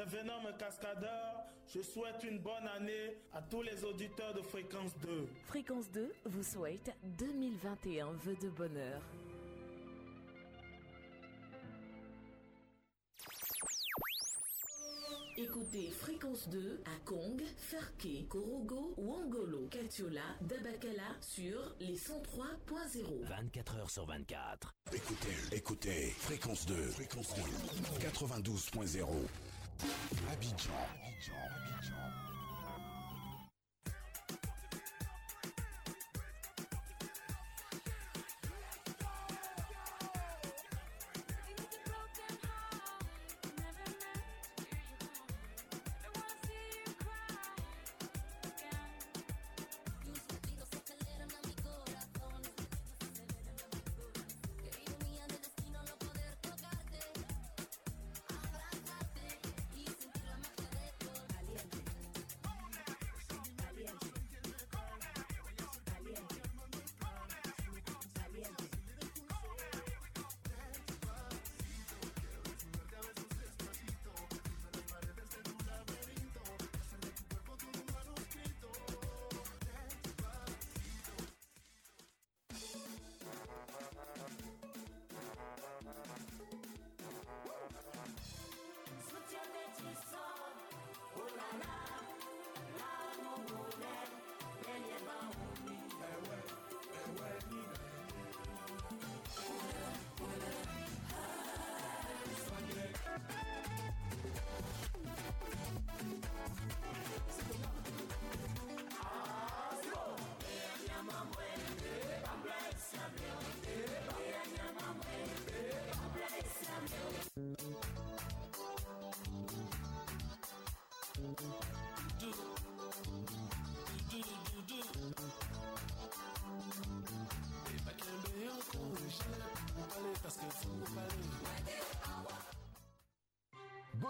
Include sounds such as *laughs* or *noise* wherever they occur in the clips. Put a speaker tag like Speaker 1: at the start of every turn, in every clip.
Speaker 1: c'est Venom Cascadeur. Je souhaite une bonne année à tous les auditeurs de Fréquence 2.
Speaker 2: Fréquence 2 vous souhaite 2021 vœux de bonheur. Écoutez Fréquence 2 à Kong, Ferke, Korogo, Wangolo, Katiola, Dabakala sur les 103.0.
Speaker 3: 24 heures sur 24.
Speaker 4: Écoutez, écoutez, fréquence 2, fréquence 2, 92.0. Abidjan, Abidjan, Abidjan.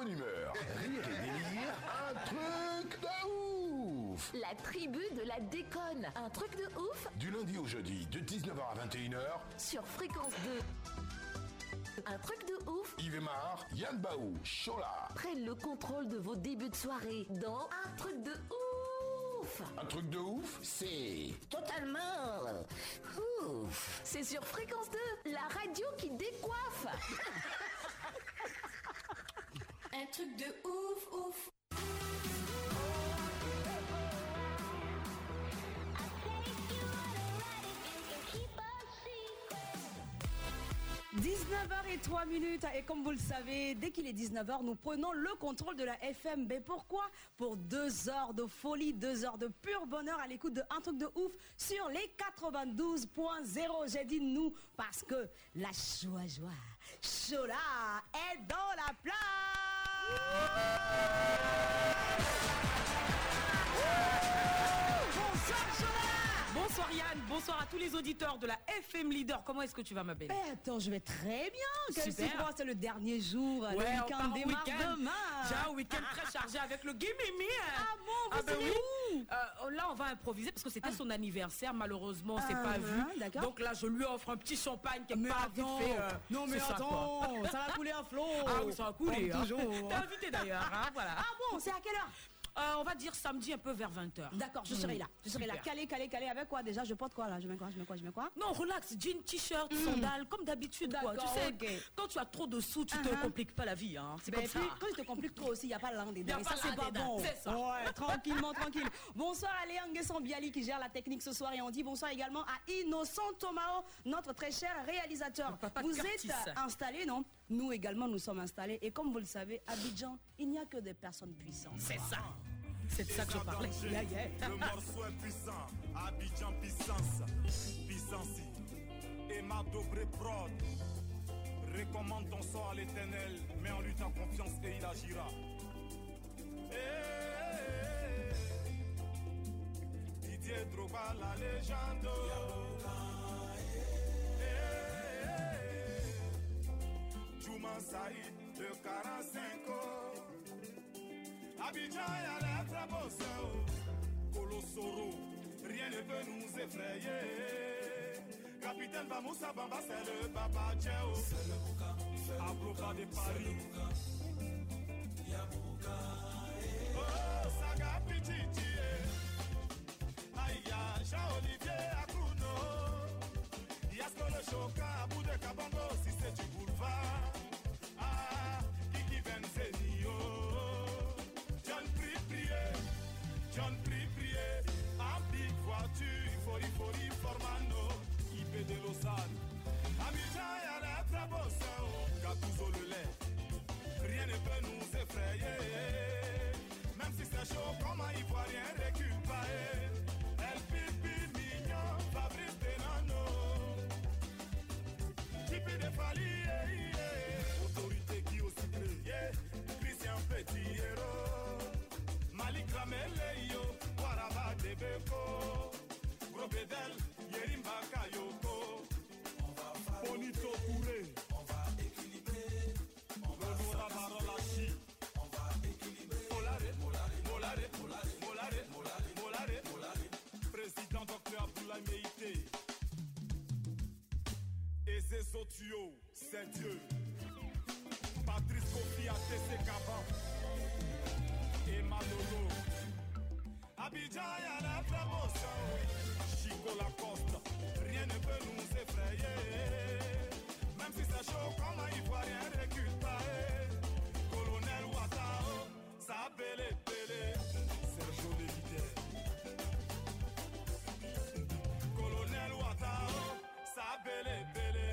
Speaker 4: Bonne humeur, rire et délire, un truc de ouf.
Speaker 2: La tribu de la déconne. Un truc de ouf.
Speaker 4: Du lundi au jeudi, de 19h à 21h,
Speaker 2: sur Fréquence 2. Un truc de ouf.
Speaker 4: Yves Mar, Yann Baou, Chola.
Speaker 2: prennent le contrôle de vos débuts de soirée dans Un truc de ouf.
Speaker 4: Un truc de ouf, c'est...
Speaker 2: Totalement ouf. C'est sur Fréquence 2, la radio qui décoiffe *laughs*
Speaker 5: de ouf, ouf.
Speaker 6: 19h03 minutes et comme vous le savez, dès qu'il est 19h, nous prenons le contrôle de la FMB. Pourquoi? Pour deux heures de folie, deux heures de pur bonheur à l'écoute de un truc de ouf sur les 92.0. J'ai dit nous parce que la joie joie, Chola est dans la place. イエイ!
Speaker 7: Bonsoir Yann, bonsoir à tous les auditeurs de la FM Leader. Comment est-ce que tu vas ma belle?
Speaker 6: Ben attends, je vais très bien.
Speaker 7: Super.
Speaker 6: c'est le dernier jour. le
Speaker 7: Ouais, on
Speaker 6: week-end démarre
Speaker 7: week-end.
Speaker 6: demain.
Speaker 7: Un week-end très chargé avec le Guimimi.
Speaker 6: Ah bon, vous
Speaker 7: ben
Speaker 6: serez où?
Speaker 7: Euh, Là, on va improviser parce que c'était son anniversaire. Malheureusement, c'est
Speaker 6: Ah,
Speaker 7: pas vu.
Speaker 6: d'accord.
Speaker 7: Donc là, je lui offre un petit champagne part. vite
Speaker 6: attends,
Speaker 7: fait, euh,
Speaker 6: non mais
Speaker 7: c'est ça,
Speaker 6: attends, ça va couler à flot. *laughs*
Speaker 7: Ah oui, ça va couler. Hein.
Speaker 6: toujours. *laughs*
Speaker 7: T'es invité d'ailleurs. hein, voilà.
Speaker 6: Ah bon, c'est à quelle heure?
Speaker 7: Euh, on va dire samedi un peu vers 20h.
Speaker 6: D'accord, je serai là. Je serai là. Calé, calé, calé. Avec quoi déjà? Je porte quoi là? Je mets quoi? Je mets quoi? Je mets quoi?
Speaker 7: Non, relax, jean, t-shirt, sandales, comme d'habitude. quoi. Tu sais,
Speaker 6: ok.
Speaker 7: quand tu as trop de sous, tu te
Speaker 6: Uh-huh.
Speaker 7: compliques pas la vie. Hein. C'est
Speaker 6: Ben,
Speaker 7: comme ça.
Speaker 6: puis, quand il te complique toi aussi, il n'y a pas l'un des
Speaker 7: pas
Speaker 6: ça, c'est pas bon.
Speaker 7: Ça.
Speaker 6: Ouais, *laughs* tranquillement, tranquille. Bonsoir à Léon Biali qui gère la technique ce soir. Et on dit bonsoir également à Innocent Tomao, notre très cher réalisateur. Vous êtes installés, non? Nous également, nous sommes installés. Et comme vous le savez, Abidjan, il n'y a que des personnes puissantes.
Speaker 7: C'est ça. C'est de ça que je parlais.
Speaker 6: Yeah, yeah.
Speaker 8: Le morceau est puissant, Abidjan puissance, puissance. Et ma dobré prod. Recommande ton sort à l'éternel, mets en lui ta confiance et il agira. Eh, Didier Drogba, la légende. Souman Saïd de 45 ans. Abidjan a l'air très beau, Colossoro, rien ne peut nous effrayer. Capitaine Bamoussa Bamba, c'est le Baba Djeo. C'est le Bouka, Abroka de Paris. Yabouka, eh. Oh, Saga Pichichi, Aïe, Jean-Olivier Akouno. Yasko le Choka, Abou Kabango, si c'est du boulevard. Prier, en big voiture, fori fori formano, IP de Lausanne. Abidjan y a la très beau Gattuso le lait, rien ne peut nous effrayer. Même si c'est chaud, comme un ivoirien eh. El pipi mignon, Fabrice Denano. Tipi de Fali, eh, eh. autorité qui Yo. On va équilibrer. Lenora Barolachi. On va équilibrer. Président Dr Abdoulaye c'est Dieu. Patrice Kofi Kaban. Et. Abidjan a la promotion. Chico Lacoste, rien ne peut nous effrayer. Même si c'est chaud comme un ivoirien eh. Colonel Ouattao, ça belle belle. Sergio leader. Colonel Ouattao, ça belle belle.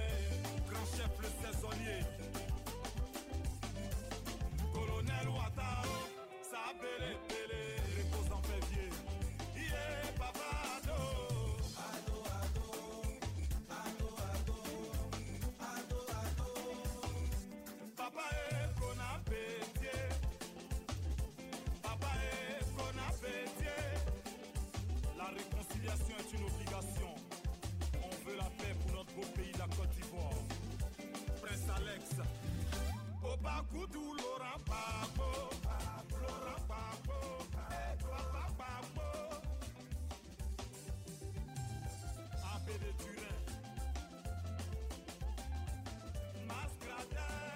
Speaker 8: Grand chef le saisonnier. Colonel Ouattao, ça belle belle. Opa Koudou, Laurent Gbagbo. Laurent Gbagbo. paix de Turin.
Speaker 3: Mascradin.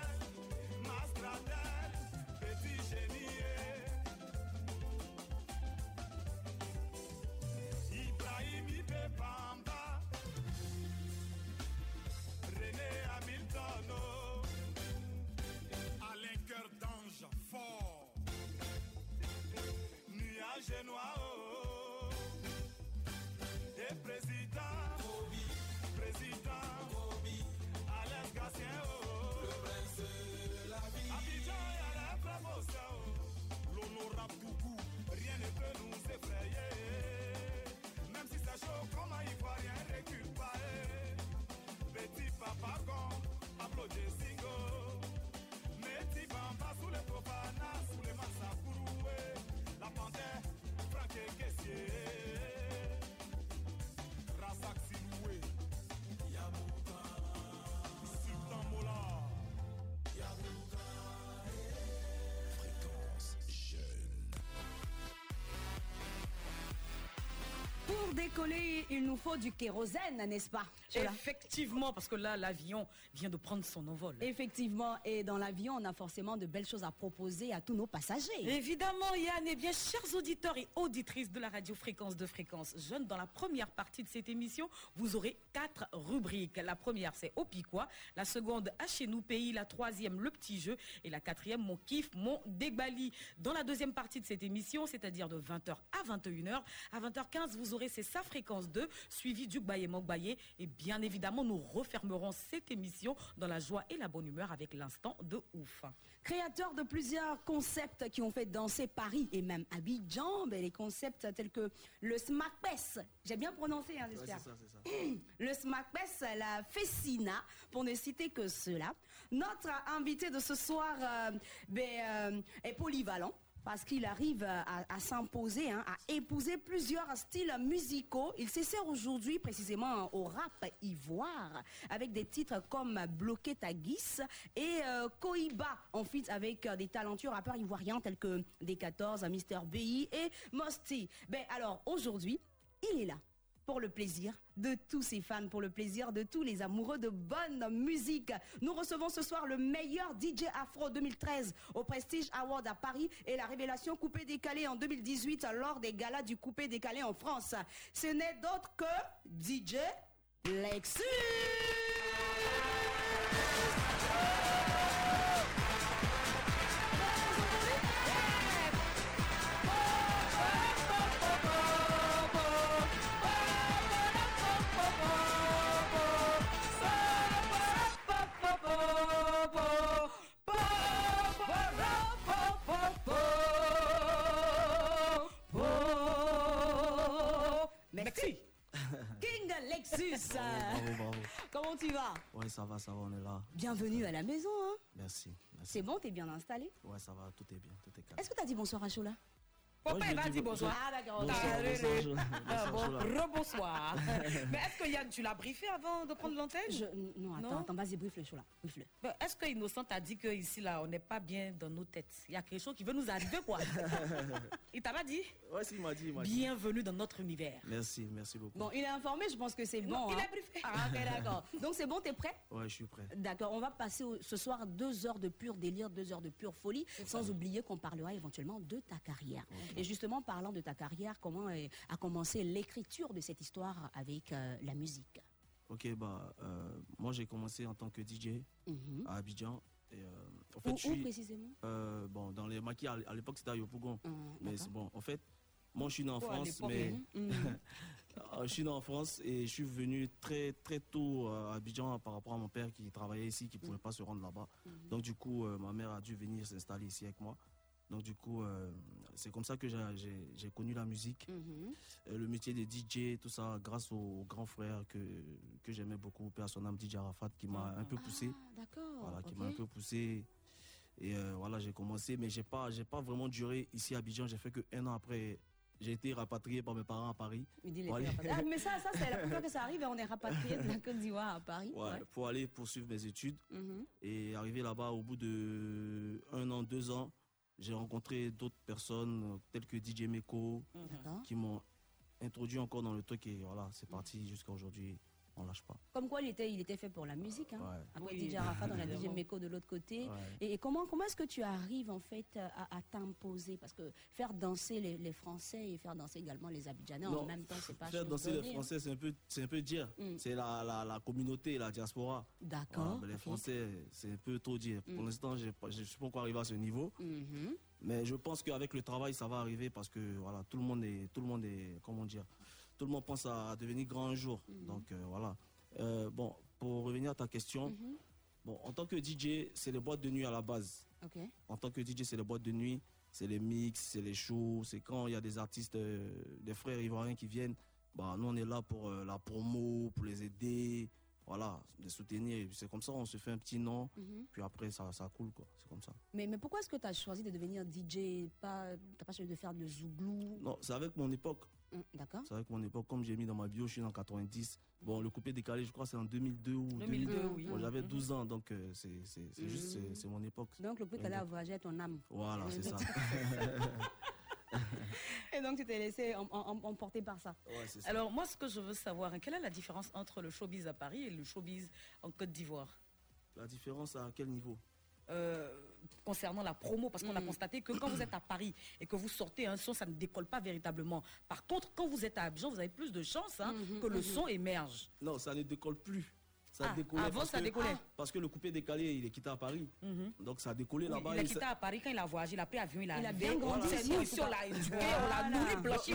Speaker 6: Pour décoller, il nous faut du kérosène, n'est-ce pas?
Speaker 7: Effectivement, parce que là, l'avion vient de prendre son envol.
Speaker 6: Effectivement, et dans l'avion, on a forcément de belles choses à proposer à tous nos passagers.
Speaker 7: Évidemment, Yann, et bien, chers auditeurs et auditrices de la radio Fréquence de Fréquence Jeune, dans la première partie de cette émission, vous aurez quatre rubriques. La première, c'est Au Piquois. La seconde, À chez nous pays. La troisième, Le Petit Jeu. Et la quatrième, Mon kiff, mon débali. Dans la deuxième partie de cette émission, c'est-à-dire de 20h à 21h, à 20h15, vous aurez c'est sa fréquence 2, suivi du Baye Mokbaye. Et bien évidemment, nous refermerons cette émission dans la joie et la bonne humeur avec l'instant de ouf.
Speaker 6: Créateur de plusieurs concepts qui ont fait danser Paris et même Abidjan, ben, les concepts tels que le smackpess, j'ai bien prononcé, hein, j'espère. *clears throat* le smackpess, la fessina, pour ne citer que cela. Notre invité de ce soir euh, ben, euh, est polyvalent. Parce qu'il arrive à, à s'imposer, hein, à épouser plusieurs styles musicaux. Il s'essère aujourd'hui précisément au rap ivoire, avec des titres comme Bloqué ta et euh, Koiba, en fit avec euh, des talentueux rappeurs ivoiriens tels que D14, Mister BI et Mosty. Ben alors aujourd'hui, il est là pour le plaisir de tous ses fans, pour le plaisir de tous les amoureux de bonne musique. Nous recevons ce soir le meilleur DJ Afro 2013 au Prestige Award à Paris et la révélation coupé décalé en 2018 lors des galas du coupé décalé en France. Ce n'est d'autre que DJ Lexus. Bravo, bravo, Comment tu vas?
Speaker 9: Ouais, ça va, ça va, on est là.
Speaker 6: Bienvenue à la maison. Hein
Speaker 9: merci.
Speaker 6: C'est bon, t'es bien installé?
Speaker 9: Ouais, ça va, tout est bien, tout est calme.
Speaker 6: Est-ce que t'as dit bonsoir à Chola?
Speaker 7: Papa, il va dire
Speaker 9: bon-
Speaker 7: bonsoir.
Speaker 6: Ah d'accord,
Speaker 9: Bonsoir,
Speaker 7: rebonsoir. *laughs* Mais est-ce que Yann, tu l'as briefé avant de prendre l'antenne?
Speaker 6: Je- Non, attends,
Speaker 7: Non?
Speaker 6: attends, vas-y, brief-le, Chola, brief-le.
Speaker 7: Ben, Est-ce que Innocent t'a dit qu'ici, là, on n'est pas bien dans nos têtes? Il y a quelque chose qui veut nous arriver, quoi. *laughs* il t'a pas dit?
Speaker 9: Si, il m'a dit, il m'a dit.
Speaker 7: Bienvenue dans notre univers.
Speaker 9: Merci, merci beaucoup.
Speaker 6: Bon, il est informé, je pense que c'est bon.
Speaker 7: Non, il
Speaker 6: hein.
Speaker 7: a briefé.
Speaker 6: Ah, ok, *laughs* d'accord. Donc c'est bon, t'es prêt?
Speaker 9: Ouais, je suis prêt.
Speaker 6: D'accord, on va passer au- ce soir deux heures de pur délire, deux heures de pure folie, sans oublier qu'on parlera éventuellement de ta carrière. Et justement, parlant de ta carrière, comment a commencé l'écriture de cette histoire avec euh, la musique?
Speaker 9: Ok, bah, euh, moi j'ai commencé en tant que DJ
Speaker 6: Mhm.
Speaker 9: à Abidjan. Et, euh, en
Speaker 6: Où,
Speaker 9: je suis.
Speaker 6: précisément?
Speaker 9: euh, bon, dans les maquis, à l'époque c'était à Yopougon.
Speaker 6: Hum,
Speaker 9: Mais bon, en fait, moi je suis né en
Speaker 7: Oh,
Speaker 9: France, mais.
Speaker 6: Mhm. *laughs*
Speaker 9: Euh, je suis né en France et je suis venu très très tôt à Abidjan par rapport à mon père qui travaillait ici, qui ne pouvait pas se rendre là-bas. Donc du coup, euh, ma mère a dû venir s'installer ici avec moi. Donc du coup, euh, c'est comme ça que j'ai- connu la musique,
Speaker 6: Mhm.
Speaker 9: euh, le métier de DJ, tout ça, grâce au grand frère que, que j'aimais beaucoup, père son âme DJ Arafat, qui m'a un peu poussé.
Speaker 6: Ah, d'accord.
Speaker 9: Voilà, qui m'a un peu poussé. Et euh, voilà, j'ai commencé, mais j'ai pas, j'ai pas vraiment duré ici à Abidjan. J'ai fait que un an après, j'ai été rapatrié par mes parents à Paris.
Speaker 6: Rapatriées. Ah, mais ça, ça c'est la première fois que ça arrive et on est rapatrié de la Côte d'Ivoire à Paris.
Speaker 9: Ouais,
Speaker 6: ouais.
Speaker 9: pour aller poursuivre mes études.
Speaker 6: Mhm.
Speaker 9: Et arrivé là-bas, au bout de un an, deux ans, j'ai rencontré d'autres personnes telles que DJ Meko
Speaker 6: D'accord.
Speaker 9: qui m'ont introduit encore dans le truc et voilà, c'est parti jusqu'à aujourd'hui. On lâche pas.
Speaker 6: Comme quoi, il était, il était fait pour la musique. Hein.
Speaker 9: Ouais.
Speaker 6: Après
Speaker 7: Oui,
Speaker 6: DJ Arafat, on a DJ. Meko de l'autre côté.
Speaker 9: Ouais.
Speaker 6: Et, et comment, comment est-ce que tu arrives en fait à, à t'imposer? Parce que faire danser les, les Français et faire danser également les Abidjanais en même temps, c'est pas
Speaker 9: Faire danser les
Speaker 6: hein.
Speaker 9: Français, c'est un peu, c'est un peu dire.
Speaker 6: Mm.
Speaker 9: C'est la, la, la communauté, la diaspora.
Speaker 6: D'accord.
Speaker 9: Voilà, les. Français, c'est un peu trop dire. Pour
Speaker 6: Mm.
Speaker 9: l'instant, je ne suis pas encore arrivé à ce niveau.
Speaker 6: Mhm.
Speaker 9: Mais je pense qu'avec le travail, ça va arriver parce que voilà, tout le monde est, tout le monde est, comment dire, tout le monde pense à devenir grand un jour.
Speaker 6: Mhm.
Speaker 9: Donc euh, voilà. Euh, bon, pour revenir à ta question,
Speaker 6: Mhm.
Speaker 9: bon, en tant que DJ, c'est les boîtes de nuit à la base.
Speaker 6: Ok.
Speaker 9: En tant que DJ, c'est les boîtes de nuit, c'est les mix, c'est les shows, c'est quand il y a des artistes, euh, des frères ivoiriens qui viennent. Bah, nous, on est là pour la promo, pour les aider, voilà, les soutenir. C'est comme ça, on se fait un petit nom,
Speaker 6: Mhm.
Speaker 9: puis après, ça, ça coule, quoi. C'est comme ça.
Speaker 6: Mais, mais pourquoi est-ce que tu as choisi de devenir DJ pas, T'as pas choisi de faire de zouglou?
Speaker 9: Non, c'est avec mon époque.
Speaker 6: Hum, D'accord.
Speaker 9: C'est vrai que mon époque, comme j'ai mis dans ma bio, je suis en 90. Bon, le coupé décalé, je crois, c'est en 2002 ou
Speaker 7: 2002,
Speaker 9: 2002.
Speaker 7: oui.
Speaker 9: Bon, J'avais
Speaker 7: Mhm.
Speaker 9: 12 ans, donc euh, c'est c'est- c'est juste, c'est- c'est mon époque.
Speaker 6: Donc le
Speaker 9: Ouais,
Speaker 6: qu'elle a voyagé ton âme.
Speaker 9: Voilà, c'est ça. *laughs*
Speaker 6: Et donc tu t'es laissé em- em- emporter par ça.
Speaker 9: Ouais, c'est ça.
Speaker 7: Alors, moi, ce que je veux savoir, quelle est la différence entre le showbiz à Paris et le showbiz en Côte d'Ivoire?
Speaker 9: La différence, à quel niveau?
Speaker 7: Euh, concernant la promo, parce qu'on a
Speaker 6: Mm.
Speaker 7: constaté que quand vous êtes à Paris et que vous sortez un son, ça ne décolle pas véritablement. Par contre, quand vous êtes à Abidjan, vous avez plus de chances hein,
Speaker 6: Mhm,
Speaker 7: que le
Speaker 6: mhm.
Speaker 7: son émerge.
Speaker 9: Non, ça ne décolle plus. Ça
Speaker 7: Ah,
Speaker 9: décollait
Speaker 7: avant, ça
Speaker 9: que-
Speaker 7: décollait.
Speaker 9: Parce que le coupé décalé, il est quitté à Paris.
Speaker 7: Mhm.
Speaker 9: Donc ça a décollé
Speaker 7: Oui,
Speaker 9: là-bas.
Speaker 7: il
Speaker 9: et
Speaker 7: quitté
Speaker 9: ça-
Speaker 7: à Paris quand il a voyagé, il a pris avion, il a,
Speaker 6: Il a bien grandi
Speaker 7: C'est
Speaker 6: ici,
Speaker 7: nous ici, on l'a éduqué, on l'a nourri, blanchi.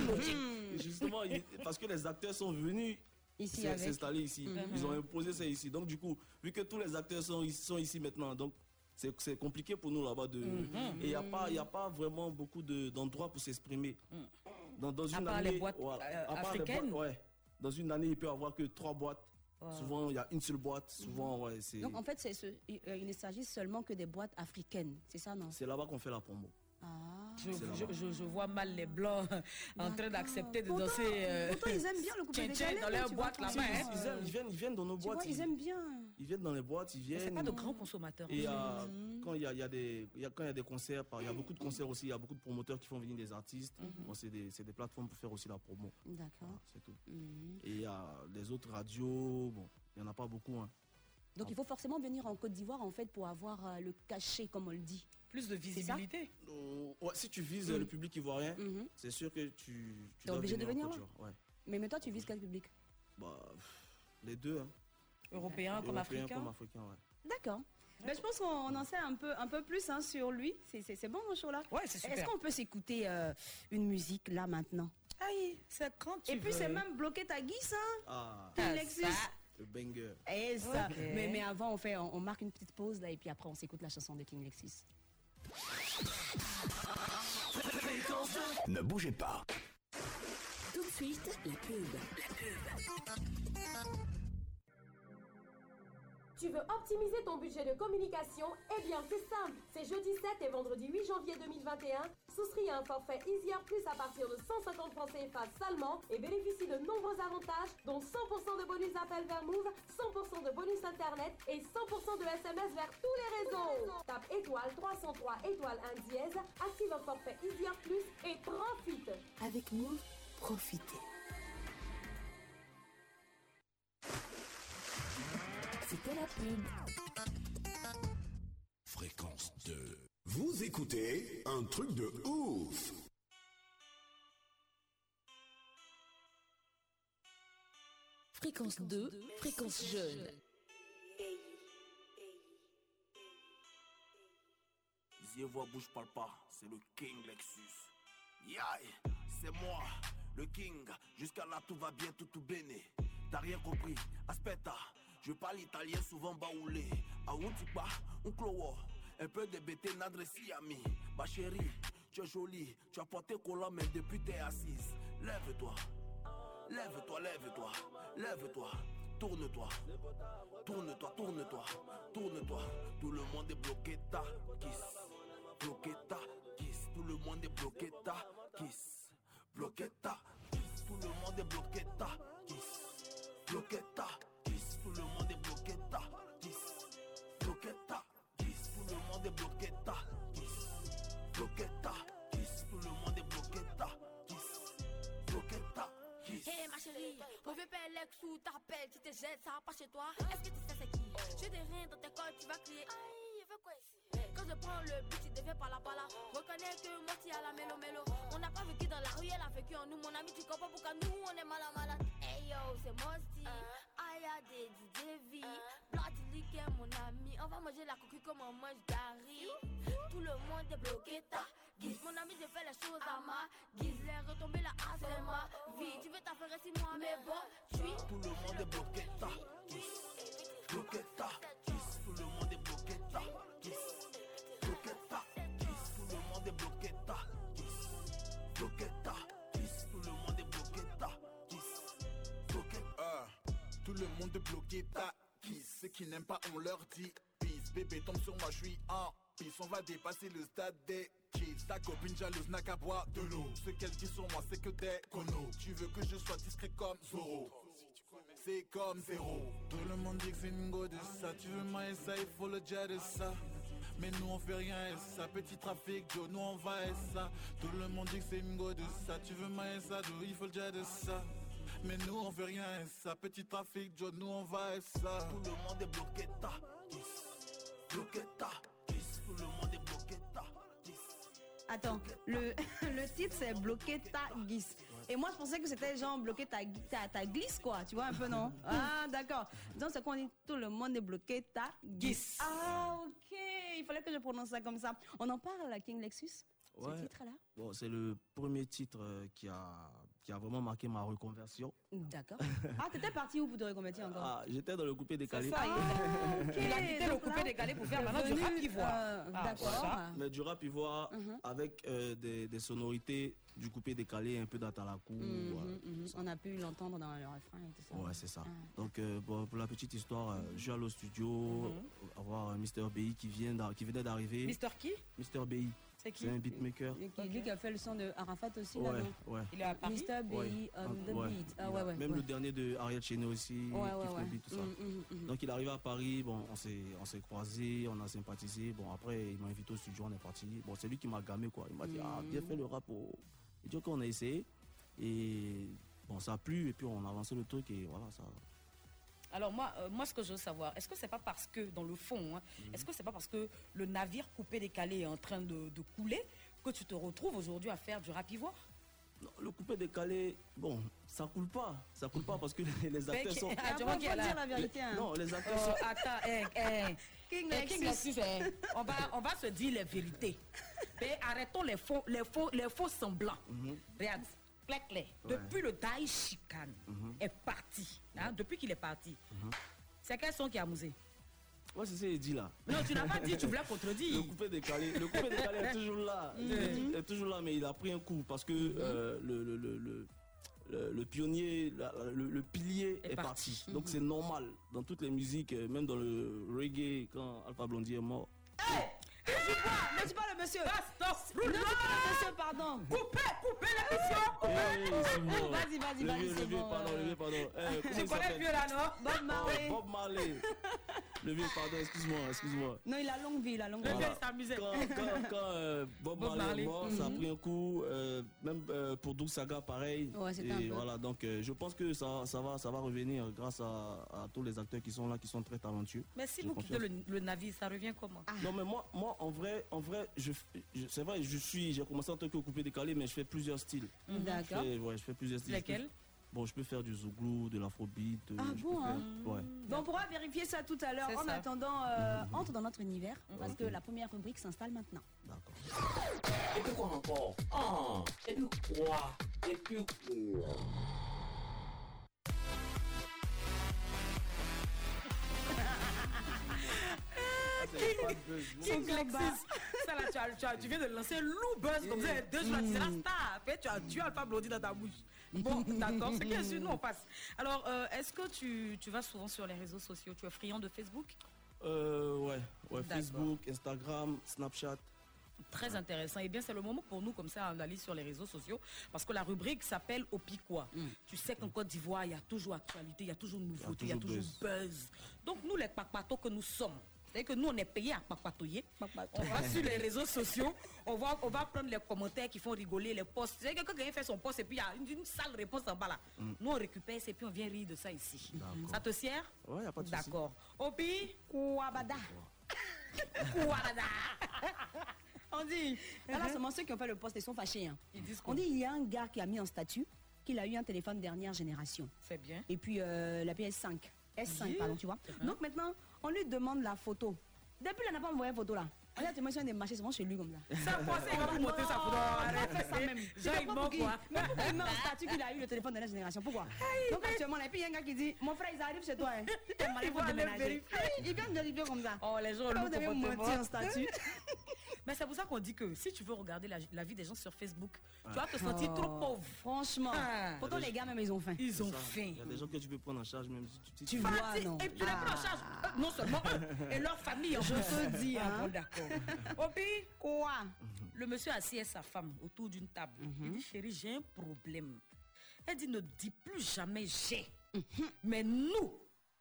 Speaker 9: Et Justement, il- parce que les acteurs sont venus
Speaker 6: Ici
Speaker 9: s'installer ici.
Speaker 6: Mhm.
Speaker 9: Ils ont imposé ça ici. Donc du coup, vu que tous les acteurs sont, ici- sont ici maintenant, donc c'est c'est compliqué pour nous là-bas de.
Speaker 7: Mhm.
Speaker 9: Et il n'y a, pas- y a pas vraiment beaucoup de- d'endroits pour s'exprimer. Dans, dans
Speaker 7: À
Speaker 9: une
Speaker 7: part
Speaker 9: année,
Speaker 7: les boîtes,
Speaker 9: voilà,
Speaker 7: euh,
Speaker 9: à part les
Speaker 7: africaines?
Speaker 9: boîtes, ouais. Dans une année, il peut y avoir que trois boîtes.
Speaker 7: Wow.
Speaker 9: Souvent, il y a une seule boîte. Souvent, ouais, c'est
Speaker 6: Donc en fait, c'est ce- il euh, il ne s'agit seulement que des boîtes africaines, c'est ça non?
Speaker 9: C'est là-bas qu'on fait la promo.
Speaker 6: Ah.
Speaker 7: Je, vois mal les blancs *laughs* en train d'accepter de
Speaker 6: Pourtant-
Speaker 7: danser. euh,
Speaker 6: Pourtant, ils aiment bien le coupé *laughs* décalé.
Speaker 7: dans
Speaker 6: mais
Speaker 7: leur boîte là-bas, hein.
Speaker 6: ils-
Speaker 9: viennent, ils viennent dans nos
Speaker 6: Tu
Speaker 9: boîtes.
Speaker 6: vois, ils aiment bien.
Speaker 9: Ils viennent dans les boîtes, ils
Speaker 7: C'est
Speaker 9: viennent.
Speaker 7: pas de grands consommateurs.
Speaker 9: Et euh,
Speaker 6: Mhm.
Speaker 9: quand il y a, il y a des, il y a- quand il y a des concerts, il y a beaucoup de concerts aussi, il y a beaucoup de promoteurs qui font venir des artistes. Bon, c'est des, c'est des plateformes pour faire aussi la promo.
Speaker 6: D'accord.
Speaker 9: Voilà, c'est tout.
Speaker 6: Mhm.
Speaker 9: Et il y a les autres radios, bon, il n'y en a pas beaucoup. hein.
Speaker 6: Donc il faut forcément venir en Côte d'Ivoire en fait pour avoir euh, le cachet comme on le dit.
Speaker 7: Plus de visibilité.
Speaker 9: Euh, ouais, si tu vises
Speaker 6: Mm.
Speaker 9: le public ivoirien, c'est sûr que tu, tu
Speaker 6: T'es
Speaker 9: dois
Speaker 6: obligé de
Speaker 9: en
Speaker 6: venir
Speaker 9: Côte
Speaker 6: là
Speaker 9: d'Ivoire, ouais.
Speaker 6: Mais, mais toi tu vises quel public?
Speaker 9: Bah, pff, les deux, hein.
Speaker 7: Européens comme
Speaker 9: ouais.
Speaker 6: D'accord. Ben, je pense qu'on on en sait un peu, un peu plus hein, sur lui. C'est- bon mon show là
Speaker 7: Ouais, c'est
Speaker 6: Est-ce
Speaker 7: super.
Speaker 6: qu'on peut s'écouter euh, une musique là maintenant?
Speaker 7: Aïe, c'est quand tu
Speaker 6: Et puis c'est même bloqué ta guise, hein?
Speaker 9: Ah,
Speaker 7: Ah,
Speaker 6: Lexus.
Speaker 7: ça.
Speaker 9: le banger.
Speaker 6: Et ça.
Speaker 7: Ok.
Speaker 6: Mais, mais avant on fait, on, on marque une petite pause là et puis après on s'écoute la chanson de King Lexus.
Speaker 10: Ne bougez pas.
Speaker 2: Tout de suite, la pub.
Speaker 11: Tu veux optimiser ton budget de communication? Eh bien, c'est simple. C'est jeudi 7 et vendredi 8 janvier 2021. Souscris à un forfait Easier Plus à partir de 150 francs CFA seulement et bénéficie de nombreux avantages, dont 100% de bonus appel vers Move, 100% de bonus internet et 100% de SMS vers tous les réseaux. Tape étoile 303 étoile 1 dièse, active un forfait Easier Plus et profite.
Speaker 2: Avec Move, profitez. C'était la pub.
Speaker 8: Fréquence 2. Vous écoutez un truc de ouf.
Speaker 2: Fréquence 2, fréquence jeune.
Speaker 9: Yeux voix bouge parle pas, c'est le King Lexus. Yaï, c'est moi, le King. Jusqu'à là tout va bien, tout tout béné. T'as rien compris, aspetta. Je parle italien souvent baoulé. A un tipa, un clowo. Un peu de bêté, n'adressi ami. Ma chérie, tu es jolie. Tu as porté collant même depuis t'es assise. Lève-toi. Lève-toi, lève-toi, lève-toi, tourne-toi, tourne-toi, tourne-toi, tourne-toi. Tout le monde est bloqué, ta kiss, bloqué, ta kiss. Tout le monde est bloqué, ta kiss, bloqué, ta kiss. Tout le monde est bloqué, ta kiss, bloqué, ta kiss.
Speaker 12: Pas l'ex ou t'appelles, tu te jettes, ça va pas chez toi? Est-ce que tu sais c'est qui? Je des rien dans tes cols, tu vas crier. Aïe, il veut quoi ici? Quand je prends le but, il devient par la pala. Reconnais que moi, tu as la mélo mélo. On n'a pas vécu dans la rue, elle a vécu en nous. Mon ami, tu comprends pourquoi nous, on est malade malade. Hey yo, c'est Mosti. Aïe, y'a des DJ V. Bloody Lick est mon ami. On va manger la coquille comme on mange Gary. Tout le monde est bloqué, ta guise. Mon ami, j'ai fait les choses à ma guise. Les retombées là, ah, c'est ma vie. Tu veux t'affairer si moi, mais bon, tu
Speaker 9: Tout le monde est bloqué, ta kiss. Bloqué, ta kiss. Tout le monde est bloqué, ta kiss. Bloqué, ta kiss. Tout le monde est bloqué, ta kiss. Bloqué, ta kiss. Tout le monde est bloqué, ta kiss. Bloqué,
Speaker 13: Ah, tout le monde est bloqué, ta kiss. Ceux qui n'aiment pas, on leur dit peace. Bébé tombe sur moi, je suis en peace. On va dépasser le stade des Ta copine jalouse n'a qu'à boire de l'eau. Ce qu'elle dit sur moi, c'est que des connos. Tu veux que je sois discret comme Zoro. C'est comme zéro. Tout le monde dit que c'est une go de ça. Tu veux moi et ça, il faut le dire de ça. Mais nous on fait rien et ça. Petit trafic, Joe, nous on va et ça. Tout le monde dit que c'est une go de ça. Tu veux moi et ça, Joe, il faut le dire de ça. Mais nous on fait rien et ça. Petit trafic, Joe, nous on va et ça.
Speaker 9: Tout le monde est bloqué, ta. Bloqué, ta
Speaker 6: Attends, le, *laughs* le titre c'est Bloquer ta glisse. Et moi je pensais que c'était genre bloquer ta, ta, ta glisse quoi, tu vois un peu non? *laughs* Ah d'accord. Donc c'est qu'on dit tout le monde est bloqué ta glisse. Ah ok, il fallait que je prononce ça comme ça. On en parle à King Lexus
Speaker 9: Ouais.
Speaker 6: Ce titre là
Speaker 9: Bon, c'est le premier titre euh, qui a, qui a vraiment marqué ma reconversion.
Speaker 6: D'accord. *laughs* Ah t'étais parti où pour te reconvertir encore?
Speaker 9: Ah, j'étais dans le coupé décalé.
Speaker 6: ça,
Speaker 7: Ah, *laughs*
Speaker 6: ok.
Speaker 7: Il a quitté le coupé décalé pour faire maintenant du rap ivoire.
Speaker 6: euh,
Speaker 7: Ah,
Speaker 6: D'accord.
Speaker 9: Mais du rap ivoire
Speaker 6: Mhm.
Speaker 9: avec euh, des, des sonorités du coupé décalé, un peu d'atalakou.
Speaker 6: Mhm,
Speaker 9: voilà.
Speaker 6: mhm. On a pu l'entendre dans le refrain et tout ça.
Speaker 9: Ouais, c'est ça.
Speaker 6: Ah.
Speaker 9: Donc, euh, bon, pour la petite histoire, je suis allé au studio, avoir Mister BI qui, vient qui venait d'arriver.
Speaker 7: Mister qui?
Speaker 9: Mister BI.
Speaker 7: C'est qui
Speaker 9: C'est un beatmaker.
Speaker 6: Et qui, Lui qui a fait le son de Arafat aussi
Speaker 9: Ouais, ouais.
Speaker 7: Il est à Paris
Speaker 6: Mr. B
Speaker 9: Ouais.
Speaker 6: on the
Speaker 9: Ouais.
Speaker 6: beat. Ah
Speaker 9: Il
Speaker 6: ouais
Speaker 9: a-
Speaker 6: ouais.
Speaker 9: Même
Speaker 6: ouais.
Speaker 9: le dernier de Ariel Cheney aussi,
Speaker 6: Ouais, ouais,
Speaker 9: beat, tout ça.
Speaker 6: Mm, mm, mm.
Speaker 9: Donc il est arrivé à Paris, bon, on s'est, on s'est croisés, on a sympathisé. Bon, après, il m'a invité au studio, on est parti. Bon, c'est lui qui m'a gamé, quoi. Il m'a dit, ah, viens
Speaker 6: Mm.
Speaker 9: faire le rap. Au... Et donc, on a essayé. Et bon, ça a plu, et puis on a avancé le truc, et voilà, ça.
Speaker 7: Alors moi, euh, moi, ce que je veux savoir, est-ce que c'est pas parce que, dans le fond, hein,
Speaker 9: Mhm.
Speaker 7: est-ce que c'est pas parce que le navire coupé décalé est en train de, de couler que tu te retrouves aujourd'hui à faire du rap ivoire?
Speaker 9: Non, le coupé décalé, bon, ça coule pas. Ça coule pas parce que les, *laughs* les acteurs sont.
Speaker 7: Ah, tu vois qu'il y a la-
Speaker 9: Non, les acteurs
Speaker 7: Oh,
Speaker 9: sont.
Speaker 7: attends, *laughs* eh, eh.
Speaker 6: King
Speaker 7: King
Speaker 6: Lexus.
Speaker 7: Lexus, on, va, on va se dire les vérités. Mais *laughs* arrêtons les faux, les faux, les faux semblants. Regarde, clair, clair.
Speaker 9: Mhm.
Speaker 7: Depuis le Daï Chicane
Speaker 9: Mhm.
Speaker 7: est parti, hein, depuis qu'il est parti, c'est quel son qui a amusé?
Speaker 9: Ouais, c'est ça, il dit là.
Speaker 7: Non, tu n'as pas dit, tu voulais *laughs* contredire.
Speaker 9: Le coupé décalé, le coupé décalé est toujours là. *laughs* Il est,
Speaker 7: Mhm.
Speaker 9: est toujours là, mais il a pris un coup parce que euh, le, le, le, le- pionnier, le, le pilier
Speaker 7: Est
Speaker 9: est,
Speaker 7: parti.
Speaker 9: parti. Donc
Speaker 7: Mhm.
Speaker 9: c'est normal. Dans toutes les musiques, euh, même dans le reggae, quand Alpha Blondie est mort.
Speaker 6: Dis pas, ne dis pas le monsieur. Ne dis pas le monsieur, pardon.
Speaker 7: Coupez, coupez l'émission.
Speaker 6: Vas-y, vas-y,
Speaker 9: Le
Speaker 6: vas-y,
Speaker 9: vieux,
Speaker 6: c'est
Speaker 9: le vieux,
Speaker 6: bon,
Speaker 9: pardon, le vieux, pardon. Il
Speaker 7: connais
Speaker 9: s'appelle
Speaker 7: mieux là, non?
Speaker 6: Bob Marley.
Speaker 9: Bob Marley. *laughs* Le vieux, pardon, excuse-moi, excuse-moi.
Speaker 6: Non, il a longue vie, il a longue
Speaker 7: Le
Speaker 6: vie.
Speaker 7: vieux, il s'amusait.
Speaker 9: Quand, quand, quand, euh, Bob,
Speaker 7: Bob
Speaker 9: Marley,
Speaker 7: Marley.
Speaker 9: est mort, ça a
Speaker 6: Mhm.
Speaker 9: pris un coup. euh, même euh, pour Doug Saga, pareil.
Speaker 6: Ouais, c'était
Speaker 9: Et
Speaker 6: un peu-
Speaker 9: voilà, donc euh, je pense que ça, ça, va, ça va revenir grâce à, à tous les acteurs qui sont là, qui sont très talentueux.
Speaker 7: Mais si vous quittez le, le navire, ça revient comment?
Speaker 9: Non mais moi, moi en vrai, en vrai, je, je- c'est vrai, je suis, j'ai commencé en tant que coupé décalé, mais je fais plusieurs styles.
Speaker 6: Mhm. D'accord.
Speaker 9: Je fais, ouais, je fais plusieurs styles.
Speaker 7: Lesquels
Speaker 9: Bon, je peux faire du zouglou, de l'afrobeat. euh,
Speaker 6: Ah bon, hein
Speaker 9: faire- ouais.
Speaker 6: Bon, on pourra vérifier ça tout à l'heure. En
Speaker 7: ça.
Speaker 6: attendant, euh, entre dans notre univers parce que la première rubrique s'installe maintenant.
Speaker 10: Et puis quoi encore Ah, et puis quoi? Et puis quoi?
Speaker 7: King Lexus. Ça là, tu, as- tu as- tu viens de lancer un loup buzz comme ça, deux jours, tu star. Après, tu as tué Alpha Blondie dans ta bouche. Bon, d'accord, c'est bien sûr, nous on passe. Alors, euh, est-ce que tu, tu vas souvent sur les réseaux sociaux? Tu es friand de Facebook?
Speaker 9: Euh, ouais, ouais. Facebook, Instagram, Snapchat.
Speaker 7: Très intéressant. Et bien, c'est le moment pour nous, comme ça, d'aller sur les réseaux sociaux. Parce que la rubrique s'appelle Au Piquois. Tu sais qu'en Côte d'Ivoire, il y a toujours actualité, il y a toujours nouveauté, il y a toujours,
Speaker 9: toujours
Speaker 7: buzz. Donc, nous, les papatos que nous sommes, c'est-à-dire que nous, on est payés à papatoyer. On va sur les réseaux sociaux, on va, on va prendre les commentaires qui font rigoler, les posts. C'est quelqu'un qui fait son post et puis il y a une, une sale réponse en bas là. Nous, on récupère ça et puis on vient rire de ça ici. Ça te sert?
Speaker 9: Ouais, y a pas de souci.
Speaker 7: D'accord. Opi
Speaker 6: Kouabada. *laughs*
Speaker 7: Kouabada.
Speaker 6: On dit, là, seulement ceux qui ont fait le post, ils sont fâchés. hein.
Speaker 7: Ils disent
Speaker 6: On dit, il y a un gars qui a mis en statut qu'il a eu un téléphone dernière génération.
Speaker 7: C'est bien.
Speaker 6: Et puis euh, la PS5. S5,
Speaker 7: Yeah.
Speaker 6: pardon, tu vois. Donc maintenant, on lui demande la photo. Depuis, il n'a pas envoyé photo là. Regarde, tu mentionnes des marchés souvent chez lui comme ça. *laughs*
Speaker 7: Ça, c'est il va vous monter sa photo. Arrête,
Speaker 6: fait ça même. Pour qui.
Speaker 7: quoi.
Speaker 6: Mais pourquoi il met en statut *laughs* qu'il a eu le téléphone de la génération Pourquoi Donc actuellement, là, et puis il y a un gars qui dit Mon frère, ils arrivent chez toi. Hein. *laughs* T'es malade
Speaker 7: Il
Speaker 6: pour déménager.
Speaker 7: vérifier.
Speaker 6: Il vient de vérifier comme ça.
Speaker 7: Oh, les gens,
Speaker 6: vous
Speaker 7: comportement.
Speaker 6: menti en statut
Speaker 7: Mais c'est pour ça qu'on dit que si tu veux regarder la, la vie des gens sur Facebook, tu vas te sentir
Speaker 6: Oh,
Speaker 7: trop pauvre.
Speaker 6: Franchement.
Speaker 7: Ah.
Speaker 6: Pourtant, les gars, même, ils ont faim.
Speaker 7: Ils ont faim.
Speaker 9: Il y a des gens que tu peux prendre en charge même si tu,
Speaker 6: Tu
Speaker 9: tu-
Speaker 6: vois, non
Speaker 7: Et puis les prends en charge, euh, non seulement eux, *laughs* et leur famille. en
Speaker 6: Je te dis,
Speaker 7: Ah,
Speaker 6: hein.
Speaker 7: bon, d'accord. *laughs*
Speaker 6: Quoi?
Speaker 7: Le monsieur assis avec sa femme autour d'une table. Il dit, chérie, j'ai un problème. Elle dit, ne dis plus jamais j'ai. Mais nous,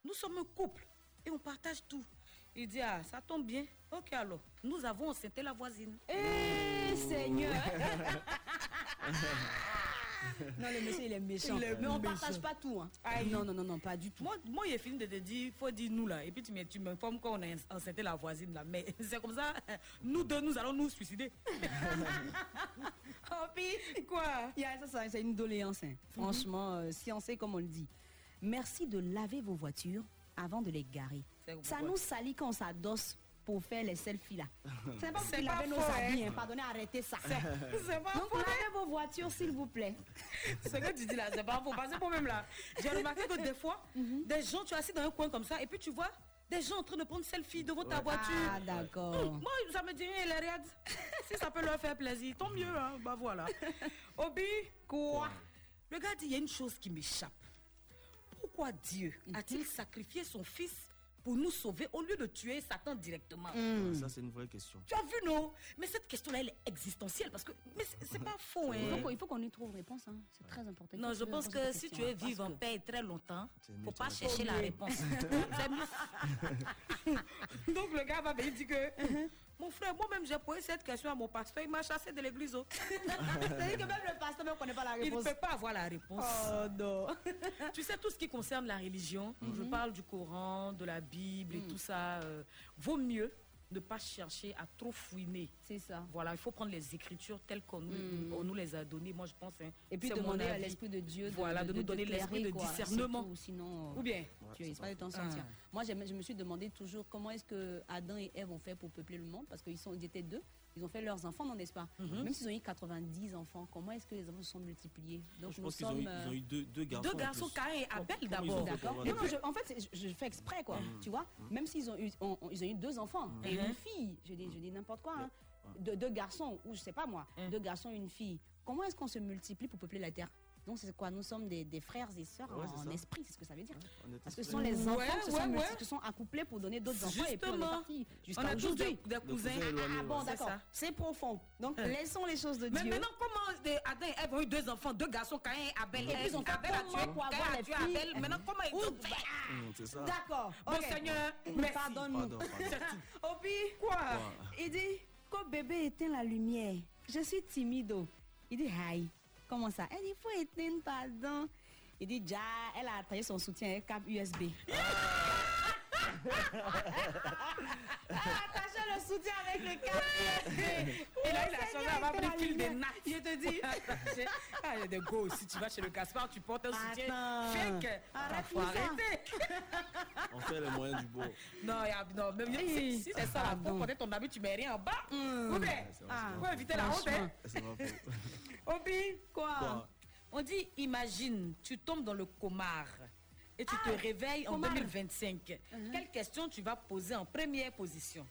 Speaker 7: nous sommes un couple et on partage tout. Il dit, ah, ça tombe bien. Ok alors, nous avons enceinté la voisine.
Speaker 6: Eh, Seigneur *laughs* Non, le monsieur, il est méchant.
Speaker 7: Il est
Speaker 6: Mais on
Speaker 7: méchant.
Speaker 6: partage pas tout. Hein.
Speaker 7: Aïe.
Speaker 6: Non, non, non, non, pas du tout.
Speaker 7: Moi, moi, il est fini de te dire, faut dire nous là. Et puis tu m'in- tu m'informes qu'on a enceinté la voisine là. Mais *laughs* c'est comme ça, nous deux, nous allons nous suicider. *laughs*
Speaker 6: Oh, puis,
Speaker 7: Quoi?
Speaker 6: Il y a- ça, ça, c'est une doléance. hein. Franchement, euh, sciencé comme on le dit. Merci de laver vos voitures avant de les garer. Ça nous salit quand on s'adosse pour faire les selfies là. *laughs* C'est pas pour
Speaker 7: pas
Speaker 6: laver nos habits.
Speaker 7: hein.
Speaker 6: Hein. Pardonnez, arrêtez ça.
Speaker 7: C'est pas *laughs*
Speaker 6: Donc,
Speaker 7: faux.
Speaker 6: lavez vos voitures, s'il vous plaît. *laughs*
Speaker 7: Ce que tu dis là, c'est pas faux. Parce que moi-même là, j'ai remarqué que des fois, des gens, tu es assis dans un coin comme ça, et puis tu vois des gens en train de prendre selfie devant ta voiture.
Speaker 6: Ah, d'accord.
Speaker 7: Hum, Moi, ça me dit rien, les regarde. Si ça peut leur faire plaisir, tant mieux. Hein. Bah voilà. Obi, quoi? Le gars dit, il y a une chose qui m'échappe. Pourquoi Dieu a-t-il sacrifié son fils pour nous sauver au lieu de tuer Satan directement
Speaker 6: Hmm.
Speaker 9: Ça, c'est une vraie question.
Speaker 7: Tu as vu, non? Mais cette question-là, elle est existentielle parce que mais c'est pas faux.
Speaker 6: Il faut
Speaker 7: Hein.
Speaker 6: qu'on- il faut qu'on y trouve réponse. hein. C'est très important.
Speaker 7: Non, je pense que si tu veux vivre en paix très longtemps, faut pas chercher la réponse. *laughs* *laughs* *laughs* Donc le gars va venir dire que mon frère, moi-même j'ai posé cette question à mon pasteur, il m'a chassé de l'église. *laughs*
Speaker 6: C'est-à-dire que même le pasteur ne connaît pas la
Speaker 7: Il ne
Speaker 6: réponse.
Speaker 7: peut pas avoir la réponse.
Speaker 6: Oh non. *laughs*
Speaker 7: Tu sais, tout ce qui concerne la religion, je parle du Coran, de la Bible et tout ça, euh, vaut mieux ne pas chercher à trop fouiner.
Speaker 6: C'est ça.
Speaker 7: Voilà, il faut prendre les écritures telles qu'on nous, on nous les a données, moi je pense. hein.
Speaker 6: Et puis demander à l'Esprit de Dieu de,
Speaker 7: Voilà, de nous donner l'esprit de discernement.
Speaker 6: Tout, Sinon, euh,
Speaker 7: Ou bien
Speaker 6: tu risques pas de t'en sortir.
Speaker 7: Ah.
Speaker 6: Moi, je me suis demandé toujours comment est-ce que Adam et Ève ont fait pour peupler le monde, parce qu'ils étaient deux. Ils ont fait leurs enfants, non, n'est-ce pas
Speaker 7: Mhm.
Speaker 6: Même s'ils ont eu 90 enfants, comment est-ce que les enfants se sont multipliés Donc
Speaker 9: Je
Speaker 6: nous
Speaker 9: pense qu'ils ont,
Speaker 6: sommes.
Speaker 9: eu-
Speaker 6: euh,
Speaker 9: ils ont eu deux, deux garçons.
Speaker 7: Deux garçons. Caïn et Abel d'abord.
Speaker 6: D'accord.
Speaker 9: deux
Speaker 6: en fait, je, je fais exprès, quoi. Tu vois Même s'ils ont eu, on- on- ils ont eu deux enfants et
Speaker 7: Mhm.
Speaker 6: une fille, je dis, je dis n'importe quoi, hein. De- deux garçons, ou je sais pas moi, deux garçons et une fille. Comment est-ce qu'on se multiplie pour peupler la terre Donc c'est quoi? Nous sommes des, des frères et sœurs
Speaker 9: Ouais,
Speaker 6: en esprit, c'est ce que ça veut dire. Parce que ce sont les enfants
Speaker 7: Ouais,
Speaker 6: qui, se sont,
Speaker 7: ouais.
Speaker 6: qui se sont accouplés pour donner d'autres enfants et puis on est
Speaker 7: Justement.
Speaker 6: parti
Speaker 7: On
Speaker 6: jusqu'à
Speaker 7: a tous
Speaker 6: aujourd'hui.
Speaker 7: des, des cousins.
Speaker 6: Ah, ah, bon,
Speaker 7: C'est
Speaker 6: d'accord. C'est profond. Donc
Speaker 7: Hein.
Speaker 6: laissons les choses de
Speaker 7: Mais
Speaker 6: Dieu.
Speaker 7: maintenant, comment des- Adam et Ève ont eu deux enfants, deux garçons, Caïn et Abel.
Speaker 6: Et puis, ils ont fait comment
Speaker 7: a
Speaker 6: les
Speaker 7: tué
Speaker 6: filles
Speaker 7: Abel. Maintenant, comment ils ont fait?
Speaker 9: C'est ça.
Speaker 6: D'accord.
Speaker 7: Bon. Seigneur, merci.
Speaker 6: Pardonne-nous.
Speaker 9: Pardon, pardon. *laughs*
Speaker 6: Opi,
Speaker 7: Quoi?
Speaker 6: Il dit, quand bébé éteint la lumière, je suis timide. Il dit, aïe, comment ça? Elle dit, il faut éteindre, pardon. Il dit, déjà, elle a attaché son soutien un câble USB. Elle a attaché le soutien avec le câble USB.
Speaker 7: Et là, il a changé avant
Speaker 6: éteint la
Speaker 7: pris fil des nattes.
Speaker 6: Je te dis. *laughs*
Speaker 7: Ah, il y a des go. Si tu vas chez le Gaspard, tu portes un soutien fake.
Speaker 6: Arrête
Speaker 7: faut arrêter.
Speaker 9: On fait les moyens du bord. *laughs*
Speaker 7: Non, y a- non, même si, si c'est ça, la
Speaker 6: Pardon.
Speaker 7: faut porter ton habit, tu mets rien en bas.
Speaker 6: Ah,
Speaker 7: faut éviter la honte. Hein. *laughs*
Speaker 9: C'est ma faute.
Speaker 7: Obi,
Speaker 6: Quoi,
Speaker 9: Quoi?
Speaker 7: On dit, imagine, tu tombes dans le comar et tu te réveilles en
Speaker 6: comar.
Speaker 7: 2025. Quelle question tu vas poser en première position?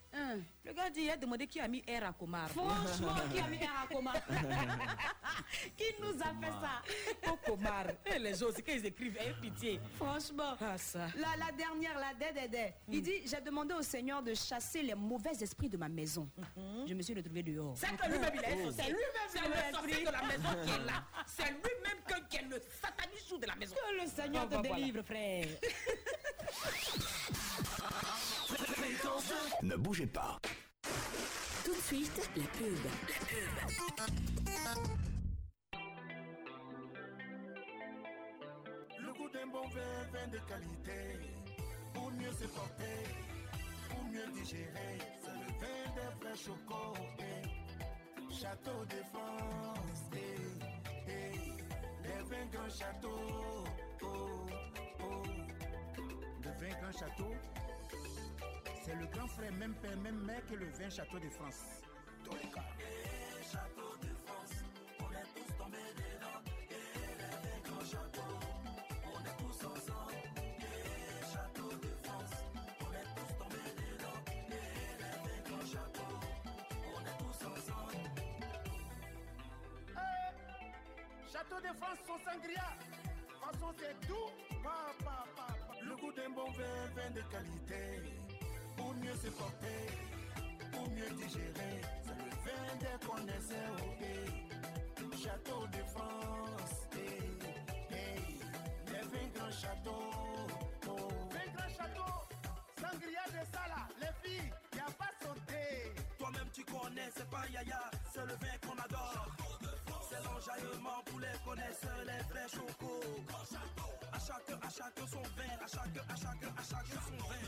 Speaker 7: Le gars dit, il a demandé qui a mis R à comar.
Speaker 6: Franchement, *laughs* qui a mis un à coma *laughs* Qui nous a fait ça?
Speaker 7: Au comar. Et les gens aussi, quand ils écrivent, aie pitié.
Speaker 6: Franchement.
Speaker 7: Ah, ça.
Speaker 6: La, la dernière, la dédé. Il dit J'ai demandé au Seigneur de chasser les mauvais esprits de ma maison. Je me suis retrouvé dehors.
Speaker 7: C'est que lui-même, il est
Speaker 6: Oh. C'est lui-même
Speaker 7: C'est le sorcier de la maison qui est là. C'est lui-même qui est le satanisme de la maison.
Speaker 6: Que le Seigneur
Speaker 7: Ah,
Speaker 6: te
Speaker 7: bah, voilà.
Speaker 6: délivre, *laughs*
Speaker 3: Ne bougez pas.
Speaker 2: Tout de suite, la pub.
Speaker 10: Le goût d'un bon vin, vin de qualité. Pour mieux se porter, pour mieux digérer. C'est le vin des vrais chocos. eh. Château de France. eh, eh. Les vins grand château. Oh, Le vin grand château. C'est le grand frère, même père, même mère que le vin château de France. Dans les cas. Château de France, on est tous tombés dedans. Et les vins grand château. On est tous ensemble. Et château de France, on est tous tombés dedans. Et les vins grand château. On est tous ensemble. Château de France, son sangria. Façon, c'est doux. Pa, pa, pa, pa. Le goût d'un bon vin, vin de qualité. Pour mieux se porter, pour mieux digérer. C'est le vin des connaisseurs. ok. Château de France. eh, eh. Les vins grands châteaux. Oh. Vin grand château. Sangria de Sala. Les filles, y a pas sauté. Toi-même tu connais, c'est pas Yaya. C'est le vin qu'on adore. C'est l'enjaillement pour les connaisseurs, les vrais chocos. À chacun, à chacun son vin, à chacun, à chacun, à chacun son vin.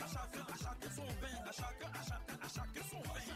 Speaker 10: À chacun, à chacun son vin, à chacun, à chacun, à chacun son vin.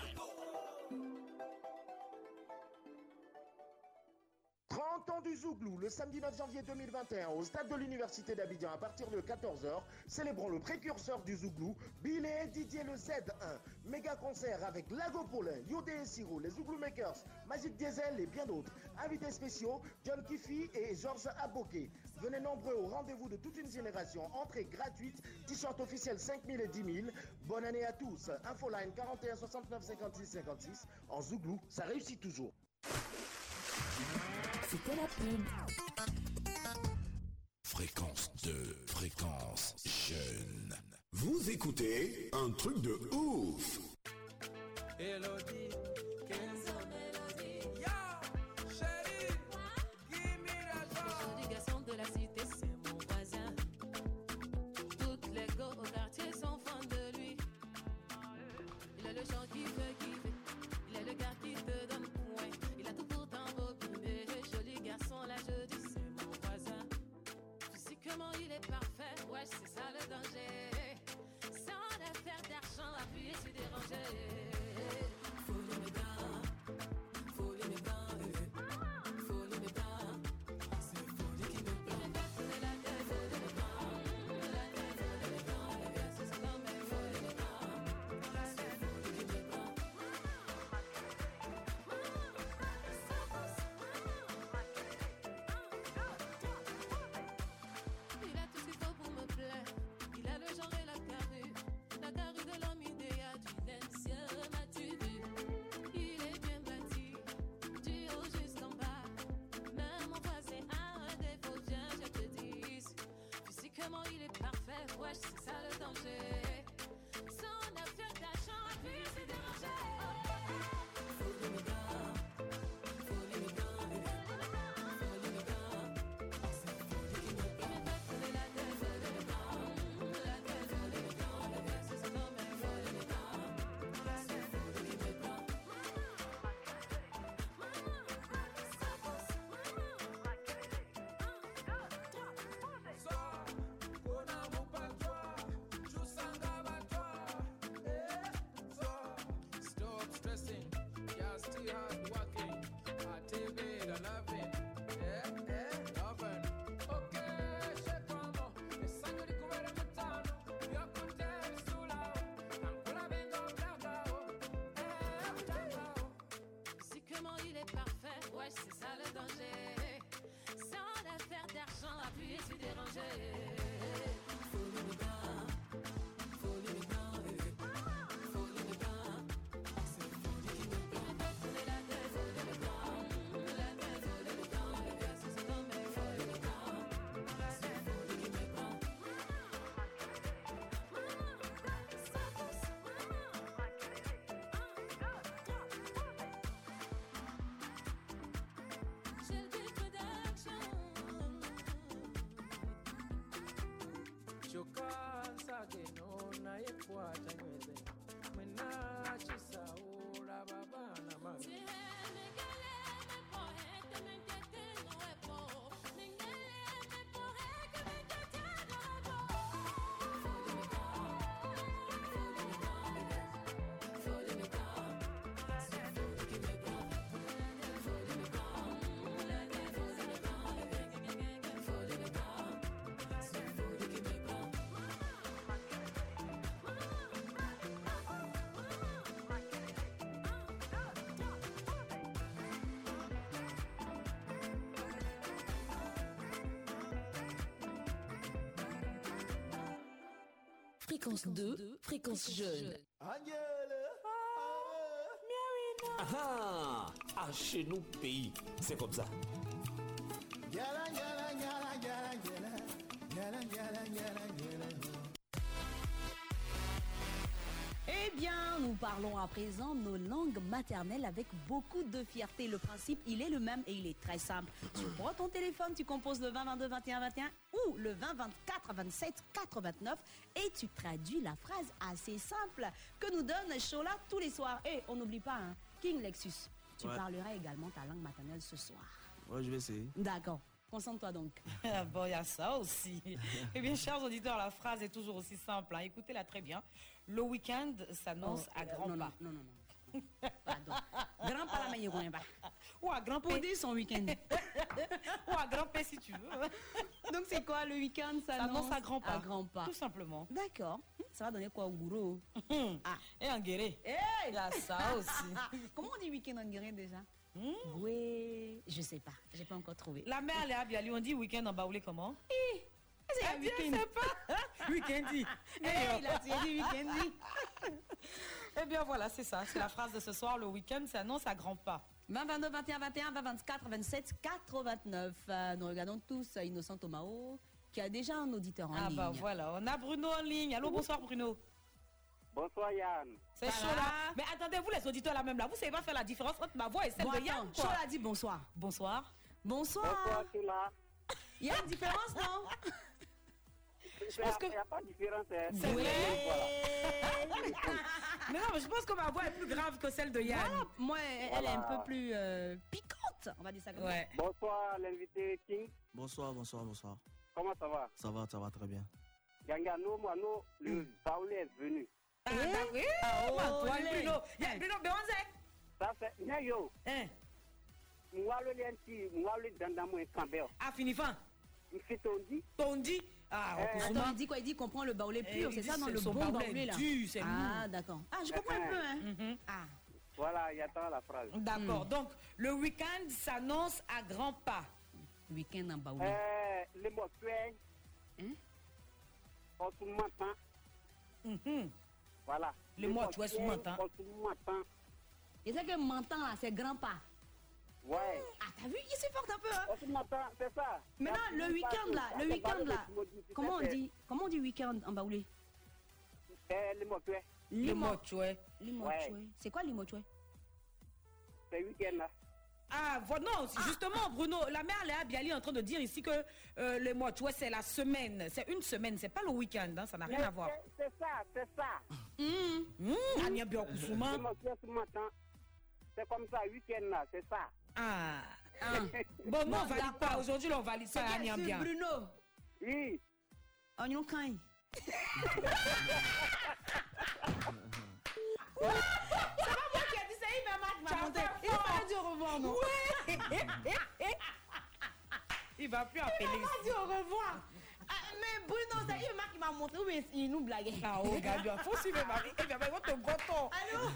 Speaker 14: 30 ans du Zouglou, le samedi 9 janvier 2021, au stade de l'Université d'Abidjan, à partir de 14h, célébrons le précurseur du Zouglou, Billet Didier le Z1. Méga concert avec Lago Paulin, Yodé et Siro, les Zouglou Makers, Magic Diesel et bien d'autres. Invités spéciaux, John Kiffy et Georges Aboké. Venez nombreux au rendez-vous de toute une génération. Entrée gratuite, t-shirt officiel 5000 et 10 000. Bonne année à tous. Infoline 41 69 56 56. En Zouglou, ça réussit toujours.
Speaker 2: C'était la pub.
Speaker 3: Fréquence 2, fréquence jeune. Vous écoutez un truc de ouf.
Speaker 10: Elodie,
Speaker 15: tarde
Speaker 2: Fréquence 2, fréquence jeune.
Speaker 10: Ah ah Ah, chez nous, pays, c'est comme ça.
Speaker 6: Eh bien, nous parlons à présent nos langues maternelles avec beaucoup de fierté. Le principe, il est le même et il est très simple. Tu prends ton téléphone, tu composes le 20 22 21 21 ou le 20 24 27 4 29 et tu traduis la phrase assez simple que nous donne Shola tous les soirs. Et on n'oublie pas, hein, King Lexus, tu
Speaker 9: Ouais.
Speaker 6: parleras également ta langue maternelle ce soir.
Speaker 9: Ouais, je vais essayer.
Speaker 6: D'accord. Concentre-toi donc. *laughs*
Speaker 7: Bon, il y a ça aussi. eh bien, chers auditeurs, la phrase est toujours aussi simple. hein. Écoutez-la très bien. Le week-end s'annonce
Speaker 6: Oh,
Speaker 7: à
Speaker 6: euh,
Speaker 7: grands
Speaker 6: non,
Speaker 7: pas.
Speaker 6: Non, non, non. Pardon. Grand pas la meilleure qu'on pas.
Speaker 7: Ou à grand
Speaker 6: Pour
Speaker 7: P.
Speaker 6: dire son week-end. *laughs*
Speaker 7: Ou à grand P si tu veux. *laughs*
Speaker 6: Donc c'est quoi le week-end Ça
Speaker 7: S'annonce à grands pas.
Speaker 6: À grands pas.
Speaker 7: Tout simplement.
Speaker 6: D'accord. Ça va donner quoi au gourou
Speaker 7: ah. Et en guéré.
Speaker 6: Il
Speaker 7: y a ça aussi. *laughs*
Speaker 6: Comment on dit week-end en guéré déjà Oui. Je sais pas. J'ai pas encore trouvé.
Speaker 7: La mère, les Abiali, on dit week-end en baoulé comment
Speaker 6: C'est un
Speaker 7: Eh
Speaker 6: week-end.
Speaker 7: pas. *laughs* Week-end.
Speaker 6: Eh, il a dit week-end. *laughs*
Speaker 7: Eh bien voilà, c'est ça. C'est la phrase de ce soir. Le week-end s'annonce à grands pas.
Speaker 6: 20, 22, 21, 21, 20, 24, 27, 89. Euh, nous regardons tous euh, Innocent Tomao, qui a déjà un auditeur en
Speaker 7: Ah
Speaker 6: ligne.
Speaker 7: bah voilà, on a Bruno en ligne. Allô, bonsoir Bruno.
Speaker 16: Bonsoir Yann.
Speaker 7: C'est chaud là. Mais attendez, vous les auditeurs là même là, vous savez pas faire la différence entre ma voix et celle
Speaker 6: Bon,
Speaker 7: de
Speaker 6: attends,
Speaker 7: Yann.
Speaker 6: Chola dit bonsoir.
Speaker 7: Bonsoir.
Speaker 6: Bonsoir. Il y a une différence, non? *laughs*
Speaker 16: Je pense qu'il n'y a pas de différence. hein.
Speaker 7: C'est
Speaker 16: Voilà. *laughs*
Speaker 7: Mais non, mais je pense que ma voix est plus grave que celle de Yann.
Speaker 6: Voilà, moi, elle est un peu plus euh, piquante, on va dire ça comme
Speaker 7: Ouais.
Speaker 16: Bonsoir l'invité King.
Speaker 9: Bonsoir, bonsoir, bonsoir.
Speaker 16: Comment ça va?
Speaker 9: Ça va, ça va très bien.
Speaker 16: Ganga, nous, moi, nous, le Baoulé est venu.
Speaker 7: Ah, bah oui.
Speaker 6: Ah, oh,
Speaker 7: toi,
Speaker 6: allez.
Speaker 7: Bruno. Yeah, Bruno, sait.
Speaker 16: Ça fait. Nya yo.
Speaker 7: Hein.
Speaker 16: Moi, le lenti, moi, le dandamo est cambéo.
Speaker 7: Ah, fini fin.
Speaker 16: Il fait ton dit.
Speaker 7: Ah,
Speaker 16: Eh,
Speaker 7: on
Speaker 6: Attends,
Speaker 7: consomme.
Speaker 6: il dit quoi? Il dit qu'on prend le baoulé
Speaker 7: Eh,
Speaker 6: pur, c'est ça, dans
Speaker 7: c'est
Speaker 6: le bon
Speaker 7: baoulé
Speaker 6: là?
Speaker 7: dû,
Speaker 6: Ah, d'accord. Ah, je comprends un peu, hein
Speaker 7: Mhm.
Speaker 6: Ah,
Speaker 16: Voilà, il attend la phrase.
Speaker 7: D'accord, donc le week-end s'annonce à grands pas.
Speaker 6: week-end en baoulé.
Speaker 16: Euh, les mots tués.
Speaker 6: Hein?
Speaker 16: On se matin.
Speaker 7: Mhm.
Speaker 16: Voilà.
Speaker 7: Les mots tués se matin.
Speaker 16: On se matin.
Speaker 6: Et c'est que mentant là, c'est grand pas.
Speaker 16: Ouais.
Speaker 6: Ah, t'as vu Il supporte un peu, hein
Speaker 16: matin, c'est ça.
Speaker 6: Maintenant, le week-end là, le week-end là, comment on
Speaker 16: dit
Speaker 6: Comment on dit week-end en baoulé?
Speaker 16: Eh. Les mots tués.
Speaker 6: Limochoué. C'est quoi limochoué?
Speaker 16: C'est week-end là.
Speaker 7: Ah, voilà, non, c'est justement, Bruno, la mère Léa Bialy est en train de dire ici que euh, le mois, vois, c'est la semaine, c'est une semaine, c'est pas le week-end, hein, ça n'a rien à voir.
Speaker 16: c'est- C'est ça, c'est ça.
Speaker 7: Mmh, Anya Biokoussouma.
Speaker 16: C'est comme ça, week-end là, c'est ça.
Speaker 7: Ah. *laughs* Bon, non, on valide pas. Aujourd'hui, on valide pas
Speaker 6: C'est
Speaker 7: Anya
Speaker 6: bien
Speaker 7: bien.
Speaker 6: sûr, Bruno?
Speaker 16: Oui.
Speaker 6: Oignon caille.
Speaker 7: C'est pas moi qui ai dit ça, il m'a marqué. Il m'a dit au revoir, non Ouais. *laughs* Il va plus appeler.
Speaker 6: Il m'a dit au revoir. Ah, mais Bruno, c'est Irma qui m'a montré où il nous blaguait.
Speaker 7: Ah, oh, Gabia, faut suivre Marie. Il va te goton.
Speaker 6: Allô?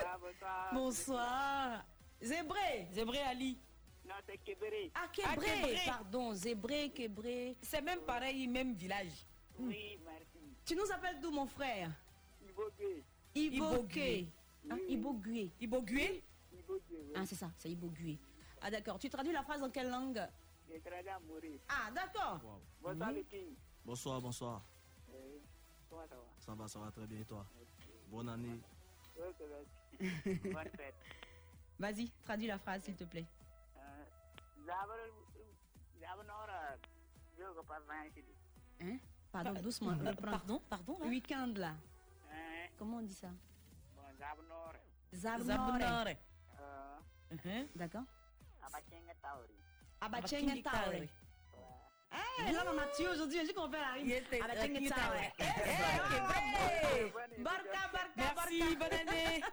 Speaker 16: Ah, bonsoir.
Speaker 6: Bonsoir.
Speaker 7: Zébré. Zébré Ali.
Speaker 17: Non, c'est Kébré.
Speaker 6: Ah,
Speaker 7: Ah,
Speaker 6: Kébré.
Speaker 7: Kébré.
Speaker 6: Pardon, Zébré, Kébré.
Speaker 7: C'est même pareil, même village.
Speaker 17: Oui, merci.
Speaker 6: Tu nous appelles d'où, mon frère?
Speaker 17: Ibogué.
Speaker 6: Ibogué. Ah, Ibogué.
Speaker 7: Ibogué?
Speaker 17: Ibogué, oui.
Speaker 6: Ah, c'est ça, c'est Ibogué. Ah, d'accord. Tu traduis la phrase dans quelle langue?
Speaker 17: Maurice.
Speaker 6: Ah, d'accord.
Speaker 17: Bonsoir, le King.
Speaker 9: Bonsoir, bonsoir.
Speaker 17: Euh, Comment ça va?
Speaker 9: Ça va, ça va très bien et toi? Bonne année.
Speaker 17: Ouais. Bonne fête. *laughs*
Speaker 6: Vas-y, traduis la phrase, s'il te plaît.
Speaker 17: Euh.
Speaker 6: Hein? Pardon, doucement.
Speaker 7: Pardon, pardon. là?
Speaker 6: Week-end, là.
Speaker 17: Hein?
Speaker 6: Comment on dit ça?
Speaker 17: Bon.
Speaker 6: Zabnore.
Speaker 7: Zabnore.
Speaker 17: Euh,
Speaker 7: Mhm.
Speaker 6: D'accord
Speaker 17: Tauri.
Speaker 6: Abachenga
Speaker 7: Abachenga
Speaker 6: Taure.
Speaker 7: Taure.
Speaker 6: Eh, là, on a tué aujourd'hui. J'ai qu'on fait la rime. Taure.
Speaker 7: était- *laughs*
Speaker 6: Eh, eh,
Speaker 17: Bonne
Speaker 6: Barca, barca,
Speaker 7: Merci,
Speaker 6: barca.
Speaker 7: bonne année. *laughs*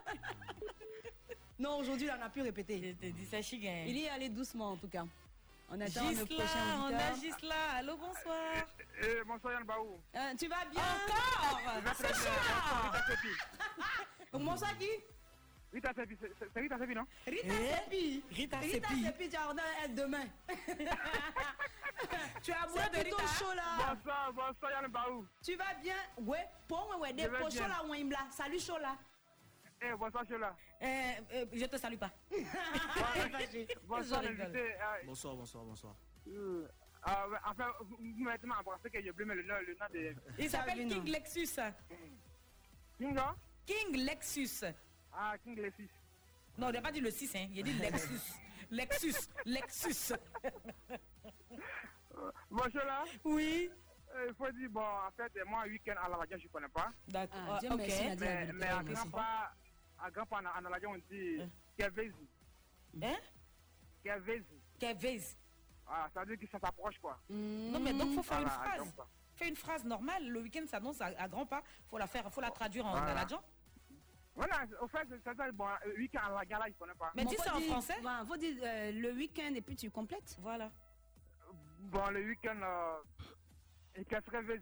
Speaker 6: Non, aujourd'hui, on a pu répéter.
Speaker 7: Je te dis ça, Chigain.
Speaker 6: Il y est allé doucement, en tout cas. On attend le
Speaker 7: Gisela,
Speaker 6: prochain
Speaker 7: on a. Gisela. Allô, bonsoir.
Speaker 17: Eh, bonsoir Yann Baou.
Speaker 6: Euh, tu vas bien?
Speaker 7: Encore? Ça *laughs*
Speaker 6: qui?
Speaker 17: Rita Sepi, c'est Rita Sepi, non?
Speaker 6: Rita
Speaker 7: Eh,
Speaker 6: Sepi.
Speaker 7: Rita
Speaker 6: Rita
Speaker 7: Sepi.
Speaker 6: Sepi, tu as ordonné elle demain. *laughs* tu as
Speaker 7: C'est
Speaker 6: de Rita.
Speaker 7: chaud,
Speaker 6: là.
Speaker 17: Bonsoir, bonsoir Yann Baou.
Speaker 6: Tu vas bien? Ouais, pour ouais, ouais, des chauds là, là. Salut chaud là.
Speaker 17: Eh, bonsoir Chola.
Speaker 7: Euh, euh, je te salue pas. *laughs*
Speaker 17: Bonsoir. Euh,
Speaker 9: Bonsoir, bonsoir, bonsoir.
Speaker 17: euh, ah, ouais, enfin, vous m'avez embrassé que j'ai oublié le nom, le nom de...
Speaker 7: Il s'appelle. King Lexus.
Speaker 17: King?
Speaker 7: King Lexus.
Speaker 17: Ah, King Lessis.
Speaker 7: Non, il n'a pas dit le 6, hein. il a dit Lexus. *laughs* Lexus, Lexus.
Speaker 17: Bon, Chola,
Speaker 7: Oui.
Speaker 17: euh, il faut dire, bon, en fait, moi, week-end à la radio, je ne connais pas.
Speaker 7: D'accord.
Speaker 6: Ah, Dieu
Speaker 7: ok.
Speaker 6: merci, il la
Speaker 17: Mais, à grand-pas, à grand-pas, en, en radio, on dit Kevezi.
Speaker 7: Hein?
Speaker 17: Kevezi.
Speaker 7: Kevez.
Speaker 17: Ah, ça veut dire que ça s'approche, quoi.
Speaker 7: Non, mais donc, il faut faire une phrase. Fais une phrase normale. Le week-end s'annonce à, à grands pas. faut la faire, faut la traduire en
Speaker 17: Voilà.
Speaker 7: galadjan.
Speaker 17: Voilà, au fait, c'est ça, bon, euh, week-end à la gala, je ne connais pas.
Speaker 7: Mais dis ça en français.
Speaker 6: faut dire euh, le week-end et puis tu complètes.
Speaker 7: Voilà.
Speaker 17: Bon, le week-end, euh,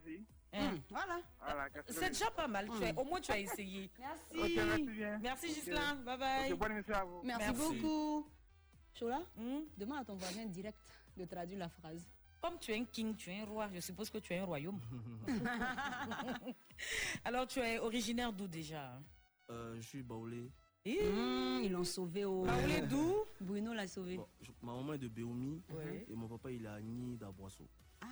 Speaker 17: et.
Speaker 7: Hein.
Speaker 6: Hum, Voilà.
Speaker 17: Voilà,
Speaker 7: C'est déjà pas mal. Tu as- au moins, tu as essayé. *laughs*
Speaker 6: Merci.
Speaker 17: Merci bien.
Speaker 7: Merci,
Speaker 17: Ok.
Speaker 7: Gislain. Bye bye.
Speaker 17: Bonne émission à vous.
Speaker 6: Merci,
Speaker 7: Merci.
Speaker 6: beaucoup. Chola,
Speaker 7: Hmm?
Speaker 6: demande à ton voisin direct de traduire la phrase.
Speaker 7: Comme tu es un king, tu es un roi, je suppose que tu es un royaume. *laughs* *laughs* Alors, tu es originaire d'où déjà?
Speaker 9: Euh, je suis baoulé.
Speaker 7: Eh,
Speaker 6: Hum, ils l'ont sauvé au.
Speaker 7: Baoulé d'où?
Speaker 6: Bruno l'a sauvé.
Speaker 9: Bon, je- ma maman est de
Speaker 7: Ouais.
Speaker 9: et mon papa il est à Agni d'Aboisseau.
Speaker 6: Ah,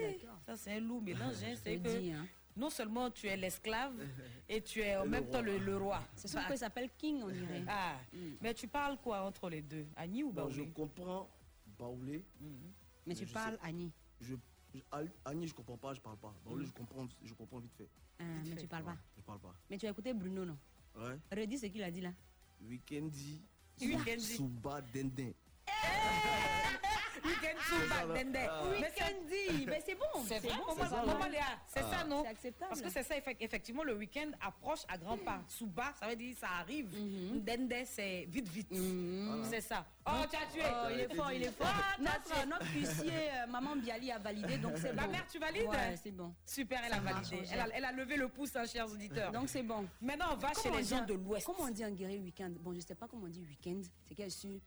Speaker 6: d'accord.
Speaker 7: Ça, c'est un loup mélange. *laughs* hein. C'est
Speaker 6: te
Speaker 7: que
Speaker 6: dis, hein.
Speaker 7: non seulement tu es l'esclave *laughs* et tu es en
Speaker 9: Le
Speaker 7: même
Speaker 9: roi.
Speaker 7: temps le, le roi.
Speaker 6: C'est sûr qu'il s'appelle King, on dirait.
Speaker 7: Ah,
Speaker 6: Mm.
Speaker 7: mais tu parles quoi entre les deux? Agni ou
Speaker 9: Bon, je
Speaker 7: Baoulé?
Speaker 9: comprends baoulé.
Speaker 6: Mais tu
Speaker 9: je
Speaker 6: parles
Speaker 9: sais.
Speaker 6: Annie.
Speaker 9: Je, je- Al- Agni, je comprends pas, je parle pas. Baoulé, je comprends, je comprends vite fait.
Speaker 6: Ah, mais
Speaker 7: fait.
Speaker 6: tu parles pas.
Speaker 9: Je parle pas.
Speaker 6: Mais tu as écouté Bruno, non?
Speaker 9: Ouais.
Speaker 6: Redis ce qu'il a dit là.
Speaker 9: Weekendi.
Speaker 7: Weekendi.
Speaker 9: Souba Dendin.
Speaker 7: Weekend Zumba, Dende.
Speaker 9: Ah.
Speaker 6: Weekendi. Mais c'est bon.
Speaker 7: C'est vrai,
Speaker 6: bon,
Speaker 7: maman,
Speaker 6: c'est bon.
Speaker 7: maman Léa, c'est ça, non?
Speaker 6: C'est acceptable.
Speaker 7: Parce que c'est ça, effect- effectivement, le week-end approche à grands pas. Souba, ça veut dire ça arrive.
Speaker 6: Mhm.
Speaker 7: Dende, c'est vite, vite. C'est ça. Oh, tu as tué.
Speaker 6: Oh, il est fort, il est fort.
Speaker 7: Ah,
Speaker 6: Notre, huissier, euh, maman Biali a validé, donc c'est.
Speaker 7: La mère, tu valides?
Speaker 6: Ouais, c'est bon.
Speaker 7: Super, elle a validé. Elle a, levé le pouce, hein, chers auditeurs.
Speaker 6: Donc c'est bon.
Speaker 7: Maintenant, on va chez les gens de l'Ouest.
Speaker 6: Comment on dit en guéri week-end? Bon, je sais pas comment on dit week-end. C'est qu'elle sur.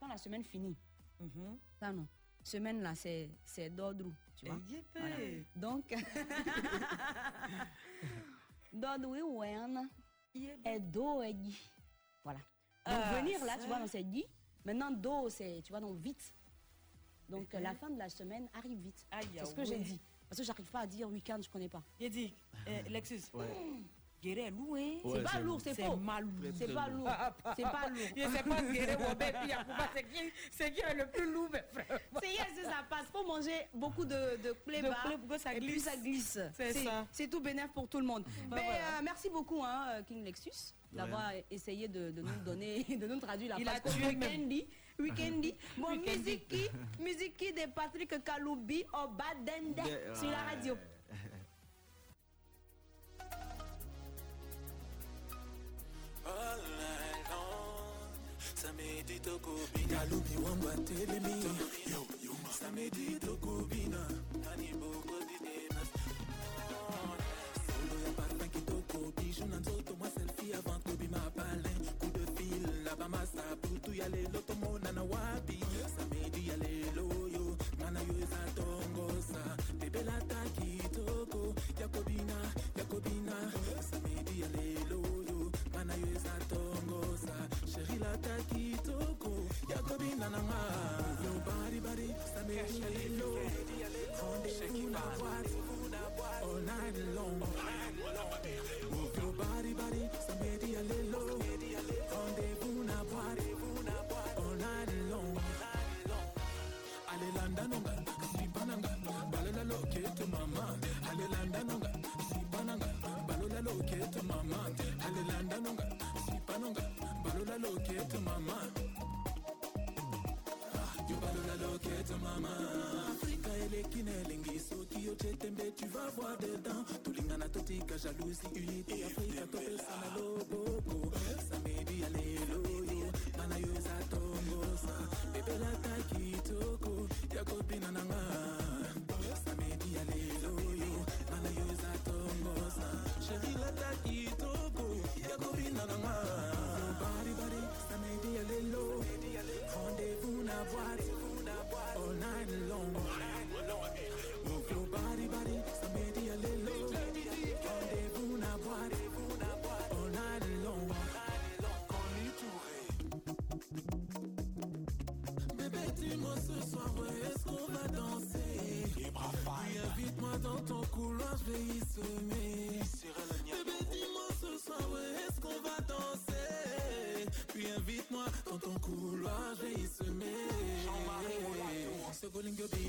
Speaker 6: Quand la semaine finit.
Speaker 7: Mhm.
Speaker 6: Ça non. Semaine là, c'est c'est d'ordre. Tu vois Voilà. Donc. *laughs* d'ordre, oui, ouais. hein. Et do et dit. Voilà. Donc
Speaker 7: Ah,
Speaker 6: venir là, tu vois, donc c'est dit. Maintenant, do, c'est, tu vois, donc vite. Donc la fin de la semaine arrive vite.
Speaker 7: Aïe,
Speaker 6: C'est ce
Speaker 7: ah
Speaker 6: que j'ai dit. Parce que j'arrive pas à dire week-end, je connais pas.
Speaker 7: Il dit, euh, Lexus,
Speaker 9: Ouais.
Speaker 7: Loué.
Speaker 9: Ouais,
Speaker 6: c'est pas lourd, c'est
Speaker 7: C'est
Speaker 6: faux.
Speaker 7: mal lourd.
Speaker 9: Très,
Speaker 6: C'est pas
Speaker 9: lourd.
Speaker 6: lourd. C'est pas lourd.
Speaker 7: Je sais pas *laughs* puis Yacouba, c'est qui, c'est qui est le plus lourd, mais frère.
Speaker 6: C'est c'est ça passe. Faut manger beaucoup de, de
Speaker 7: pour que ça
Speaker 6: et puis
Speaker 7: glisse.
Speaker 6: ça glisse.
Speaker 7: C'est ça.
Speaker 6: C'est tout bénéf pour tout le monde.
Speaker 7: Bah
Speaker 6: Mais
Speaker 7: voilà.
Speaker 6: euh, merci beaucoup, hein, King Lexus, d'avoir essayé de, de nous donner, de nous traduire la
Speaker 7: Il a
Speaker 6: phrase
Speaker 7: tué même.
Speaker 6: weekendi. Weekendi. *laughs* Bon. Miziki, Miziki de Patrick Kaloubi au Badende
Speaker 9: De-
Speaker 6: sur la
Speaker 9: ouais.
Speaker 18: All night long, samedi tokobina lubi wangu atelemi samedi tokobina nani boko didemas solo ya parfum kitoko bijou na nzoto mwa selfie avant tobima palin coup de fil là-bas ma sabutu ya lelo tomonana wapi samedi ya lelo yo ngana yo eza tongosa bebelata kitoko yakobina yakobina samedi ya lelo yo ngana yo eza tongosa sherilata kitoko yakobina na nga yo baribari samedi ya lelo rendez-vous na jalousie unie pulling your beat.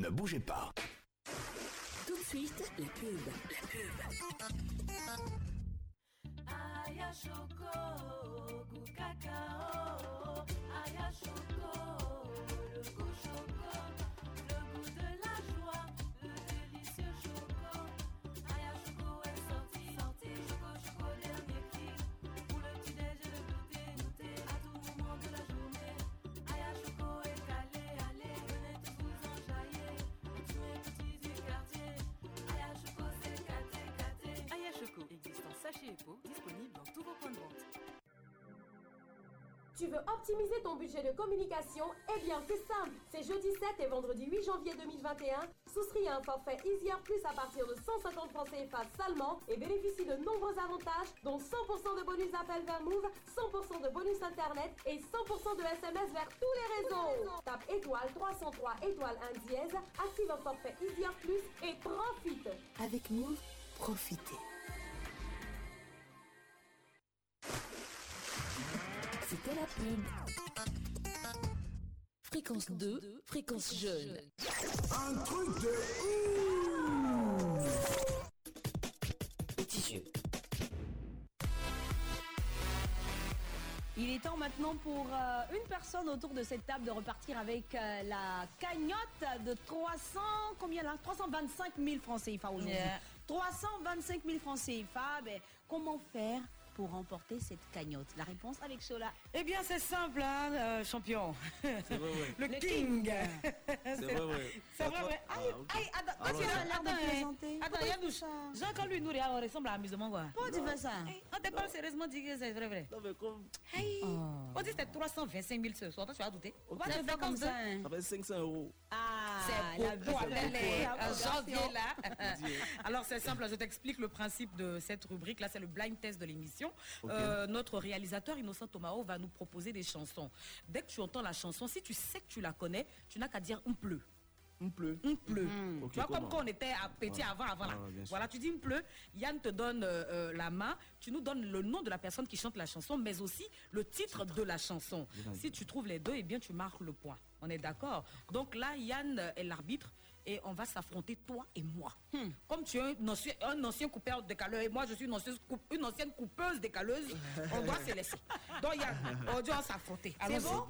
Speaker 8: Ne bougez pas.
Speaker 2: Tout de suite, la pub. La pub.
Speaker 11: Tu veux optimiser ton budget de communication? Eh bien, c'est simple. C'est jeudi 7 et vendredi 8 janvier 2021. Souscris à un forfait Easier Plus à partir de 150 francs CFA seulement et bénéficie de nombreux avantages, dont 100% de bonus appel vers Move, 100% de bonus internet et 100% de SMS vers tous les réseaux. Tape étoile 303 étoile 1 dièse, active un forfait Easier Plus et profite.
Speaker 2: Avec Move, profitez. C'était la pub. Fréquence 2, fréquence jeune.
Speaker 8: Un truc de ouf
Speaker 2: yeux.
Speaker 6: Il est temps maintenant pour euh, une personne autour de cette table de repartir avec euh, la cagnotte de 300, combien là? 325 000 francs CFA aujourd'hui.
Speaker 7: Yeah.
Speaker 6: 325 000 francs CFA, ben, comment faire pour remporter cette cagnotte La réponse avec Chola.
Speaker 7: Eh bien, c'est simple, hein, euh, champion.
Speaker 9: C'est vrai, ouais.
Speaker 7: Le,
Speaker 6: Le
Speaker 7: king.
Speaker 6: king. *laughs*
Speaker 9: C'est vrai, ouais.
Speaker 7: C'est vrai, ouais.
Speaker 9: Ah,
Speaker 7: Aïe, aïe, attends,
Speaker 9: Ah,
Speaker 7: attends,
Speaker 9: ouais.
Speaker 6: Tu as l'air de
Speaker 7: attends, hein.
Speaker 6: plaisanter.
Speaker 7: Attends, Yandouche. Jean, quand lui nous regarde, on ressemble à amusement, quoi.
Speaker 6: Pourquoi tu fais ça
Speaker 7: Hey, On te parle sérieusement, dis que c'est vrai, vrai.
Speaker 9: Non, mais comme.
Speaker 7: Hey.
Speaker 6: Oh.
Speaker 7: On dit que c'était 325 000 ce soir. Toi, tu vas douter.
Speaker 6: Comme ça hein
Speaker 9: Ça fait 500 euros.
Speaker 6: Ah,
Speaker 7: C'est
Speaker 6: la
Speaker 7: janvier là. Alors c'est simple, je t'explique le principe de cette rubrique. Là, c'est le blind test de l'émission. Euh, notre réalisateur Innocent Tomao va nous proposer des chansons. Dès que tu entends la chanson, si tu sais que tu la connais, tu n'as qu'à dire on pleut.
Speaker 9: Il pleut.
Speaker 7: Il pleut. Tu vois, comme quand on était à petit avant, avant là. Voilà, tu dis il pleut. Yann te donne euh, euh, la main. Tu nous donnes le nom de la personne qui chante la chanson, mais aussi le titre de la chanson. Si tu trouves les deux, eh bien, tu marques le point. On est d'accord? Donc là, Yann est l'arbitre et on va s'affronter, toi et moi.
Speaker 6: Hmm.
Speaker 7: Comme tu es un ancien, un ancien coupeur décaleur et moi, je suis une ancienne, coupe- une ancienne coupeuse décaleuse, *laughs* on va se laisser. Donc aujourd'hui, on va s'affronter.
Speaker 6: C'est bon?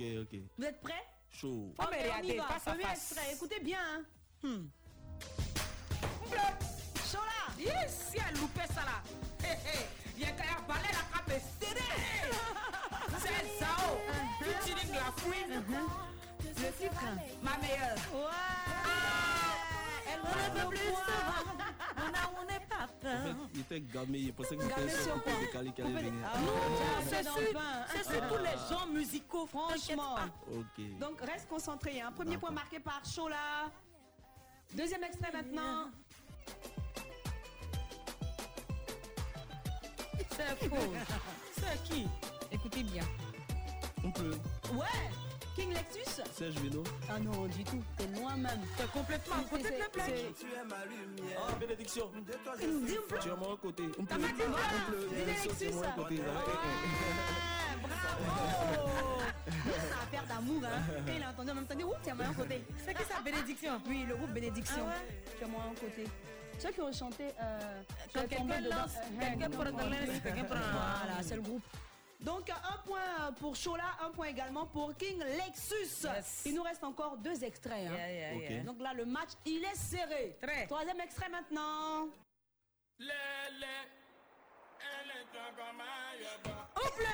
Speaker 6: Vous êtes prêts?
Speaker 9: Chaud.
Speaker 6: Y
Speaker 7: face à face.
Speaker 6: extrait, écoutez bien. hein. Hmm. Chola
Speaker 7: Yes, si elle loupait ça là. Hé hé, il y a qu'à balai la cape et serré. *laughs* C'est ça, oh. La.
Speaker 6: Le titre
Speaker 7: Ma meilleure.
Speaker 6: Elle
Speaker 7: On ne
Speaker 6: va
Speaker 7: peut plus
Speaker 6: le.
Speaker 7: On n'est pas peur.
Speaker 9: il était gamé, il pensait que c'était un
Speaker 6: sur quoi
Speaker 9: coupé décalé qui allait venir.
Speaker 6: Ah,
Speaker 7: Non,
Speaker 6: ouais,
Speaker 7: c'est sur,
Speaker 6: le
Speaker 7: tous les genres musicaux.
Speaker 6: Franchement.
Speaker 9: Ok.
Speaker 6: Donc reste concentré. Hein. Premier point marqué par Chola. Deuxième extrait maintenant.
Speaker 7: C'est faux. *laughs* C'est qui? Écoutez bien.
Speaker 9: On pleut.
Speaker 6: Ouais King Lexus
Speaker 9: Serge Vino.
Speaker 6: Ah non, du tout. T'es loin même.
Speaker 7: T'es complètement à côté de la plaque.
Speaker 9: Ah. Tu es On pleut.
Speaker 6: Dis
Speaker 9: Bénédiction, tu es à mon
Speaker 6: Lexus.
Speaker 9: côté.
Speaker 6: Bravo C'est une affaire d'amour, hein. Et il a entendu en même temps, ouh, tiens, moi un côté.
Speaker 7: C'est qui ça, Bénédiction?
Speaker 6: Oui, le groupe Bénédiction.
Speaker 7: Ah ouais?
Speaker 6: Tu as moi un côté. Ceux qui ont chanté. Euh,
Speaker 7: Quand quelqu'un lance,
Speaker 6: euh,
Speaker 7: quelqu'un prend
Speaker 6: quelqu'un
Speaker 7: prend-
Speaker 6: Voilà, c'est le groupe. Donc un point pour Chola, un point également pour King Lexus.
Speaker 7: Yes.
Speaker 6: Il nous reste encore deux extraits. hein.
Speaker 7: Yeah, yeah,
Speaker 9: Ok.
Speaker 7: yeah.
Speaker 6: Donc là, le match, il est serré.
Speaker 7: Très.
Speaker 6: Troisième extrait maintenant.
Speaker 7: Oups là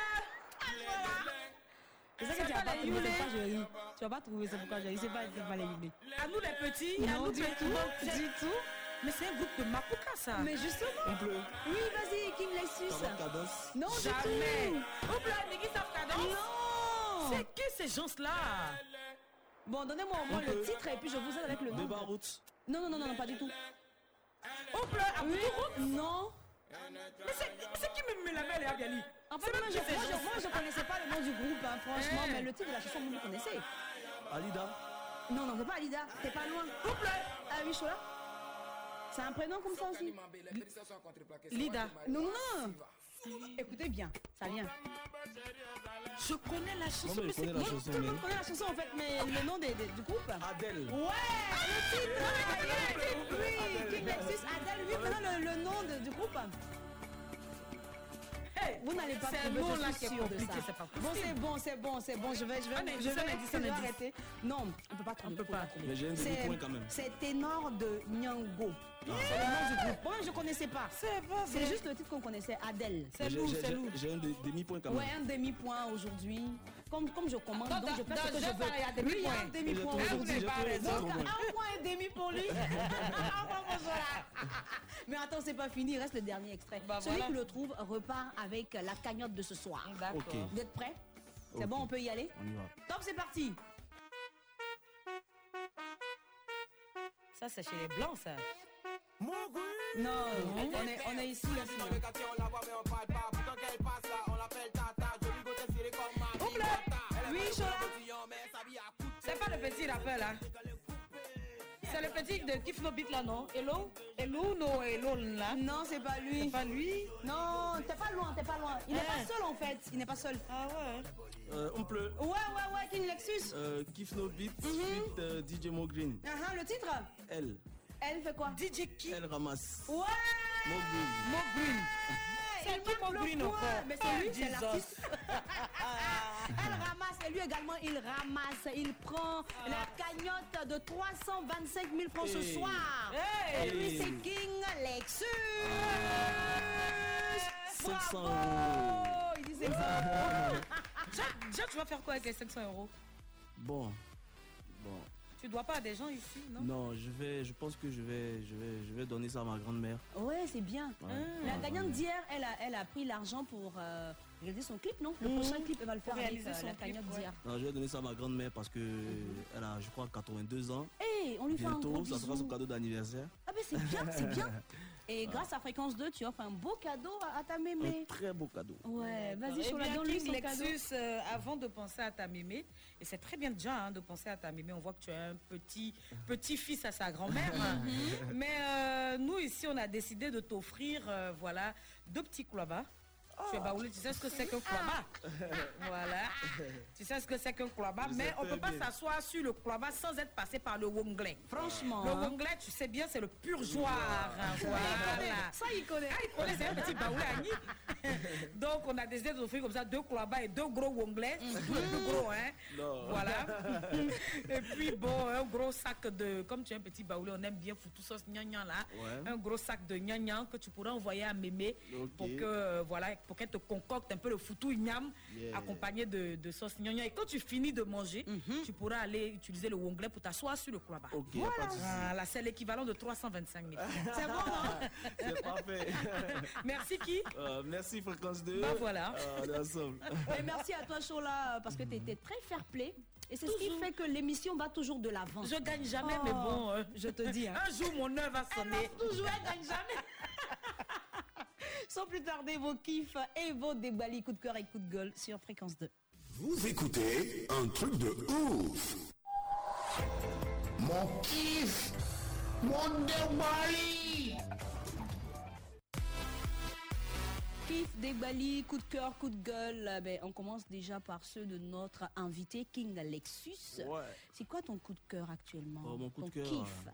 Speaker 6: C'est ça que tu vas pas trouver, c'est pourquoi je ris. Tu vas pas trouver, c'est pourquoi je ris. C'est pas, pas les guillemets.
Speaker 7: À nous les petits, à nous les
Speaker 6: tout,
Speaker 7: petits.
Speaker 6: du tout.
Speaker 7: Mais c'est un groupe de Mapuka ça.
Speaker 6: Mais justement.
Speaker 9: Pleut.
Speaker 6: Oui, vas-y, King Lexus.
Speaker 9: Ça va, cadence.
Speaker 6: Non,
Speaker 7: Jamais. Oups là, Niki Safkadon.
Speaker 6: Non.
Speaker 7: C'est qui ces gens-là
Speaker 6: Bon, donnez-moi au moins le titre et puis je vous aide avec le nom.
Speaker 9: Débat route.
Speaker 6: Non, non, non, non, pas du tout.
Speaker 7: Oups là, à
Speaker 6: Oui, non.
Speaker 7: Mais c'est qui me met la belle et Abiali
Speaker 6: En fait, moi, je, moi, je, moi, je connaissais pas le nom du groupe, hein, franchement,
Speaker 7: Eh.
Speaker 6: mais le titre de la chanson, vous le connaissez.
Speaker 9: Alida.
Speaker 6: Non, non, c'est pas Alida, t'es pas loin.
Speaker 7: Oups là.
Speaker 6: Ah oui, Chola C'est un prénom comme ça aussi
Speaker 7: Lida.
Speaker 6: Non, non Écoutez bien, ça vient.
Speaker 7: Je connais la chanson.
Speaker 9: Mais
Speaker 7: c'est
Speaker 9: la
Speaker 6: Tout le monde connaît la chanson en fait, mais le nom des- des- du groupe
Speaker 9: Adèle.
Speaker 6: Ouais Le titre ah, Oui, King Lexus, Adèle, oui, maintenant le, le nom de- du groupe.
Speaker 7: Hey,
Speaker 6: Vous n'allez pas
Speaker 7: C'est un
Speaker 6: trouver,
Speaker 7: nom
Speaker 6: je
Speaker 7: là
Speaker 6: suis
Speaker 7: qui est
Speaker 6: sûre de
Speaker 7: compliqué,
Speaker 6: ça.
Speaker 7: c'est pas
Speaker 6: Bon, c'est bon, c'est bon, c'est bon. Je vais, je vais,
Speaker 7: Un
Speaker 6: je vais,
Speaker 7: un indice, un
Speaker 6: je vais
Speaker 7: indice.
Speaker 6: arrêter. Non, on peut pas trouver.
Speaker 7: peut
Speaker 6: faut
Speaker 7: pas.
Speaker 6: trouver.
Speaker 9: Mais j'ai un demi-point quand même.
Speaker 6: C'est ténor de Nyango. C'est le nom du groupe. Moi, je connaissais pas.
Speaker 7: C'est pas
Speaker 6: C'est juste le titre qu'on connaissait, Adèle.
Speaker 7: C'est
Speaker 9: j'ai-
Speaker 7: c'est nous.
Speaker 9: J'ai un de- demi-point quand même.
Speaker 6: Ouais, un demi-point aujourd'hui. Comme, comme je commande, donc je fais ce que je veux. Oui, il y a un
Speaker 7: demi-point.
Speaker 6: aujourd'hui. Donc, un point et demi pour lui. *laughs* *laughs* Mais attends, c'est pas fini, il reste le dernier extrait.
Speaker 7: Bah,
Speaker 6: Celui
Speaker 7: voilà.
Speaker 6: qui le trouve repart avec la cagnotte de ce soir.
Speaker 7: D'accord.
Speaker 6: Vous êtes prêts? C'est bon, on peut y aller?
Speaker 9: On y va.
Speaker 6: Top, c'est parti.
Speaker 7: Ça, c'est chez les blancs, ça.
Speaker 6: Non, on est, on est ici. ici.
Speaker 7: Oups là.
Speaker 6: Oui, Chola.
Speaker 7: C'est pas le petit rappel, hein. C'est le petit de Kifno Beat là, non? Hello? Hello, no, hello là.
Speaker 6: Non, c'est pas lui.
Speaker 7: C'est pas lui?
Speaker 6: Non, t'es pas loin, t'es pas loin. Il n'est
Speaker 7: Hein?
Speaker 6: pas seul en fait. Il n'est pas seul.
Speaker 7: Ah ouais
Speaker 9: Euh, on pleut.
Speaker 6: Ouais, ouais, ouais, King Lexus.
Speaker 9: Euh, Kiff No Beat,
Speaker 6: Mhm.
Speaker 9: suite euh, DJ Mo Green.
Speaker 6: Ah, ah, le titre?
Speaker 9: Elle.
Speaker 6: Elle fait quoi?
Speaker 7: DJ qui
Speaker 9: Elle ramasse.
Speaker 6: Ouais
Speaker 9: Mo Green.
Speaker 7: Mo Green.
Speaker 6: C'est
Speaker 7: qui Mo Green encore
Speaker 6: Mais c'est lui, c'est l'artiste. *laughs* Elle ramasse, et lui également, il ramasse. Il prend la cagnotte de 325 000 francs ce
Speaker 9: Hey.
Speaker 6: soir.
Speaker 7: Hey.
Speaker 6: Et lui, c'est King Lexus.
Speaker 9: 500
Speaker 7: Bravo
Speaker 9: euros.
Speaker 7: Il dit 500 euros. Déjà, déjà, tu vas faire quoi avec les 500 euros?
Speaker 9: Bon, bon.
Speaker 7: Tu dois pas à des gens ici, non?
Speaker 9: Non, je vais, je pense que je vais, je vais, je vais donner ça à ma grand-mère.
Speaker 6: Ouais, c'est bien.
Speaker 9: Ouais.
Speaker 6: La
Speaker 9: Ouais,
Speaker 6: gagnante
Speaker 9: ouais.
Speaker 6: d'hier, elle a, elle a pris l'argent pour euh, réaliser son clip, non? Le
Speaker 7: Mhm.
Speaker 6: prochain clip, elle va le faire avec
Speaker 7: réaliser
Speaker 6: euh,
Speaker 7: son
Speaker 6: la gagnante
Speaker 7: ouais.
Speaker 6: d'hier.
Speaker 9: Non, je vais donner ça à ma grand-mère parce que elle a, je crois, 82 ans.
Speaker 6: Hey, on lui fait un
Speaker 9: Bientôt,
Speaker 6: gros
Speaker 9: ça sera son cadeau d'anniversaire.
Speaker 6: Ah ben c'est bien, c'est bien. *laughs* Et grâce à Fréquence 2, tu offres un beau cadeau à, à ta
Speaker 9: Un
Speaker 6: mémé.
Speaker 9: très beau cadeau.
Speaker 6: Ouais, vas-y,
Speaker 7: Eh
Speaker 6: sur la donne lui son cadeau.
Speaker 7: Lexus, euh, avant de penser à ta mémé, et c'est très bien déjà hein, de penser à ta mémé, on voit que tu as un petit petit-fils à sa grand-mère.
Speaker 6: Mhm. *laughs*
Speaker 7: Mais euh, nous, ici, on a décidé de t'offrir euh, voilà, deux petits clobas. Tu es baoulé, tu sais ce que c'est qu'un cloba *laughs* Voilà. Tu sais ce que c'est qu'un cloba,
Speaker 6: Je
Speaker 7: mais on ne peut pas s'asseoir sur le cloba sans être passé par le wonglais.
Speaker 6: Franchement,
Speaker 7: Le wonglais, tu sais bien, c'est le purgeoir. Voilà.
Speaker 6: Ça, il connaît.
Speaker 7: Ah, il connaît, c'est un petit baoulé. *laughs* Donc, on a décidé d'offrir comme ça deux clobas et deux gros wonglais, surtout le plus gros, hein.
Speaker 9: Non.
Speaker 7: Voilà. *laughs* et puis, bon, un gros sac de. Comme tu es un petit baoulé, on aime bien foutu sauce gnangnan là.
Speaker 9: Ouais.
Speaker 7: Un gros sac de gnangnan que tu pourras envoyer à Mémé pour que euh, voilà pour qu'elle te concocte un peu le foutou ignam
Speaker 9: Yeah.
Speaker 7: accompagné de, de sauce gnangnan. Et quand tu finis de manger,
Speaker 6: Mhm.
Speaker 7: tu pourras aller utiliser le wonglais pour t'asseoir sur le clobas.
Speaker 9: Ok, y a pas de souci.
Speaker 7: Voilà, c'est l'équivalent de 325 000. *laughs*
Speaker 6: C'est bon, non?
Speaker 9: C'est parfait. *laughs*
Speaker 7: Merci qui
Speaker 9: Euh, merci Fréquence 2.
Speaker 7: Bah voilà.
Speaker 9: Euh.
Speaker 6: Et *laughs* merci à toi, Chola, parce que tu étais très fair play. Et c'est ce qui fait que l'émission va toujours de l'avant.
Speaker 7: Je gagne jamais,
Speaker 6: Oh,
Speaker 7: mais bon. euh,
Speaker 6: je te dis. hein.
Speaker 7: Un jour, mon œuvre va sonner.
Speaker 6: toujours, elle gagne jamais. Sans plus tarder, vos kiffs et vos déballés coup de cœur et coup de gueule sur Fréquence 2.
Speaker 8: Vous écoutez un truc de ouf. Mon kiff, mon déballe.
Speaker 6: Kiff, déballé, coup de cœur, coup de gueule. Ben, on commence déjà par ceux de notre invité King Alexus.
Speaker 9: Ouais.
Speaker 6: C'est quoi ton coup de cœur actuellement
Speaker 9: Oh, mon coup de cœur,
Speaker 6: kiff
Speaker 9: euh,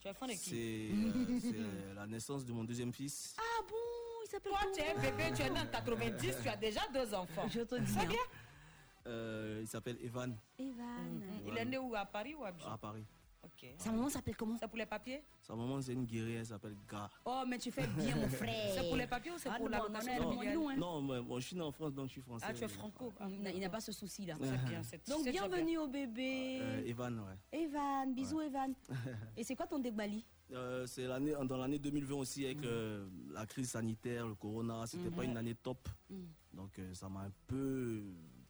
Speaker 7: Tu es fan de
Speaker 9: euh, c'est, euh, la naissance de mon deuxième fils.
Speaker 6: Ah bon? Il s'appelle
Speaker 7: Toi, tu es un bébé, tu es né en 90, tu as déjà deux enfants.
Speaker 6: Je te dis.
Speaker 7: C'est
Speaker 6: hein.
Speaker 7: bien.
Speaker 9: Euh, il s'appelle Evan
Speaker 6: Evan.
Speaker 7: Il est né où À Paris ou à Abidjan
Speaker 9: à Paris.
Speaker 7: Ok.
Speaker 6: Sa maman s'appelle comment
Speaker 7: C'est pour les papiers
Speaker 9: Sa maman, c'est une guerrière, elle s'appelle Ga.
Speaker 6: Oh, mais tu fais bien, mon frère.
Speaker 7: C'est pour les papiers ou c'est
Speaker 6: Ah,
Speaker 7: pour
Speaker 6: non,
Speaker 7: l'allocation
Speaker 6: non, non,
Speaker 7: familiale
Speaker 6: non, hein.
Speaker 9: Non, mais bon, je suis né en France, donc je suis français.
Speaker 7: Ah, tu es franco. Ah,
Speaker 6: Il n'a- pas ce souci-là.
Speaker 7: C'est bien. c'est-
Speaker 6: Donc, bienvenue au bébé.
Speaker 9: Euh, Evan, ouais.
Speaker 6: Evan, bisous Evan. *laughs* Et c'est quoi ton débali
Speaker 9: Euh, c'est l'année, dans l'année 2020 aussi, avec euh, la crise sanitaire, le corona, c'était pas
Speaker 6: Mhm.
Speaker 9: une année top.
Speaker 6: Mhm.
Speaker 9: Donc euh, ça m'a un peu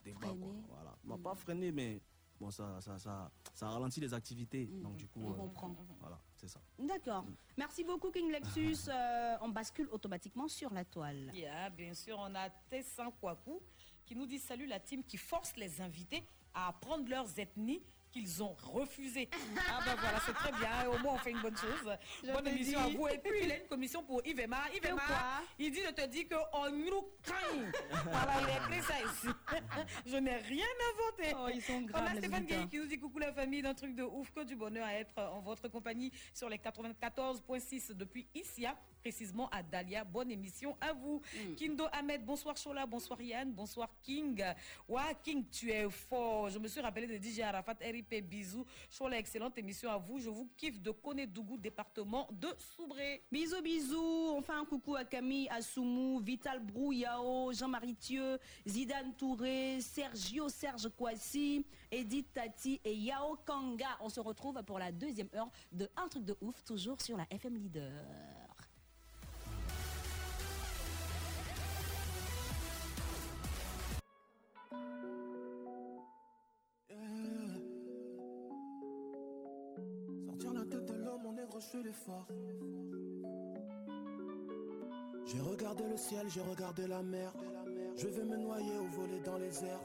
Speaker 9: débat, quoi.
Speaker 6: Freiné.
Speaker 9: Voilà. M'a pas freiné, mais bon, ça, ça, ça, ça ralentit les activités. Donc du coup,
Speaker 6: On
Speaker 9: euh,
Speaker 6: comprend.
Speaker 9: voilà, c'est ça.
Speaker 6: D'accord. Merci beaucoup King Lexus. *laughs* Euh, on bascule automatiquement sur la toile.
Speaker 7: Yeah, bien sûr, on a Tessin Kwaku qui nous dit salut la team qui force les invités à apprendre leurs ethnies qu'ils ont refusées. Ah ben voilà, c'est très bien. Au moins, on fait une bonne chose.
Speaker 6: Je
Speaker 7: bonne émission
Speaker 6: dis.
Speaker 7: à vous. Et puis, il a une commission pour. Yvema,
Speaker 6: quoi
Speaker 7: il dit, je te dis qu'on nous craint. Voilà, il a écrit ça ici. *laughs* je n'ai rien inventé.
Speaker 6: Oh, ils sont
Speaker 7: On
Speaker 6: graves,
Speaker 7: a
Speaker 6: les
Speaker 7: Stéphane. Guy qui nous dit coucou la famille d'un truc de ouf, que du bonheur à être en votre compagnie sur les 94.6 depuis Issia, précisément à Dahlia. Bonne émission à vous.
Speaker 6: Mm.
Speaker 7: Kindo Ahmed, bonsoir Chola, bonsoir Yann, bonsoir King. Ouais, King, tu es fort. Je me suis rappelé de DJ Arafat, RIP, bisous. Chola, excellente émission à vous. Je vous kiffe de Konedougou, département de Soubré.
Speaker 6: Bisous, bisous. On fait un coucou à Camille Assoumou, Vital Brouillao, Jean-Marie Thieu, Zidane Touré, Sergio Serge Kouassi, Edith Tati et Yao Kanga. On se retrouve pour la deuxième heure de Un truc de ouf, toujours sur la FM Leader.
Speaker 19: La tête de l'homme, je l'effort. J'ai regardé le ciel, j'ai regardé la mer. Je vais me noyer ou voler dans les airs.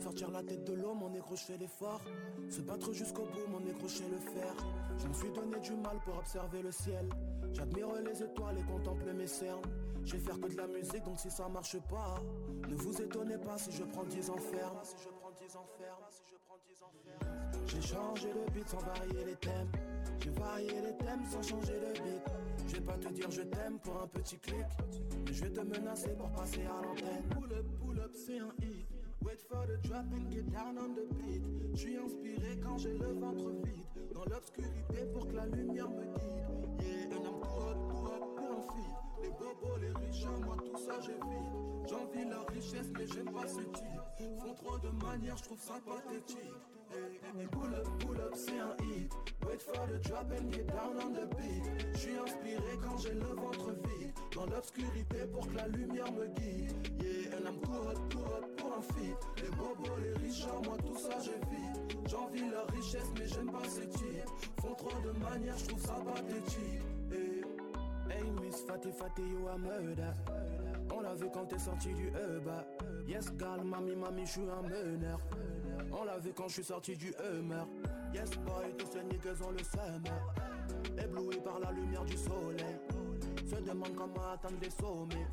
Speaker 19: Sortir la tête de l'homme, mon négro, je l'effort. Se battre jusqu'au bout, mon sais le faire. Je me suis donné du mal pour observer le ciel. J'admire les étoiles et contemple mes cernes. Je vais faire que de la musique, donc si ça marche pas, ne vous étonnez pas si je prends 10 ans ferme. Si je prends 10 ans ferme, si je prends 10 ans ferme. J'ai changé de beat sans varier les thèmes. J'ai varié les thèmes sans changer de beat. Je vais pas te dire je t'aime pour un petit clic. Mais je vais te menacer pour passer à l'antenne. Pull up, pull up, c'est un hit. Wait for the drop and get down on the beat. Je suis inspiré quand j'ai le ventre vide. Dans l'obscurité pour que la lumière me guide. Yeah, un homme tout hot, tout hot pour un feed. Les bobos, les riches, moi tout ça j'évite. J'envie la richesse, mais j'aime pas ce type. Font trop de manières, je trouve ça pathétique. Pull up, pull up, c'est un hit. Wait for the drop and get down on the beat. Je suis inspiré quand j'ai le ventre vide. Dans l'obscurité pour que la lumière me guide. Yeah, and I'm too hot, too hot pour un feat. Les bobos, les richards, moi tout ça j'évite. J'envie leur richesse, mais j'aime pas ce type. Font trop de manières, je trouve ça pathétique. Hey, hey Miss Fatty Fatty, you a murder. On l'a vu quand t'es sorti du EBA. Yes, gal, mami, mami, je suis un meneur. On l'a vu quand je suis sorti du Hummer. Yes, boy, tous ces niggas ont le summer. Ébloui par la lumière du soleil. Se demande comment atteindre les sommets.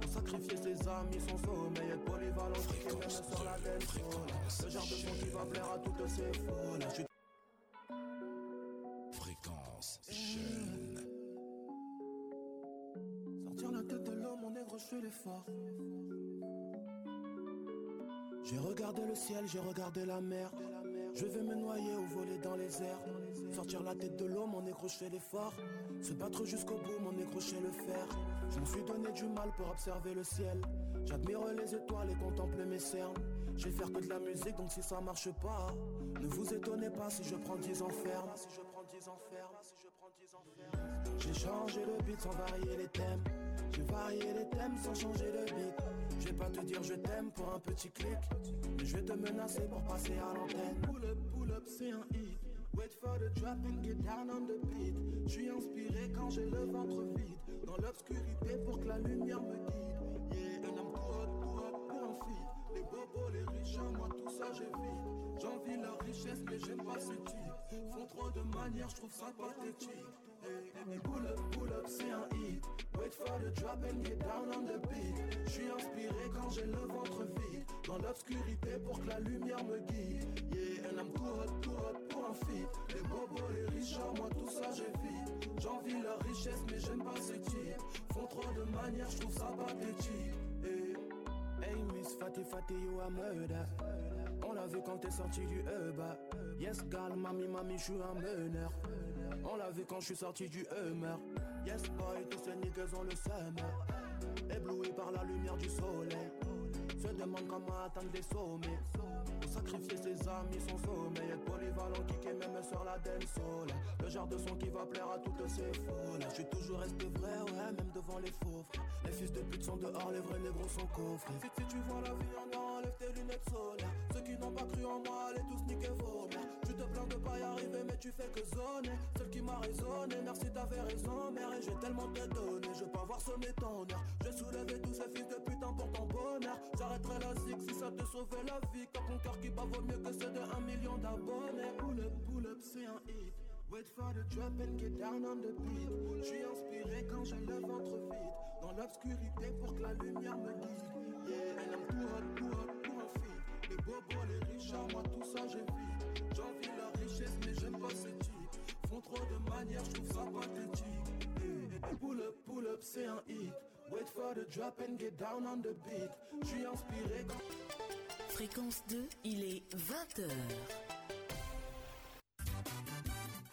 Speaker 19: Pour sacrifier ses amis, son sommeil. Être polyvalent, qui même sur la dance. Le genre de son qui va plaire à toutes ces foules. Suis
Speaker 8: Fréquence jeune.
Speaker 19: Sortir la tête de l'homme, mon nègre, je fais l'effort. J'ai regardé le ciel, j'ai regardé la mer. Je vais me noyer ou voler dans les airs. Sortir la tête de l'homme, mon négro, l'effort. Se battre jusqu'au bout, mon négro, le faire. Je me suis donné du mal pour observer le ciel. J'admire les étoiles et contemple mes cernes. Je vais faire que de la musique, donc si ça marche pas, ne vous étonnez pas si je prends 10 ans ferme. Si je prends 10 ans ferme, si je prends 10 ans ferme. J'ai changé le beat sans varier les thèmes. J'ai varié les thèmes sans changer le beat. Je vais pas te dire je t'aime pour un petit clic. Mais je vais te menacer pour passer à l'antenne. Pull up, pull up, c'est un hit. Wait for the drop and get down on the beat. Je suis inspiré quand j'ai le ventre vide. Dans l'obscurité pour que la lumière me guide. Yeah, and I'm too hot, too hot pour un feat. Les bobos, les riches, moi tout ça j'évite. J'envie leur richesse, mais j'aime pas ce type. Font trop de manières, je trouve ça pathétique. Pull up, pull up, c'est un hit. Wait for the drop and get down on the beat. Je suis inspiré quand j'ai le ventre vide. Dans l'obscurité pour que la lumière me guide. Yeah, and I'm too hot, too hot pour un feat. Les bobos, les richards, moi tout ça j'évite. J'envie leur richesse, mais j'aime pas ce type. Font trop de manières, je trouve ça pathétique. Hey, hey Miss Fatty murder. On l'a vu quand t'es sorti du EBA. Yes, gal, mami, mami, je suis un meneur. On l'a vu quand je suis sorti du Hummer. Yes, boy, tous ces niggas ont le summer. Ébloui par la lumière du soleil. Se demande comment atteindre les sommets. Pour sacrifier ses amis, son sommeil. Être polyvalent, kicker même sur la dance soul. Le genre de son qui va plaire à toutes ces foules. Je suis toujours resté vrai, ouais, même devant les faux. Les fils de pute sont dehors, les vrais négros sont coffrés. Si, si tu vois la vie en enlève tes lunettes solaires. Qui n'ont pas cru en moi, allez tous niquer vos mères. Tu te plains de pas y arriver, mais tu fais que zoner. Celle qui m'a raisonné, merci t'avais raison, mère. Et j'ai tellement te donné, je veux pas voir sonner ton vais soulever tous ces fils de putain pour ton bonheur. J'arrêterai la zig si ça te sauvait la vie. Quand ton cœur qui bat vaut mieux que ceux de un million d'abonnés. Pull up, pull up, c'est un hit. Wait for the drop and get down on the beat. Je suis inspiré quand j'ai le ventre vide. Dans l'obscurité pour que la lumière me guide. Yeah, and I'm too hot, too hot. Les bobos, les richards, moi tout ça j'évite. J'envie leur richesse, mais j'aime pas ce type. Font trop de manières, je trouve ça pathétique. Hey, hey, pull up, pull up, c'est un hit. Wait for the drop and get down on the beat. Je suis inspiré quand.
Speaker 2: Fréquence 2, il est 20h.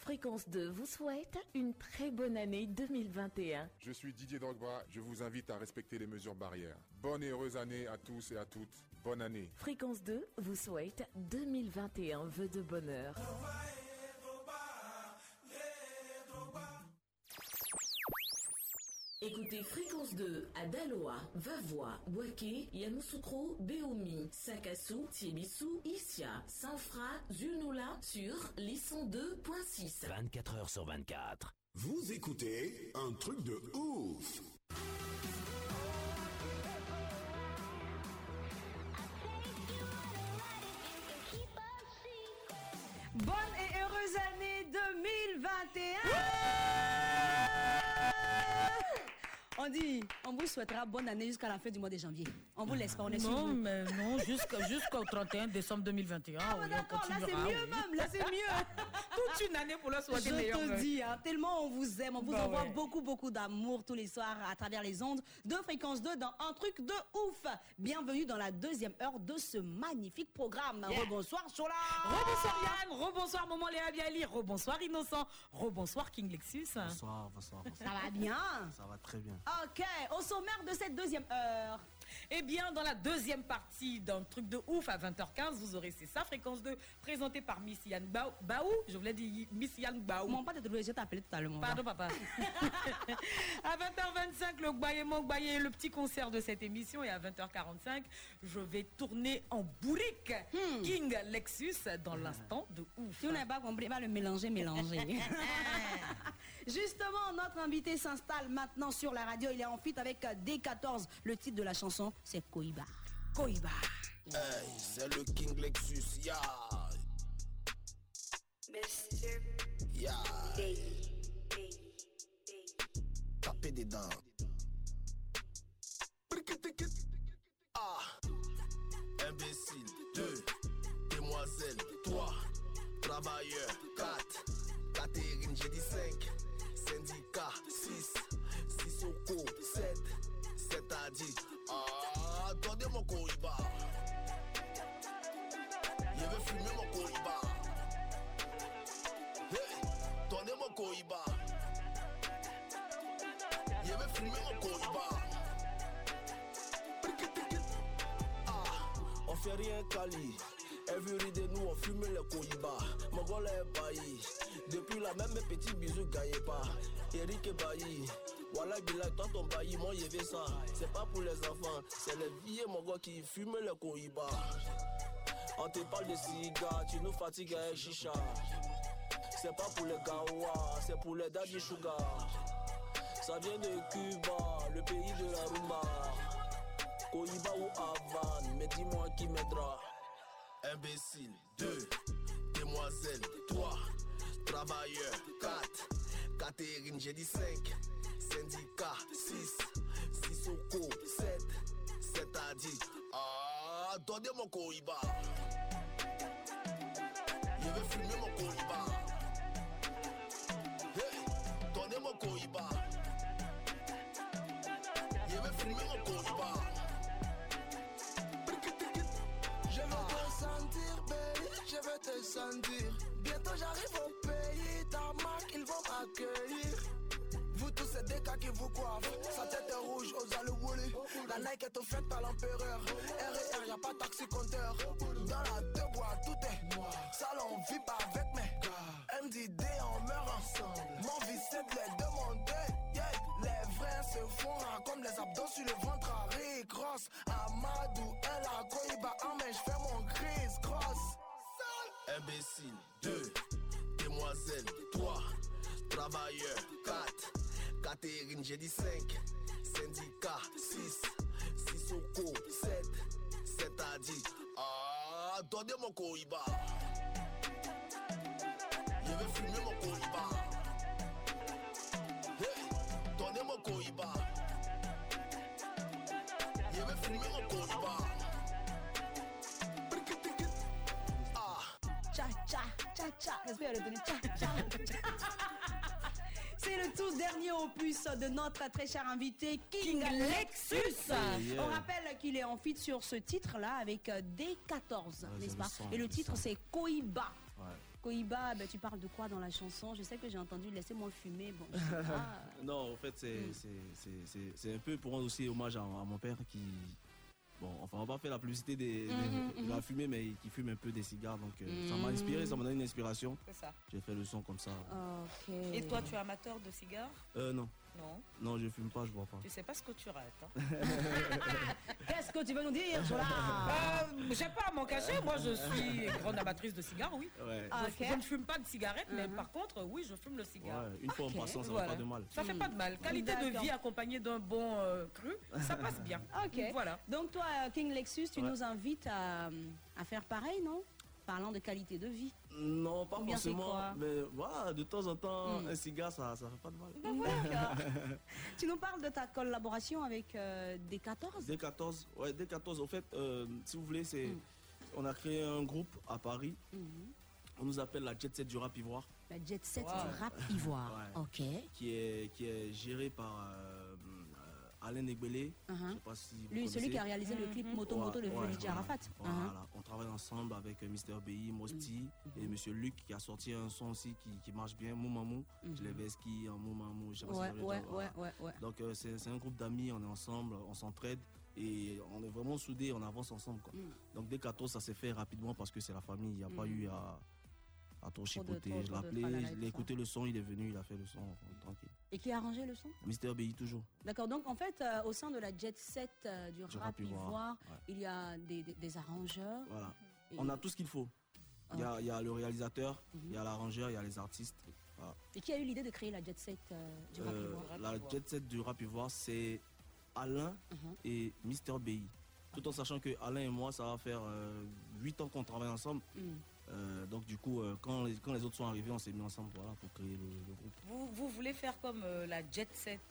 Speaker 2: Fréquence 2 vous souhaite une très bonne année 2021.
Speaker 20: Je suis Didier Drogba, je vous invite à respecter les mesures barrières. Bonne et heureuse année à tous et à toutes. Bonne année.
Speaker 2: Fréquence 2 vous souhaite 2021 vœux de bonheur. Écoutez Fréquence 2 à Daloa, Vavois, Boaké, Yamoussoukro, Béomi, Sakassou, Tiebissou, Issia, Sanfra, Zulnoula sur Lisson 2.6.
Speaker 8: 24 heures sur 24. Vous écoutez un truc de ouf.
Speaker 6: Bonne et heureuse année 2021 On dit, on vous souhaitera bonne année jusqu'à la fin du mois de janvier. On vous laisse pas, on est sur
Speaker 7: Non,
Speaker 6: vous.
Speaker 7: mais non, jusqu'au jusqu'au 31 décembre 2021.
Speaker 6: Ah, d'accord, là c'est
Speaker 7: continuera,
Speaker 6: mieux même, là c'est mieux. *laughs*
Speaker 7: Toute une année pour leur souhaiter
Speaker 6: Je
Speaker 7: meilleurs
Speaker 6: te dis, hein, tellement on vous aime, on vous
Speaker 7: Bah
Speaker 6: envoie
Speaker 7: ouais.
Speaker 6: beaucoup, beaucoup d'amour tous les soirs à travers les ondes de fréquence 2 dans un truc de ouf. Bienvenue dans la deuxième heure de ce magnifique programme.
Speaker 7: Yeah.
Speaker 6: Rebonsoir Chola.
Speaker 7: Rebonsoir Yann, rebonsoir Maman Léa Bialy, rebonsoir Innocent, rebonsoir King Lexus.
Speaker 9: Bonsoir, bonsoir, bonsoir.
Speaker 6: Ça va bien
Speaker 9: Ça va très bien.
Speaker 6: Ok, au sommaire de cette deuxième heure
Speaker 7: Eh bien, dans la deuxième partie d'un truc de ouf à 20h15, vous aurez C'est ça, fréquence 2, présenté par Miss Yann Baou. Baou je voulais dire Miss Yann Baou.
Speaker 6: Mon pas de trouver, je t'ai appelé tout à l'heure.
Speaker 7: Pardon, papa. *laughs* à 20h25, le Gbaye Mon Gbaye, le petit concert de cette émission. Et à 20h45, je vais tourner en bourrique King Lexus dans l'instant de ouf.
Speaker 6: Si vous n'avez pas compris, va le mélanger, mélanger. *laughs* *laughs* Justement, notre invité s'installe maintenant sur la radio. Il est en fit avec euh, D14. Le titre de la chanson, c'est Koiba. Koiba.
Speaker 21: Hey, c'est le King Lexus, ya. Ya. Tapez des dents. Ah. Imbécile. Deux. Demoiselle. Trois. Travailleur. Quatre. Catherine, j'ai dit cinq. Syndicat. Six. Sissoko. Sept. Sept a dit. Ah, attendez mon Koiba. Je veux fumer mon Koiba. Hey, attendez mon Koiba. Je veux fumer mon Koiba. Ah, on fait rien Kali. Every day nous on fume le Koiba. Mon gars est bailli. Depuis la même mes petits bisous gagnez pas. Eric est bailli. Voilà Bilal, toi ton bailli, moi j'ai ça. C'est pas pour les enfants, c'est les vieux mon gars qui fument le Koiba. On te parle de cigares, tu nous fatigues avec chicha. C'est pas pour les gawa, c'est pour les daddy sugar. Ça vient de Cuba, le pays de la rumba. Koiba ou Havane, mais dis-moi qui m'aidera. Imbécile, deux. Demoiselle, trois. Travailleur, quatre. Catherine, j'ai dit cinq. Syndicat, six. Sissoko, sept. Sept a dit, ah, donnez mon Koiba. Je veux fumer mon Koiba. Hey, donnez mon Koiba. Je veux fumer mon Koiba.
Speaker 22: Je veux te sentir. Bientôt j'arrive au pays, ta marque, ils vont m'accueillir. Vous tous, c'est des cas qui vous coiffent. Sa tête est rouge aux alououlis. La Nike est offerte par l'empereur. RR, y'a pas taxi compteur. Dans la deux bois, tout est noir. Salon VIP avec mes MDD, on meurt ensemble. Mon vie, c'est de les demander. Yeah. Les vrais se font comme les abdos sur le ventre à Rick Ross. Amadou, elle a Koiba en main, je fais mon Chris Cross.
Speaker 21: Imbécile, deux. Demoiselle, trois. Travailleur, quatre. Catherine, j'ai dit cinq. Syndicat, six. Sissoko, sept. Sept a dit, ah, attendez mon Koiba. Je veux fumer mon Koiba. Hey, donnez mon Koiba. Je veux fumer mon Koiba. *laughs*
Speaker 6: C'est le tout dernier opus de notre très cher invité King,
Speaker 7: King
Speaker 6: Lexus.
Speaker 7: Lexus.
Speaker 6: On rappelle qu'il est en feat sur ce titre-là avec euh, D14, n'est-ce
Speaker 9: je
Speaker 6: pas?
Speaker 9: sens,
Speaker 6: Et le titre c'est Koiba.
Speaker 9: Ouais.
Speaker 6: Koiba, ben, tu parles de quoi dans la chanson? Je sais que j'ai entendu laissez-moi fumer. Bon, *laughs*
Speaker 9: non, en fait, c'est
Speaker 6: Mm.
Speaker 9: c'est- c'est- c'est- c'est un peu pour rendre aussi hommage à, à mon père qui. Bon, enfin, on va pas faire la publicité des, des-
Speaker 6: Mhm,
Speaker 9: de la
Speaker 6: mhm.
Speaker 9: fumée, mais qui fume un peu des cigares. Donc, euh, ça m'a
Speaker 6: Mhm.
Speaker 9: inspiré, ça m'a donné une inspiration.
Speaker 7: C'est ça.
Speaker 9: J'ai fait le son comme ça.
Speaker 6: Ok.
Speaker 7: Et toi, tu es amateur de cigares?
Speaker 9: Euh, non.
Speaker 7: Non.
Speaker 9: Non, je fume pas, je bois pas.
Speaker 7: Tu sais pas ce que tu rates. hein. *laughs*
Speaker 6: Qu'est-ce que tu veux nous dire, Jola
Speaker 7: Euh, J'ai pas à m'en cacher. Moi, je suis grande amatrice de cigares, oui.
Speaker 9: Ouais.
Speaker 6: Ah,
Speaker 7: Je- ne fume pas de cigarette, mais
Speaker 6: Mhm.
Speaker 7: par contre, oui, je fume le cigare.
Speaker 9: Ouais, une fois en passant, ça
Speaker 7: Voilà.
Speaker 9: va pas de mal.
Speaker 7: Ça fait pas de mal. Qualité de vie accompagnée d'un bon euh, cru, ça passe bien.
Speaker 6: Ok.
Speaker 7: Voilà.
Speaker 6: Donc toi, King Lexus, tu
Speaker 9: Ouais.
Speaker 6: nous invites à, à faire pareil, non? Parlant de qualité de vie.
Speaker 9: Non, pas forcément. Mais voilà, de temps en temps,
Speaker 6: Mm.
Speaker 9: un cigare, ça, ça fait pas de mal.
Speaker 6: D'accord. *laughs* tu nous parles de ta collaboration avec euh, D14
Speaker 9: D14, ouais, D14, au fait, euh, si vous voulez, c'est.
Speaker 6: Mm.
Speaker 9: On a créé un groupe à Paris.
Speaker 6: Mhm.
Speaker 9: On nous appelle la Jet Set du rap ivoire.
Speaker 6: La Jet Set du rap ivoire.
Speaker 9: Ouais.
Speaker 6: Ok.
Speaker 9: qui est, qui est géré par euh, Alain Negbele.
Speaker 6: Uh-huh.
Speaker 9: Je sais pas si vous
Speaker 6: Lui, celui qui a réalisé le clip. Moto
Speaker 9: Ouais,
Speaker 6: Moto de
Speaker 9: ouais, voilà.
Speaker 6: Arafat.
Speaker 9: Voilà,
Speaker 6: Uh-huh.
Speaker 9: on travaille ensemble avec euh, Mister BI, Mosti et Monsieur Luc qui a sorti un son aussi qui, qui marche bien, Moumamou. Je l'ai ski en Moumamou. je sais pas si
Speaker 6: Ouais, ouais,
Speaker 9: voilà.
Speaker 6: ouais.
Speaker 9: Donc euh, c'est un groupe d'amis, on est ensemble, on s'entraide et on est vraiment soudés, on avance ensemble.
Speaker 6: Mm.
Speaker 9: Quoi. Donc dès 14, ça s'est fait rapidement parce que c'est la famille, il n'y a pas
Speaker 6: Mm.
Speaker 9: eu à, à trop chipoter. je l'appelais, je l'ai écouté le son, il est venu, il a fait le son, tranquille.
Speaker 6: Et qui a arrangé le son
Speaker 9: Mister BI toujours.
Speaker 6: D'accord, donc en fait, euh, au sein de la jet set euh, du,
Speaker 9: Du
Speaker 6: rap
Speaker 9: rap ivoire,
Speaker 6: ivoire,
Speaker 9: ouais.
Speaker 6: il y a des, des- des arrangeurs.
Speaker 9: Voilà.
Speaker 6: Et-
Speaker 9: On a tout ce qu'il faut. Il y, a, il y a le réalisateur, il y a l'arrangeur, il y a les artistes. Voilà.
Speaker 6: Et qui a eu l'idée de créer la jet set euh, du rap
Speaker 9: Euh,
Speaker 6: ivoire
Speaker 9: la jet set du rap ivoire, c'est Alain
Speaker 6: Mhm.
Speaker 9: et Mister BI. Tout en sachant que Alain et moi, ça va faire 8 ans qu'on travaille ensemble.
Speaker 6: Mm.
Speaker 9: Euh, donc du coup, euh, quand, les, quand les autres sont arrivés, on s'est mis ensemble voilà, pour créer le, le groupe.
Speaker 7: Vous, vous voulez faire comme euh, la jet set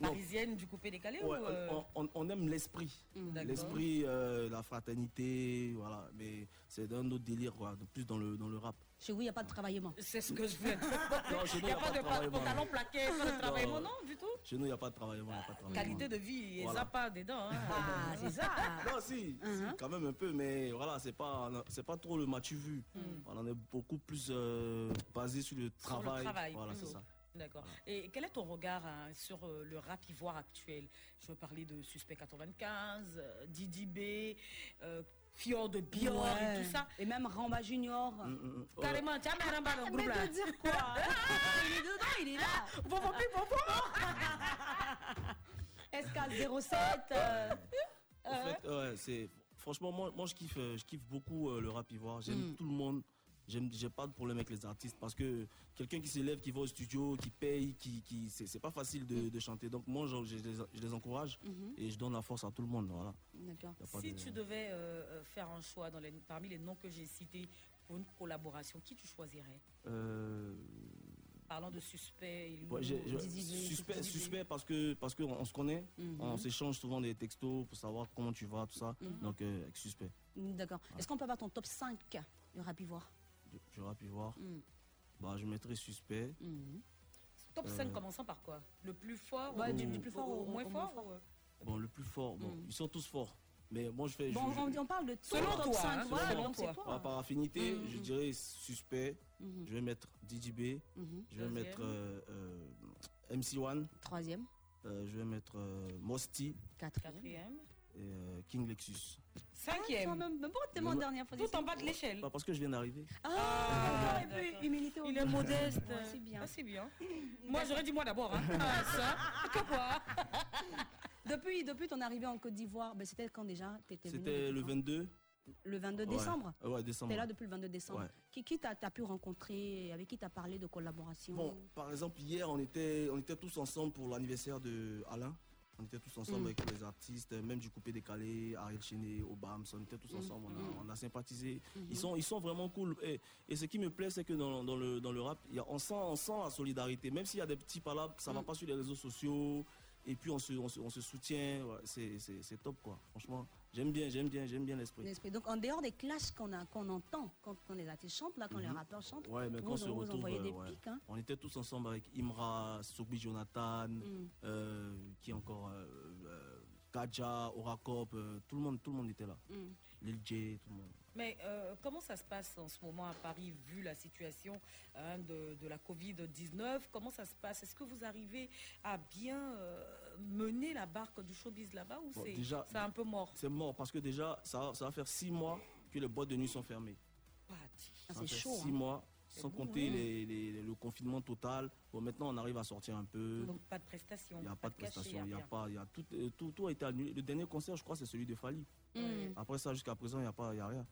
Speaker 9: Non.
Speaker 7: parisienne du coupé décalé
Speaker 9: Ouais,
Speaker 7: ou,
Speaker 9: on, on- on aime l'esprit.
Speaker 7: D'accord.
Speaker 9: L'esprit, la fraternité, voilà. Mais c'est d'un autre délire, quoi, de plus dans le, dans le rap.
Speaker 6: Chez vous, il n'y a pas de travaillement.
Speaker 7: C'est ce que je veux. *laughs* Il n'y a pas de
Speaker 9: travaillement.
Speaker 7: pantalon plaqué, pas de travail,
Speaker 9: Non.
Speaker 7: du tout.
Speaker 9: Chez nous, il n'y a pas de travail, il n'y a pas de travail.
Speaker 7: Qualité de vie, et
Speaker 9: Voilà.
Speaker 7: ça pas dedans. hein.
Speaker 6: Ah, c'est ça. *laughs*
Speaker 9: Non, si, si, quand même un peu, mais voilà, c'est pas, c'est pas trop le matu vu.
Speaker 7: Mm.
Speaker 9: On est beaucoup plus euh, basé sur le
Speaker 7: Sur le
Speaker 9: travail. voilà, c'est
Speaker 7: plutôt.
Speaker 9: ça.
Speaker 7: D'accord. Et quel est ton regard hein, sur euh, le rap ivoire actuel? Je veux parler de Suspect 95, euh, Didi B, euh, Fior de Bior et tout ça.
Speaker 6: Et même Ramba Junior.
Speaker 9: Mm,
Speaker 7: Carrément, tiens, mais Ramba dans le groupe
Speaker 6: Mais
Speaker 7: là.
Speaker 6: de dire quoi *laughs* Il est dedans, il est là.
Speaker 7: Bobo pi, bobo.
Speaker 6: SK07. euh,
Speaker 9: En fait, ouais, c'est franchement moi, moi je kiffe, euh, je kiffe beaucoup euh, le rap ivoire. J'aime
Speaker 6: Mm.
Speaker 9: tout le monde. J'ai pas de problème avec les artistes parce que quelqu'un qui s'élève, qui va au studio, qui paye, qui, qui c'est, pas facile de, de chanter. Donc moi, je, je les, je les encourage
Speaker 6: Mhm.
Speaker 9: et je donne la force à tout le monde. Voilà.
Speaker 7: Si
Speaker 9: de-
Speaker 7: tu devais euh, euh, faire un choix dans les- parmi les noms que j'ai cités pour une collaboration, qui tu choisirais?
Speaker 9: Euh,
Speaker 7: Parlant de Suspect, il
Speaker 9: Ouais, je- suspect, suspect parce que parce que on, on se connaît,
Speaker 6: Mhm.
Speaker 9: on s'échange souvent des textos pour savoir comment tu vas, tout ça. Donc euh, avec suspect,
Speaker 6: D'accord. Est-ce qu'on peut avoir ton top 5 du rap ivoire
Speaker 9: je, je rap ivoire.
Speaker 6: Mm.
Speaker 9: Bah je mettrai suspect.
Speaker 6: Mhm.
Speaker 7: Top
Speaker 9: Euh,
Speaker 7: 5 commençant par quoi? Le plus fort
Speaker 6: Ouais,
Speaker 7: ou-
Speaker 6: du- du plus fort au-
Speaker 7: moins
Speaker 6: au
Speaker 7: fort
Speaker 6: moins
Speaker 7: ou, euh,
Speaker 9: Bon le plus fort, bon
Speaker 6: Mm.
Speaker 9: ils sont tous forts. Mais moi je fais.
Speaker 6: Bon,
Speaker 9: je-
Speaker 6: on,
Speaker 9: je-
Speaker 6: on parle de tout
Speaker 7: Selon
Speaker 6: top
Speaker 7: toi,
Speaker 6: 5.
Speaker 7: hein,
Speaker 6: voilà,
Speaker 7: selon
Speaker 6: donc
Speaker 7: toi.
Speaker 6: toi.
Speaker 9: Par, par affinité, je dirais suspect. Je vais mettre DJB.
Speaker 6: Mhm.
Speaker 9: Je vais mettre euh, euh, MC1.
Speaker 6: Troisième.
Speaker 9: euh, je vais mettre euh, Mosti
Speaker 6: Quatrième.
Speaker 7: Quatrième.
Speaker 9: Euh, King Lexus.
Speaker 7: Cinquième.
Speaker 6: Ah, même, même pas
Speaker 9: Le-
Speaker 6: dernière position.
Speaker 7: Tout en bas de l'échelle.
Speaker 9: Pas parce que je viens d'arriver.
Speaker 6: Ah,
Speaker 7: Ah,
Speaker 6: et puis humilité.
Speaker 7: Il est modeste.
Speaker 6: Ouais, c'est bien.
Speaker 7: Ah, c'est bien. Moi, j'aurais dit moi d'abord. Hein. Ah, ça. *laughs* Que quoi
Speaker 6: Depuis, depuis ton arrivée en Côte d'Ivoire, ben, c'était quand déjà
Speaker 9: C'était le
Speaker 6: depuis
Speaker 9: 22.
Speaker 6: quand Le 22
Speaker 9: Ouais.
Speaker 6: décembre
Speaker 9: Ouais, décembre.
Speaker 6: T'es là depuis le 22 décembre.
Speaker 9: Ouais.
Speaker 6: Qui, qui t'as t'as pu rencontrer Avec qui t'as parlé de collaboration?
Speaker 9: Bon, par exemple, hier, on était, on était tous ensemble pour l'anniversaire de Alain. On était tous ensemble
Speaker 6: Mm.
Speaker 9: avec les artistes, même du coupé décalé, Ariel Chené, Obama, on était tous
Speaker 6: Mm,
Speaker 9: ensemble, on a,
Speaker 6: mm.
Speaker 9: on a sympathisé. Ils, sont, ils sont vraiment cool. Et, et ce qui me plaît, c'est que dans, dans le, dans le rap, il y a, on, sent, on sent la solidarité. Même s'il y a des petits palabres, ça va
Speaker 6: Mm.
Speaker 9: pas sur les réseaux sociaux. Et puis on se, on se, on se soutient. Ouais, c'est top, quoi. Franchement, j'aime bien, j'aime bien, j'aime bien l'esprit.
Speaker 6: L'esprit. Donc en dehors des clashs qu'on a- qu'on entend quand, quand les artistes chantent, là, quand les
Speaker 9: Mhm.
Speaker 6: rappeurs chantent,
Speaker 9: Ouais, mais
Speaker 6: vous,
Speaker 9: quand on se
Speaker 6: vous
Speaker 9: retrouve,
Speaker 6: envoyez des
Speaker 9: euh, ouais.
Speaker 6: pics. Hein.
Speaker 9: on était tous ensemble avec Imra, Sobi Jonathan,
Speaker 6: Mm.
Speaker 9: euh, qui encore, euh, euh, Kaja, Oracop, euh, tout le monde, tout le monde était là.
Speaker 6: Mm.
Speaker 9: Lil J, tout le monde.
Speaker 7: Mais euh, comment ça se passe en ce moment à Paris, vu la situation hein, de, de la Covid-19 Comment ça se passe? Est-ce que vous arrivez à bien euh, mener la barque du showbiz là-bas ou
Speaker 9: Bon,
Speaker 7: c'est
Speaker 9: déjà-
Speaker 7: c'est un peu mort
Speaker 9: C'est mort parce que déjà, ça, va- ça va faire six mois que les boîtes de nuit sont fermées.
Speaker 6: Ah,
Speaker 9: Ça
Speaker 6: c'est
Speaker 9: fait
Speaker 6: chaud,
Speaker 9: Six
Speaker 6: hein.
Speaker 9: mois,
Speaker 7: C'est
Speaker 9: sans
Speaker 7: bon,
Speaker 9: compter
Speaker 7: hein.
Speaker 9: les- les- le confinement total. Bon, maintenant, on arrive à sortir un peu.
Speaker 7: Donc pas de prestations.
Speaker 9: Il n'y a pas de
Speaker 7: cachet,
Speaker 9: prestation, il y a pas, il y a tout, euh, tout, tout a été annulé. Le dernier concert, je crois, c'est celui de Fali.
Speaker 7: Mm.
Speaker 9: Après ça, jusqu'à présent, il n'y a pas, il y a rien.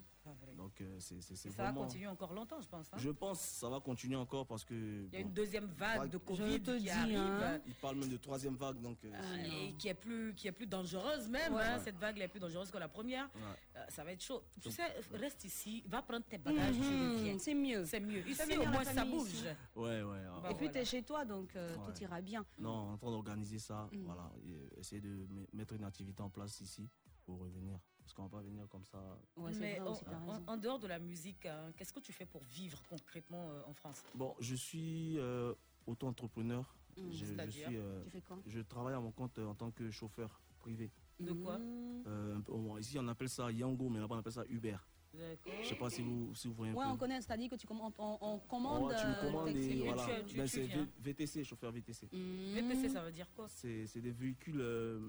Speaker 7: C'est pas vrai.
Speaker 9: Donc, euh, c'est c'est- c'est
Speaker 7: Et ça va continuer encore longtemps, je pense. hein.
Speaker 9: Je pense que ça va continuer encore parce que.
Speaker 7: Il y a
Speaker 9: bon,
Speaker 7: une deuxième vague de Covid
Speaker 6: te
Speaker 7: qui
Speaker 6: dis,
Speaker 7: arrive.
Speaker 6: hein.
Speaker 9: Il parle même de troisième vague, donc. euh,
Speaker 7: euh, et qui est plus qui est plus dangereuse même
Speaker 6: Ouais.
Speaker 7: hein, cette vague elle est plus dangereuse que la première
Speaker 9: ouais.
Speaker 7: Euh, ça va être chaud tu
Speaker 9: Donc-
Speaker 7: sais reste ici va prendre tes bagages
Speaker 6: Mhm,
Speaker 7: reviens
Speaker 6: C'est mieux.
Speaker 7: c'est mieux ici au moins ça bouge
Speaker 6: ici.
Speaker 9: Ouais, ouais.
Speaker 7: Bah,
Speaker 6: Et puis
Speaker 7: voilà.
Speaker 6: tu es chez toi, donc euh,
Speaker 9: Ouais.
Speaker 6: tout ira bien.
Speaker 9: Non, en train d'organiser ça,
Speaker 6: Mm.
Speaker 9: voilà, essayer de me- mettre une activité en place ici pour revenir. Parce qu'on va pas venir comme ça.
Speaker 6: Ouais,
Speaker 7: mais
Speaker 6: vrai
Speaker 7: en, dehors de la musique hein, qu'est-ce que tu fais pour vivre concrètement euh, en France?
Speaker 9: Bon, je suis euh, auto-entrepreneur,
Speaker 6: Mm.
Speaker 9: Je, je
Speaker 6: C'est-à-dire
Speaker 9: suis, euh,
Speaker 6: Tu fais quoi?
Speaker 9: Je travaille à mon compte euh, en tant que chauffeur privé.
Speaker 7: De quoi?
Speaker 9: Euh, bon, ici, on appelle ça Yango, mais là-bas, on appelle ça Uber. Je sais pas si vous, si vous voyez un
Speaker 6: Ouais,
Speaker 9: peu.
Speaker 6: on connaît, c'est-à-dire que tu commandes, on, on commande.
Speaker 9: Ouais, tu me commandes et voilà.
Speaker 7: tu-
Speaker 9: Ben, c'est VTC, chauffeur VTC.
Speaker 6: Mm.
Speaker 7: VTC, ça veut dire quoi?
Speaker 9: C'est c'est des véhicules, euh,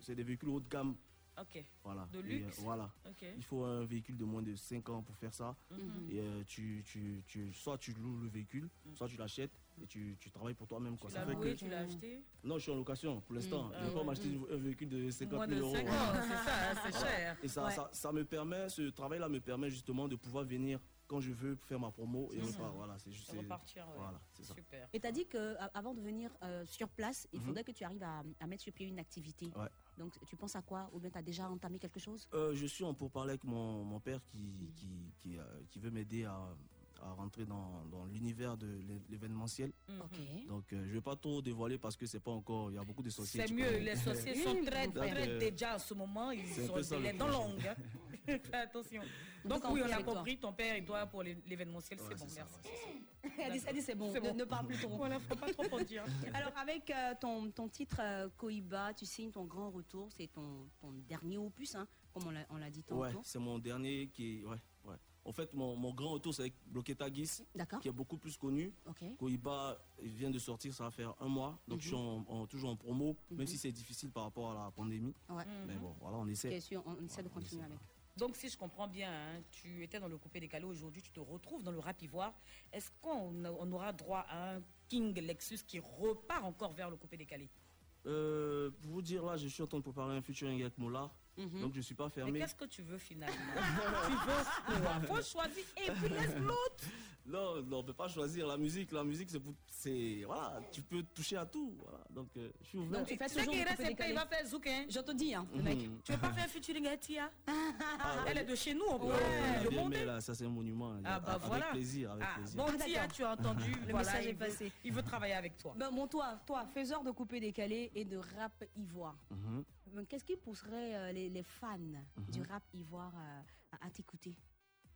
Speaker 9: c'est des véhicules haut de gamme.
Speaker 7: Ok.
Speaker 9: Voilà.
Speaker 7: De
Speaker 9: Et,
Speaker 7: luxe
Speaker 9: euh, Voilà.
Speaker 7: Ok.
Speaker 9: Il faut un véhicule de moins de 5 ans pour faire ça.
Speaker 7: Mhm.
Speaker 9: Et euh, tu, tu, tu, soit tu loues le véhicule, soit tu l'achètes et tu, tu travailles pour toi-même. quoi.
Speaker 7: Tu
Speaker 9: Ça
Speaker 7: l'as loué,
Speaker 9: que-
Speaker 7: tu l'as acheté
Speaker 9: Non, je suis en location pour l'instant.
Speaker 7: Mm.
Speaker 9: Je ne vais
Speaker 7: Ah
Speaker 9: pas
Speaker 7: ouais.
Speaker 9: m'acheter un véhicule de 50
Speaker 7: Moins
Speaker 9: 000
Speaker 7: de
Speaker 9: euros.
Speaker 7: 5 ans, c'est ça, hein, c'est *laughs* cher.
Speaker 9: Et ça,
Speaker 7: Ouais.
Speaker 9: ça, ça me permet, ce travail-là me permet justement de pouvoir venir quand je veux faire ma promo et repart. Voilà, c'est juste.
Speaker 7: Et repartir, ouais.
Speaker 9: Voilà, c'est ça.
Speaker 7: Super.
Speaker 6: Et tu as dit qu'avant de venir euh, sur place, il
Speaker 9: Mhm.
Speaker 6: faudrait que tu arrives à, à mettre sur pied une activité.
Speaker 9: Ouais.
Speaker 6: Donc tu penses à quoi? Ou bien tu as déjà entamé quelque chose?
Speaker 9: Euh, je suis en pourparlers avec mon, mon père qui, qui, qui, euh, qui veut m'aider à, à rentrer dans, dans l'univers de l'é- l'événementiel.
Speaker 6: Ok.
Speaker 9: Donc euh, je vais pas trop dévoiler parce que c'est pas encore, il y a beaucoup de sorciers.
Speaker 7: C'est mieux, les sorciers sont *laughs* très, déjà en ce moment, ils sont
Speaker 9: projet.
Speaker 7: longues. *laughs* Fais attention. Donc oui,
Speaker 6: on
Speaker 7: a
Speaker 6: toi.
Speaker 7: compris, ton père et toi pour l'événementiel, c'est bon, merci. *laughs*
Speaker 6: elle dit, elle dit, c'est bon,
Speaker 7: C'est
Speaker 6: ne,
Speaker 7: bon.
Speaker 6: ne parle plus trop.
Speaker 7: Voilà, faut pas trop en dire. *laughs*
Speaker 6: Alors avec euh, ton, ton titre euh, Koiba, tu signes ton grand retour, c'est ton, ton dernier opus, hein, comme on l'a- on l'a dit tantôt.
Speaker 9: Ouais, c'est mon dernier qui est. Ouais, ouais. En fait, mon, mon grand retour, c'est avec Bloqueta Gis, qui est beaucoup plus connu.
Speaker 6: Ok.
Speaker 9: Koiba il vient de sortir, ça va faire un mois. Donc, je suis en- en- toujours en promo, même
Speaker 6: Mhm.
Speaker 9: si c'est difficile par rapport à la pandémie.
Speaker 6: Ouais.
Speaker 9: Mais bon, voilà, on essaie.
Speaker 6: Bien sûr, on essaie de continuer avec.
Speaker 7: Donc, si je comprends bien, hein, tu étais dans le coupé décalé aujourd'hui, tu te retrouves dans le rap ivoire. Est-ce qu'on on aura droit à un King Lexus qui repart encore vers le coupé décalé
Speaker 9: Euh, pour vous dire, là, je suis en train de préparer un featuring avec Mola.
Speaker 7: Mhm.
Speaker 9: Donc, je suis pas
Speaker 7: Mais
Speaker 9: fermé.
Speaker 7: qu'est-ce que tu veux finalement? *laughs* Tu veux quoi *laughs* Faut choisir et puis laisse l'autre.
Speaker 9: Non, non, on peut pas choisir la musique. La musique, c'est pour. c'est- Voilà, tu peux toucher à tout. Voilà. Donc, euh, je suis ouvert.
Speaker 6: Donc tu fais
Speaker 7: Tu sais
Speaker 6: toujours
Speaker 7: un peu, il va faire zouk, hein
Speaker 6: Je te dis, hein, le
Speaker 9: Mhm.
Speaker 6: mec.
Speaker 7: Tu veux pas faire un featuring avec Tia?
Speaker 9: Ah,
Speaker 7: Elle est de chez nous, on peut
Speaker 9: Ouais,
Speaker 7: le
Speaker 9: là, ça, c'est un monument.
Speaker 7: Ah bah
Speaker 9: avec
Speaker 7: voilà.
Speaker 9: plaisir, avec
Speaker 7: Ah,
Speaker 9: plaisir.
Speaker 7: Bon,
Speaker 6: Ah,
Speaker 7: Tia, tu as entendu. *laughs*
Speaker 6: Le
Speaker 7: voilà,
Speaker 6: message est
Speaker 7: veut-
Speaker 6: passé.
Speaker 7: Il veut travailler avec toi.
Speaker 6: Ben, bon, toi, toi, faiseur de coupé décalé et de rap ivoire.
Speaker 9: Mhm.
Speaker 6: Ben, Qu'est-ce qui pousserait euh, les, les fans du rap ivoire euh, à, à t'écouter?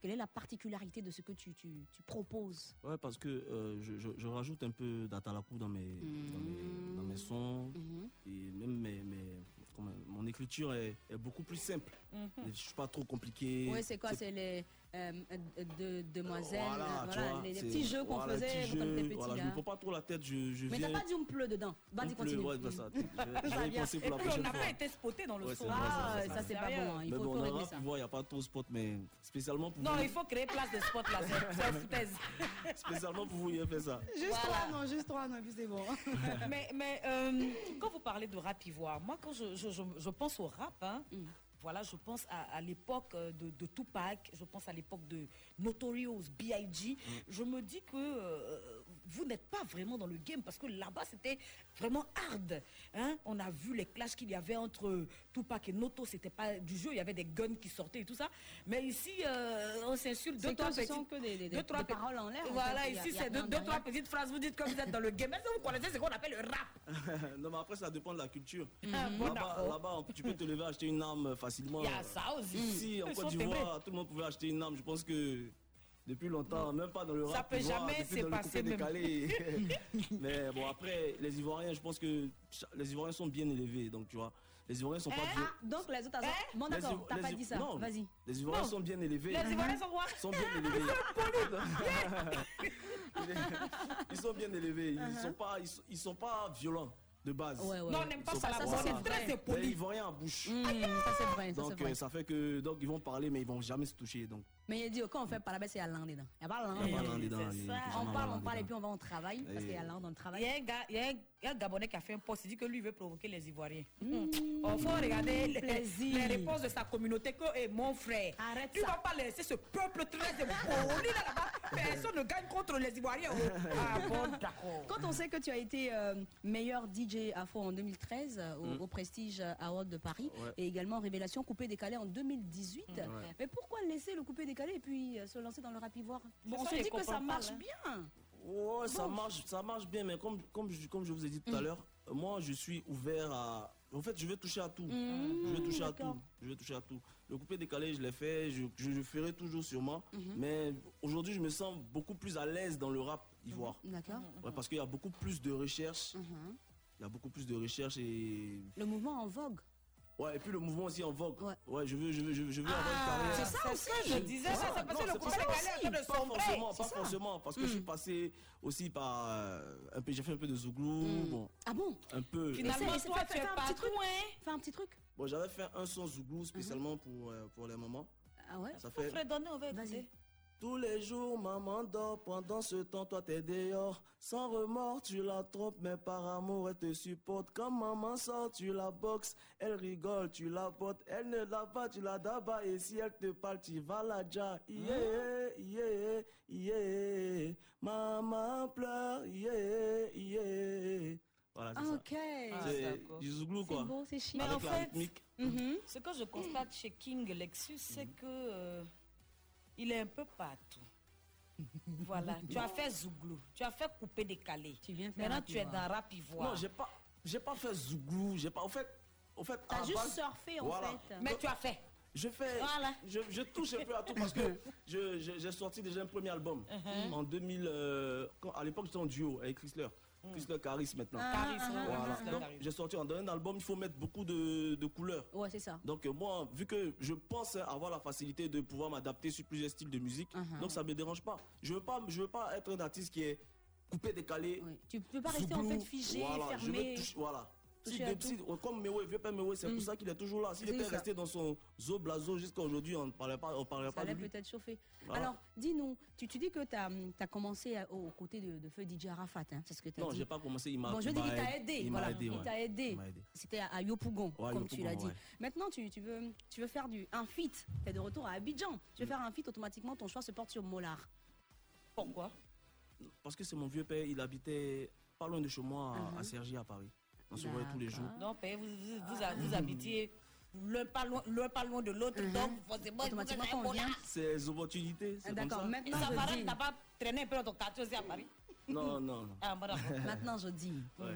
Speaker 6: Quelle est la particularité de ce que tu, tu, tu proposes
Speaker 9: Ouais, parce que euh, je, je- je rajoute un peu d'atalakou dans mes, dans mes, dans mes sons. Et même mes, mes- comment- mon écriture est, est beaucoup plus simple.
Speaker 6: Mhm.
Speaker 9: Je ne suis pas trop compliqué.
Speaker 6: Oui, c'est quoi C'est les euh, euh, de, demoiselles,
Speaker 9: Voilà,
Speaker 6: voilà,
Speaker 9: vois,
Speaker 6: les, les petits jeux qu'on
Speaker 9: voilà,
Speaker 6: faisait
Speaker 9: petits
Speaker 6: quand on était
Speaker 9: jeux,
Speaker 6: petit.
Speaker 9: voilà, je me prends pas trop la tête, je, je
Speaker 6: Mais
Speaker 9: viens...
Speaker 6: t'as pas dit on pleut dedans. Vas-y, continue.
Speaker 9: ouais, bah ça, je *laughs*
Speaker 6: Ça
Speaker 9: y penser pour la
Speaker 7: puis on n'a pas été spoté dans le
Speaker 9: Ouais, vrai,
Speaker 6: Ah, ça, c'est pas bon, hein. il
Speaker 9: Mais
Speaker 6: faut,
Speaker 9: bon,
Speaker 6: faut régler
Speaker 9: rap,
Speaker 6: ça.
Speaker 9: il n'y a pas trop de spot, mais spécialement pour
Speaker 7: Non,
Speaker 9: vous,
Speaker 7: il faut créer place de spot là, c'est foutaise. *laughs*
Speaker 9: spécialement pour vous, il a fait ça.
Speaker 6: Juste trois, non, juste trois, non, puis c'est bon. *laughs*
Speaker 7: mais mais euh, quand vous parlez de rap ivoire, moi quand je, je, je, je pense au rap, hein,
Speaker 6: Mm.
Speaker 7: Voilà, je pense à, à l'époque euh, de, de Tupac, je pense à l'époque de Notorious, B.I.G.
Speaker 6: Mm.
Speaker 7: Je me dis que euh, vous n'êtes pas vraiment dans le game parce que là-bas c'était vraiment hard. hein. On a vu les clashs qu'il y avait entre Tupac et Noto, c'était pas du jeu, il y avait des guns qui sortaient et tout ça. Mais ici, euh, on s'insulte deux, trois
Speaker 6: ce
Speaker 7: petites,
Speaker 6: sont que des- des-
Speaker 7: deux,
Speaker 6: des
Speaker 7: trois
Speaker 6: paroles en l'air, en
Speaker 7: Voilà,
Speaker 6: fait.
Speaker 7: Ici c'est deux, trois petites phrases, vous dites que vous êtes dans le game. Que vous connaissez ce qu'on appelle le rap *laughs*
Speaker 9: non, mais après, ça dépend de la culture.
Speaker 7: Ah, bon,
Speaker 9: Là-bas, tu peux te lever acheter une arme facilement.
Speaker 7: Il y a ça aussi.
Speaker 9: Ici, en Côte d'Ivoire, tout le monde pouvait acheter une arme. Je pense que depuis longtemps, même pas dans le
Speaker 7: Ça
Speaker 9: rap.
Speaker 7: peut
Speaker 9: ivoire,
Speaker 7: jamais se passer même. *laughs*
Speaker 9: mais bon, après, les Ivoiriens, je pense que les Ivoiriens sont bien élevés. Donc, tu vois, les Ivoiriens sont pas
Speaker 6: Ah,
Speaker 9: vieux.
Speaker 6: donc les autres,
Speaker 7: Eh?
Speaker 6: bon
Speaker 9: Les
Speaker 6: d'accord, t'as pas dit ça.
Speaker 9: non,
Speaker 6: Vas-y.
Speaker 9: Les Ivoiriens
Speaker 7: Non.
Speaker 9: sont bien élevés.
Speaker 7: Les Ivoiriens sont quoi?
Speaker 9: Sont bien élevés. *laughs* *laughs* ils sont bien élevés. Ils
Speaker 6: Uh-huh.
Speaker 9: sont pas, ils sont, ils sont pas violents de base.
Speaker 6: Ouais, ouais,
Speaker 7: Non, on n'aime pas
Speaker 9: Ils
Speaker 7: ça, ça,
Speaker 6: ça, c'est
Speaker 7: très poli.
Speaker 9: Les Ivoiriens en bouche.
Speaker 6: Mmh, ça c'est vrai, ça
Speaker 9: Donc
Speaker 6: c'est vrai.
Speaker 9: euh, ça fait que donc ils vont parler mais ils vont jamais se toucher donc.
Speaker 6: Mais il dit, quand on fait pas la baisse, il y a l'un dedans. Il n'y a pas l'un
Speaker 9: Il y a pas
Speaker 6: dedans. On parle, on parle et puis on va au travail parce qu'il y a l'un dans le
Speaker 7: Il y
Speaker 6: travail.
Speaker 7: a un gars, il y a un, Gabonais qui a fait un post, il dit que lui veut provoquer les Ivoiriens. Il faut regarder les, réponses de sa communauté que eh, mon frère.
Speaker 6: Arrête
Speaker 7: tu ne vas pas laisser ce peuple très poli là là-bas. Personne ne gagne contre les Ivoiriens. oh. Ah bon, d'accord.
Speaker 6: Quand on sait que tu as été euh, meilleur DJ Afro en 2013 euh, au, au Prestige Award de Paris et également Révélation Coupé Décalé en 2018,
Speaker 9: Ouais.
Speaker 6: mais pourquoi laisser le Coupé Décalé et puis euh, se lancer dans le rap ivoire Bon, On
Speaker 7: ça,
Speaker 6: se dit que ça marche
Speaker 7: là.
Speaker 6: bien.
Speaker 9: Ouais, ça marche, ça marche bien mais comme comme je, comme je vous ai dit tout à l'heure, euh, moi je suis ouvert à en fait, je vais toucher à tout. je vais toucher à
Speaker 6: d'accord.
Speaker 9: tout. Je vais toucher à tout. Le coupé décalé, je l'ai fait, je, je le ferai toujours sûrement. Mais aujourd'hui, je me sens beaucoup plus à l'aise dans le rap Ivoire.
Speaker 6: D'accord.
Speaker 9: Ouais, parce qu'il y a beaucoup plus de recherches.
Speaker 6: Mhm.
Speaker 9: Il y a beaucoup plus de recherches et.
Speaker 6: Le mouvement en vogue.
Speaker 9: Ouais, et puis le mouvement aussi en vogue. Ouais, je veux, je veux, je veux, je veux avoir une carrière.
Speaker 7: c'est ça aussi, je disais, ça, c'est parce que le
Speaker 9: ça
Speaker 7: en train de
Speaker 9: Pas forcément, pas
Speaker 7: ça.
Speaker 9: forcément, parce que je suis
Speaker 6: Mm.
Speaker 9: passé aussi par euh, un peu, j'ai fait un peu de zouglou, bon,
Speaker 6: Ah bon?
Speaker 9: Un peu.
Speaker 7: Finalement, toi,
Speaker 6: essaie-
Speaker 7: tu es
Speaker 6: fais un
Speaker 7: pas
Speaker 6: petit truc?
Speaker 7: hein.
Speaker 6: Fais un petit truc?
Speaker 9: Bon, j'avais fait un son zouglou spécialement pour, euh, pour les mamans.
Speaker 6: Ah ouais?
Speaker 9: Ça fait.
Speaker 7: Fredonner, on va écouter.
Speaker 9: Tous les jours, maman dort. Pendant ce temps, toi, t'es dehors. Sans remords, tu la trompes, mais par amour, elle te supporte. Quand maman sort, tu la boxes. Elle rigole, tu la portes. Elle ne l'a pas, tu la dabas. Et si elle te parle, tu vas la ja. Yeah, yeah, yeah. Maman pleure, yeah, yeah. Voilà, c'est ça.
Speaker 6: Ok.
Speaker 9: C'est du zouglou, quoi.
Speaker 6: C'est beau, c'est chic.
Speaker 7: Mais
Speaker 9: Avec
Speaker 7: en fait, mhm, ce que je constate chez King Lexus, c'est que euh, il est un peu partout. *laughs* voilà, tu as fait Zouglou, tu as fait couper décalé.
Speaker 6: Tu viens
Speaker 7: Maintenant, tu es dans rap ivoire.
Speaker 9: Non, j'ai pas, j'ai pas fait zouglou. J'ai pas, en fait, en fait.
Speaker 6: T'as juste
Speaker 9: base-
Speaker 6: surfé, en
Speaker 9: Voilà.
Speaker 6: fait.
Speaker 7: Mais tu as fait.
Speaker 9: Je fais,
Speaker 7: Voilà.
Speaker 9: je, je touche un peu à tout parce que *laughs* je- je- j'ai sorti déjà un premier album
Speaker 7: Mhm.
Speaker 9: en 2000. euh, quand- à l'époque, j'étais en duo avec Chrysler. Chrysler Caris maintenant.
Speaker 6: Ah, ah, ah,
Speaker 9: Voilà.
Speaker 6: ah,
Speaker 9: Donc, j'ai sorti en un album, il faut mettre beaucoup de, de couleurs.
Speaker 6: Ouais, c'est ça.
Speaker 9: Donc euh, moi, vu que je pense avoir la facilité de pouvoir m'adapter sur plusieurs styles de musique,
Speaker 6: Uh-huh.
Speaker 9: donc ça me dérange pas. Je veux pas, je veux pas être un artiste qui est coupé, décalé.
Speaker 6: Tu peux pas rester en fait figé,
Speaker 9: voilà, je veux
Speaker 6: fermé.
Speaker 9: toucher- voilà. Si
Speaker 6: toucher à
Speaker 9: de- si- comme Mewe, vieux père Mewe, c'est
Speaker 6: Mm.
Speaker 9: pour ça qu'il est toujours là. S'il était
Speaker 6: ça.
Speaker 9: resté dans son zo blazo jusqu'à aujourd'hui, on ne parlait pas, on parlerait
Speaker 6: Ça
Speaker 9: pas de lui.
Speaker 6: peut-être chauffer. Alors, dis-nous, tu, tu dis que tu as, commencé à- aux côtés de, de feu DJ Arafat, hein, c'est ce que tu as
Speaker 9: Non,
Speaker 6: dit.
Speaker 9: j'ai pas commencé, il m'a
Speaker 6: Bon, je veux
Speaker 9: il
Speaker 6: dire, il
Speaker 9: m'a
Speaker 6: t'a aidé.
Speaker 9: Il
Speaker 6: voilà.
Speaker 9: m'a aidé, ouais.
Speaker 6: aidé. C'était à, à Yopougon,
Speaker 9: Ouais,
Speaker 6: comme tu l'as dit. Maintenant, tu, tu veux, tu veux faire du, un feat. Tu es de retour à Abidjan. Tu veux faire un feat, automatiquement, ton choix se porte sur Molar.
Speaker 7: Pourquoi?
Speaker 9: Parce que c'est mon vieux père, il habitait pas loin de chez moi, à- à Cergy, à Paris. On se voyait tous les jours.
Speaker 7: Non, père, vous, vous, vous, vous habitiez l'un pas loin, l'un pas loin de l'autre, donc forcément, il faut que
Speaker 6: Automatiquement.
Speaker 9: C'est les opportunités, c'est comme
Speaker 6: D'accord,
Speaker 9: ça.
Speaker 6: maintenant,
Speaker 7: ça
Speaker 6: je dis-
Speaker 7: pas traîné un peu dans ton quartier aussi à Paris
Speaker 9: Non, non.
Speaker 7: Ah.
Speaker 6: Maintenant, je dis,
Speaker 9: Ouais.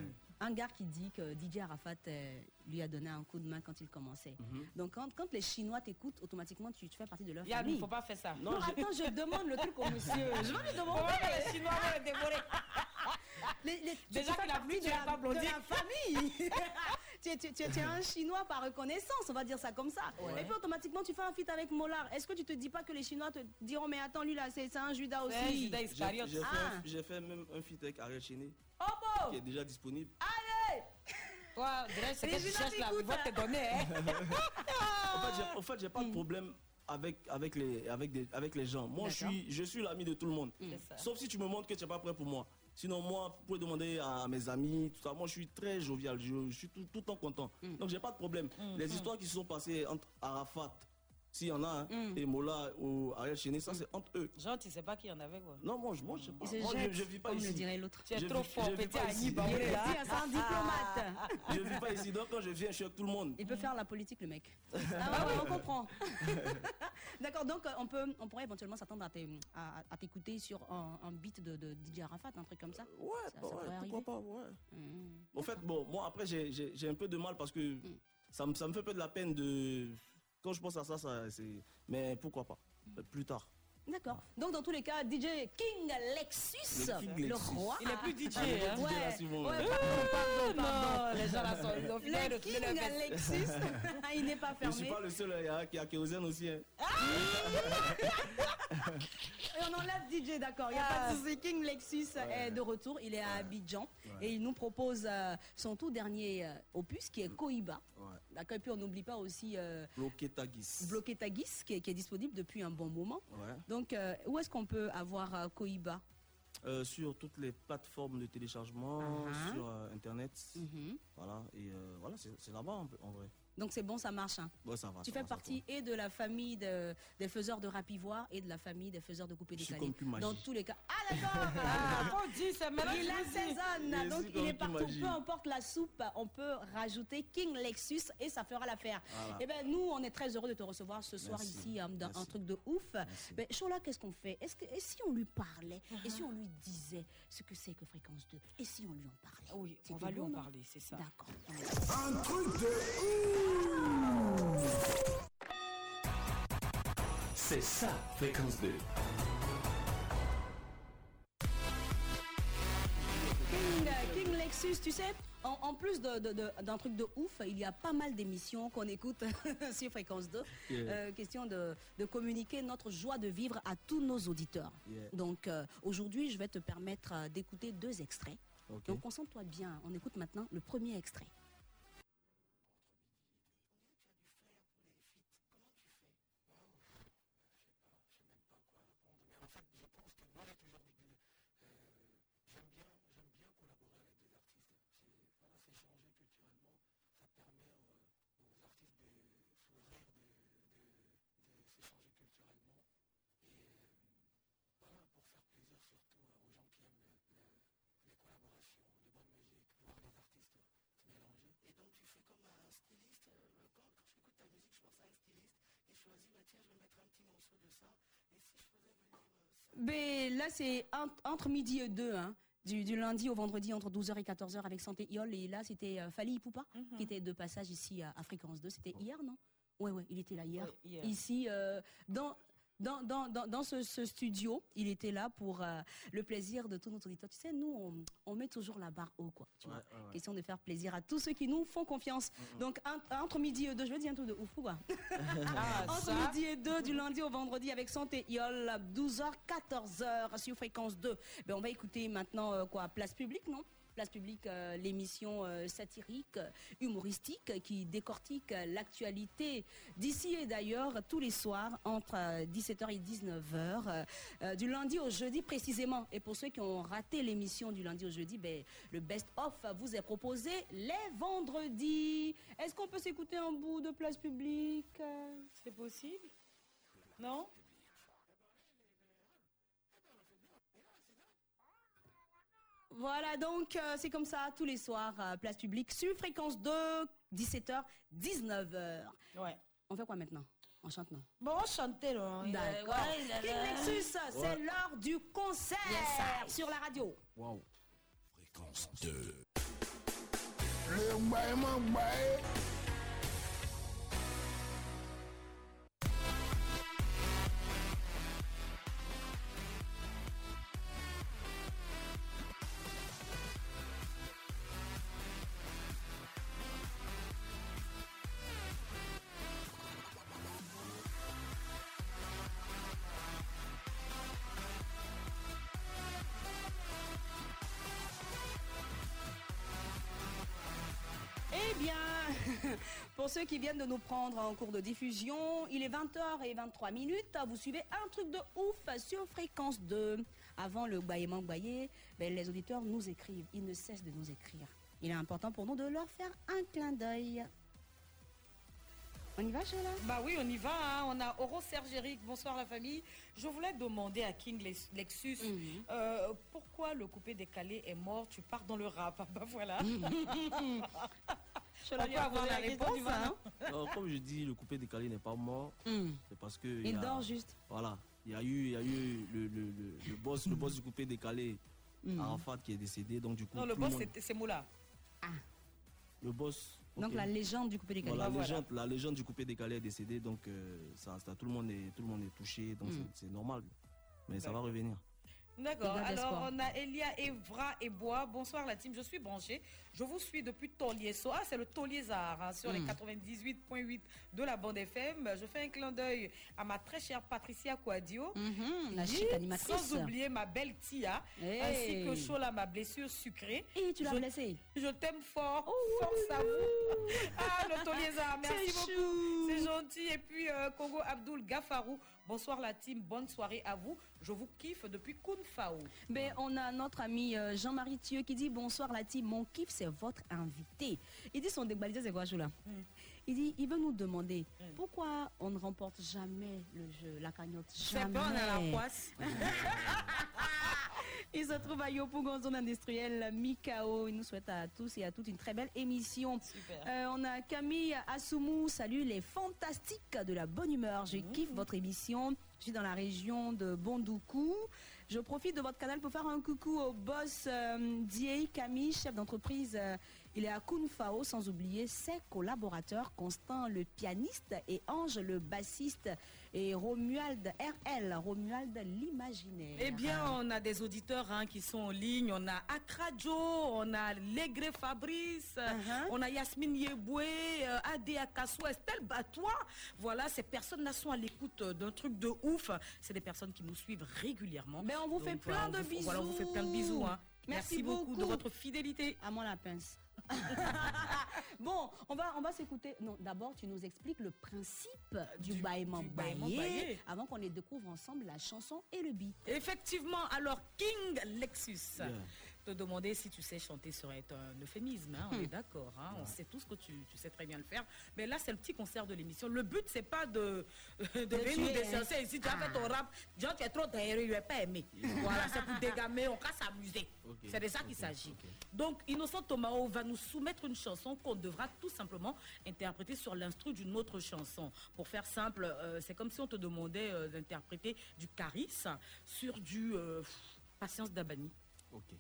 Speaker 6: Un gars qui dit que DJ Arafat euh, lui a donné un coup de main quand il commençait.
Speaker 9: Mhm.
Speaker 6: Donc, quand, quand les Chinois t'écoutent, automatiquement, tu, tu fais partie de leur famille.
Speaker 7: il faut pas faire ça.
Speaker 6: Non, attends, je demande le truc au monsieur. *laughs* Je vais lui demander.
Speaker 7: Comment les Chinois vont le dévorer
Speaker 6: Les- les-
Speaker 7: Déjà qu'il a plu, tu
Speaker 6: de la-
Speaker 7: pas
Speaker 6: de
Speaker 7: blondé.
Speaker 6: la famille. *laughs* *laughs* tu, es- tu es- tu es- tu es un Chinois par reconnaissance, on va dire ça comme ça.
Speaker 7: Ouais.
Speaker 6: Et puis automatiquement, tu fais un feat avec Molar. Est-ce que tu te dis pas que les Chinois te diront, mais attends, lui là, c'est un Judas aussi?
Speaker 9: J'ai fait,
Speaker 6: Ah.
Speaker 9: fait même un feat avec Ariel Chéné,
Speaker 6: Oh
Speaker 9: qui est déjà disponible.
Speaker 6: Allez
Speaker 7: Toi, direct, c'est que tu cherches
Speaker 6: t'écoutent,
Speaker 7: vont te donner. Hein. *laughs*
Speaker 9: En fait, j'ai- en fait, pas de problème avec, avec, les, avec, des- avec les gens. Moi, je suis, je suis l'ami de tout le monde.
Speaker 7: Ça.
Speaker 9: Sauf si tu me montres que tu n'es pas prêt pour moi. Sinon, moi, vous pouvez demander à mes amis, tout ça. Moi, je suis très jovial. Je, je suis tout, tout le temps content. Donc, j'ai pas de problème. Les histoires qui se sont passées entre Arafat, s'il y en a, hein, et Mola ou Ariel Chéné, ça, c'est entre eux.
Speaker 7: Genre, tu sais pas qui en avait quoi.
Speaker 9: Non, moi, je, moi, je sais pas. Moi, je, je vis pas
Speaker 6: comme
Speaker 9: ici.
Speaker 6: le dirait l'autre.
Speaker 7: Tu es
Speaker 9: Je
Speaker 7: trop
Speaker 9: vis-
Speaker 7: fort, petit
Speaker 9: pas
Speaker 7: Annie. Baoulé, là.
Speaker 6: C'est un diplomate.
Speaker 9: Je vis pas ici. Donc, quand je viens, je suis avec tout le monde.
Speaker 6: Il peut faire la politique, le mec. *laughs* Ah ouais, ouais, on comprend. *laughs* D'accord, donc euh, on, peut, on pourrait éventuellement s'attendre à t'é- à- à t'écouter sur un, un beat de, de DJ Arafat, un truc comme ça.
Speaker 9: Ouais,
Speaker 6: Ça-
Speaker 9: bah
Speaker 6: ça
Speaker 9: ouais,
Speaker 6: pourrait arriver.
Speaker 9: pourquoi pas, ouais.
Speaker 6: Mmh.
Speaker 9: En fait, bon, moi après j'ai- un peu de mal parce que ça, me, ça me fait un peu de la peine de. Quand je pense à ça, ça c'est. Mais pourquoi pas? Plus tard.
Speaker 6: D'accord. Donc dans tous les cas, DJ King Lexus,
Speaker 9: Le King
Speaker 6: le
Speaker 9: Lexus.
Speaker 6: roi.
Speaker 7: Il est plus DJ,
Speaker 9: Ah, il
Speaker 7: hein.
Speaker 9: DJ,
Speaker 6: Ouais,
Speaker 9: Simon,
Speaker 6: ouais,
Speaker 9: ouais.
Speaker 6: pardon, pardon, pardon.
Speaker 7: Non, les gens là sont.
Speaker 6: Le King. Lexus, *laughs* il n'est pas
Speaker 9: Je suis
Speaker 6: fermé.
Speaker 9: pas le seul hein, qui a kérosène aussi. hein. *laughs*
Speaker 6: Et on enlève DJ, d'accord. Il n'y a pas de souci. King Lexus est de retour. Il est à Abidjan et il nous propose euh, son tout dernier euh, opus qui est Koiba. D'accord. Et puis on n'oublie pas aussi euh,
Speaker 9: Bloqué Tagis.
Speaker 6: Bloqué Tagis qui est, qui est disponible depuis un bon moment.
Speaker 9: Ouais.
Speaker 6: Donc euh, où est-ce qu'on peut avoir euh, Koiba?
Speaker 9: Euh, sur toutes les plateformes de téléchargement,
Speaker 6: Ah.
Speaker 9: sur euh, internet.
Speaker 6: Mhm.
Speaker 9: Voilà, et euh, voilà, c'est c'est là-bas en, en vrai.
Speaker 6: Donc c'est bon, ça marche. hein.
Speaker 9: Ça va.
Speaker 6: Tu
Speaker 9: ça
Speaker 6: fais
Speaker 9: va, ça
Speaker 6: partie et de la famille de- des faiseurs de rap ivoire et de la famille des faiseurs de coupé décalé. Dans tous les cas. Ah d'accord *laughs*
Speaker 7: Ah, dire, c'est maintenant
Speaker 6: Il assaisonne, donc il est partout.
Speaker 9: Pumagie.
Speaker 6: Peu importe la soupe, on peut rajouter King Lexus et ça fera l'affaire.
Speaker 9: Voilà.
Speaker 6: Et ben nous, on est très heureux de te recevoir ce soir
Speaker 9: Merci.
Speaker 6: ici hein, dans un truc de ouf.
Speaker 9: Merci.
Speaker 6: Ben, Chola, qu'est-ce qu'on fait? Est-ce que et si on lui parlait? Et si on lui disait ce que c'est que fréquence 2 et si on lui en parlait?
Speaker 7: Oui, on va lui en
Speaker 6: non
Speaker 7: parler, c'est ça.
Speaker 6: D'accord.
Speaker 8: Un truc de
Speaker 10: C'est ça, fréquence 2.
Speaker 6: Lexus, tu sais, en, en plus de- de- de- d'un truc de ouf, il y a pas mal d'émissions qu'on écoute *laughs* sur Fréquence 2.
Speaker 9: Yeah.
Speaker 6: Euh, question de, communiquer notre joie de vivre à tous nos auditeurs.
Speaker 9: Yeah.
Speaker 6: Donc euh, aujourd'hui, je vais te permettre euh, d'écouter deux extraits.
Speaker 9: Ok.
Speaker 6: Donc concentre-toi bien. On écoute maintenant le premier extrait. Là, c'est en- entre midi et deux, hein, du, du lundi au vendredi, entre 12h et 14h avec Santé Iol. Et là, c'était euh, Fali Ipupa, qui était de passage ici à, à Fréquence 2. C'était hier, non? Ouais, ouais, il était là hier.
Speaker 7: Ouais, hier.
Speaker 6: Ici, euh, dans, dans, dans, dans, dans ce, ce studio, il était là pour euh, le plaisir de tous nos auditeurs. Tu sais, nous, on, on met toujours la barre haut, quoi. Tu vois.
Speaker 9: Ouais, ouais, ouais.
Speaker 6: Question de faire plaisir à tous ceux qui nous font confiance. Donc, un- entre midi et deux, je veux dire un truc de ouf, ou quoi? *laughs*
Speaker 7: Ah, *laughs*
Speaker 6: Entre
Speaker 7: ça.
Speaker 6: midi et deux, du lundi au vendredi avec Santé Iol, 12h, 14h sur fréquence 2. Ben, on va écouter maintenant euh, quoi Place publique, non? Place publique, euh, l'émission euh, satirique, euh, humoristique euh, qui décortique euh, l'actualité d'ici et d'ailleurs tous les soirs entre euh, 17h et 19h, euh, euh, du lundi au jeudi précisément. Et pour ceux qui ont raté l'émission du lundi au jeudi, ben, le best-of vous est proposé les vendredis. Est-ce qu'on peut s'écouter un bout de place publique? Euh
Speaker 7: C'est possible Non?
Speaker 6: Voilà, donc euh, c'est comme ça tous les soirs, euh, place publique, sur fréquence 2, 17h, 19h.
Speaker 7: Ouais.
Speaker 6: On fait quoi maintenant? On chante, non?
Speaker 7: Bon, chantez là.
Speaker 6: D'accord. King Nexus, c'est
Speaker 9: Ouais.
Speaker 6: l'heure du concert sur la radio.
Speaker 9: Waouh.
Speaker 8: Fréquence 2.
Speaker 22: Le
Speaker 6: pour ceux qui viennent de nous prendre en cours de diffusion, il est 20h et 23 minutes. Vous suivez un truc de ouf sur fréquence 2. Avant le gbaillement gbaillé, ben, les auditeurs nous écrivent. Ils ne cessent de nous écrire. Il est important pour nous de leur faire un clin d'œil. On y va, Sheila?
Speaker 7: Bah oui, on y va. hein. On a Oro Sergéric. Bonsoir la famille. Je voulais demander à King Lex- Lexus
Speaker 6: Mhm.
Speaker 7: euh, pourquoi le coupé décalé est mort? Tu pars dans le rap. *laughs* Bah voilà. *laughs* On peut avoir la
Speaker 6: la
Speaker 7: réponse. hein.
Speaker 9: Comme je dis, le coupé décalé n'est pas mort.
Speaker 6: Hmm.
Speaker 9: C'est parce que.
Speaker 6: Il
Speaker 9: a-
Speaker 6: dort juste.
Speaker 9: Voilà. Il y a eu, il y a eu le, le, le, le boss, le boss du coupé décalé,
Speaker 6: Hmm.
Speaker 9: Arafat, qui est décédé. Donc, du coup.
Speaker 7: Non, le boss,
Speaker 9: monde-
Speaker 7: c'est- Moula.
Speaker 9: Le boss.
Speaker 6: Donc la légende du coupé décalé. Ah,
Speaker 9: la,
Speaker 6: voilà.
Speaker 9: légende, la légende du coupé décalé est décédée, donc euh, ça, ça, tout, le monde est, tout le monde est touché, donc
Speaker 6: Mm.
Speaker 9: c'est- normal. Mais ça va revenir.
Speaker 7: D'accord. Alors, on a Elia Evra et Bois. Bonsoir la team. Je suis branché. Je vous suis depuis Tolieso. Ah, c'est le hein, sur les
Speaker 6: Mm.
Speaker 7: 98.8 de la bande FM. Je fais un clin d'œil à ma très chère Patricia Quadio.
Speaker 6: Mhm, la chic animatrice.
Speaker 7: Sans oublier ma belle Tia.
Speaker 6: Hey.
Speaker 7: Ainsi que Chola, ma blessure sucrée.
Speaker 6: Et tu l'as
Speaker 7: Je-
Speaker 6: blessé.
Speaker 7: Je t'aime fort. Force à vous. *laughs* Ah, le Toliezard. Merci beaucoup. C'est gentil. Et puis, euh, Congo Abdul Gafarou. Bonsoir la team. Bonne soirée à vous. Je vous kiffe depuis Kunfao.
Speaker 6: Ben, on a notre ami euh, Jean-Marie Thieu qui dit bonsoir la team, mon kiff c'est votre invité. Il dit son débalisé c'est quoi Choula Il dit il veut nous demander pourquoi on ne remporte jamais le jeu, la cagnotte.
Speaker 7: C'est bon, on a la poisse. *laughs*
Speaker 6: Il se trouve à Yopougon, zone industrielle Mikao. Il nous souhaite à tous et à toutes une très belle émission.
Speaker 7: Super.
Speaker 6: Euh, on a Camille Assoumou. Salut les fantastiques de la bonne humeur. Je kiffe votre émission. Je suis dans la région de Bondoukou. Je profite de votre canal pour faire un coucou au boss euh, Camille, chef d'entreprise euh, Il est à Kunfao, sans oublier ses collaborateurs, Constant le pianiste et Ange le bassiste et Romuald RL, Romuald l'imaginaire.
Speaker 7: Eh bien, on a des auditeurs hein, qui sont en ligne. On a Akradjo, on a Legré Fabrice,
Speaker 6: Uh-huh.
Speaker 7: on a Yasmine Yeboué, euh, Adé Akassou, Estelle Batois. Voilà, ces personnes-là sont à l'écoute euh, d'un truc de ouf. C'est des personnes qui nous suivent régulièrement.
Speaker 6: Mais on vous fait plein
Speaker 7: voilà, on
Speaker 6: de
Speaker 7: vous- Voilà, on vous fait plein de bisous. hein.
Speaker 6: Merci
Speaker 7: Merci, beaucoup. de votre fidélité.
Speaker 6: À moi la pince. *laughs* bon, on va, on va s'écouter. Non, d'abord, tu nous expliques le principe du, bâillement baillé
Speaker 7: baillé.
Speaker 6: avant qu'on les découvre ensemble la chanson et le beat.
Speaker 7: Effectivement, alors King Lexus. Te demander si tu sais chanter serait un euphémisme, hein, on
Speaker 6: Hmm.
Speaker 7: est d'accord, hein, on sait tous que tu, tu sais très bien le faire. Mais là, c'est le petit concert de l'émission. Le but, c'est pas de, *laughs* de, venir nous
Speaker 6: tuer, hein.
Speaker 7: décenser ici. Tu as fait ton rap, genre tu es trop derrière, il n'est pas aimé. *laughs* voilà, c'est pour dégamer, on va s'amuser. C'est de ça qu'il s'agit. Donc, Innocent Tomao va nous soumettre une chanson qu'on devra tout simplement interpréter sur l'instru d'une autre chanson. Pour faire simple, euh, c'est comme si on te demandait euh, d'interpréter du Caris sur du euh, Patience d'Abani.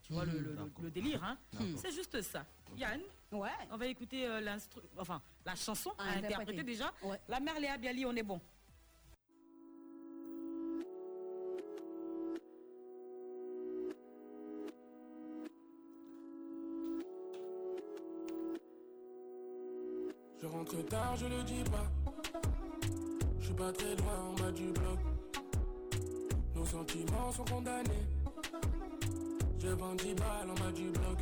Speaker 7: Tu vois le, le- le- le délire, hein. C'est juste ça. Yann
Speaker 6: Ouais.
Speaker 7: On va écouter euh, l'instru, enfin la chanson
Speaker 6: À
Speaker 7: à,
Speaker 6: interpréter.
Speaker 7: interpréter déjà.
Speaker 6: Ouais.
Speaker 7: La mère Léa Bialy, on est bon.
Speaker 23: Je rentre tard, je le dis pas. Je suis pas très loin en bas du bloc. Nos sentiments sont condamnés. Je vends 10 balles en bas du bloc.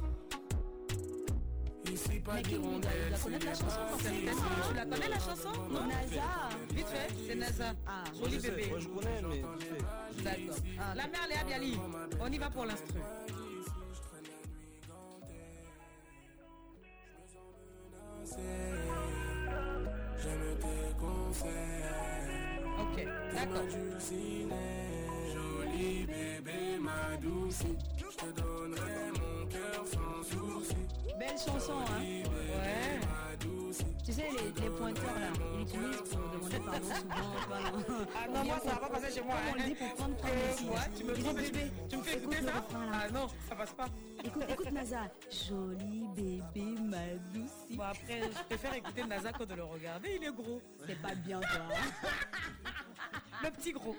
Speaker 23: Ici, pas
Speaker 6: Mais qui-
Speaker 23: d'hirondelle. c'est les
Speaker 7: Tu la connais la chanson Non
Speaker 6: NASA.
Speaker 7: Vite fait, c'est NASA.
Speaker 6: Ah.
Speaker 7: Joli bébé.
Speaker 9: moi, je connais, mais.
Speaker 7: D'accord. La mère Léa Bialy, on y va pour l'instru.
Speaker 6: Tu
Speaker 7: me tu,
Speaker 6: bébé,
Speaker 7: tu me fais
Speaker 6: écoute
Speaker 7: écouter ça. Ah non, ça passe pas.
Speaker 6: Écoute, écoute NASA. Joli bébé, ma douce.
Speaker 7: Bon, après, je préfère écouter Nasa que de le regarder, il est gros.
Speaker 6: C'est pas bien, toi. *laughs*
Speaker 7: Le petit gros.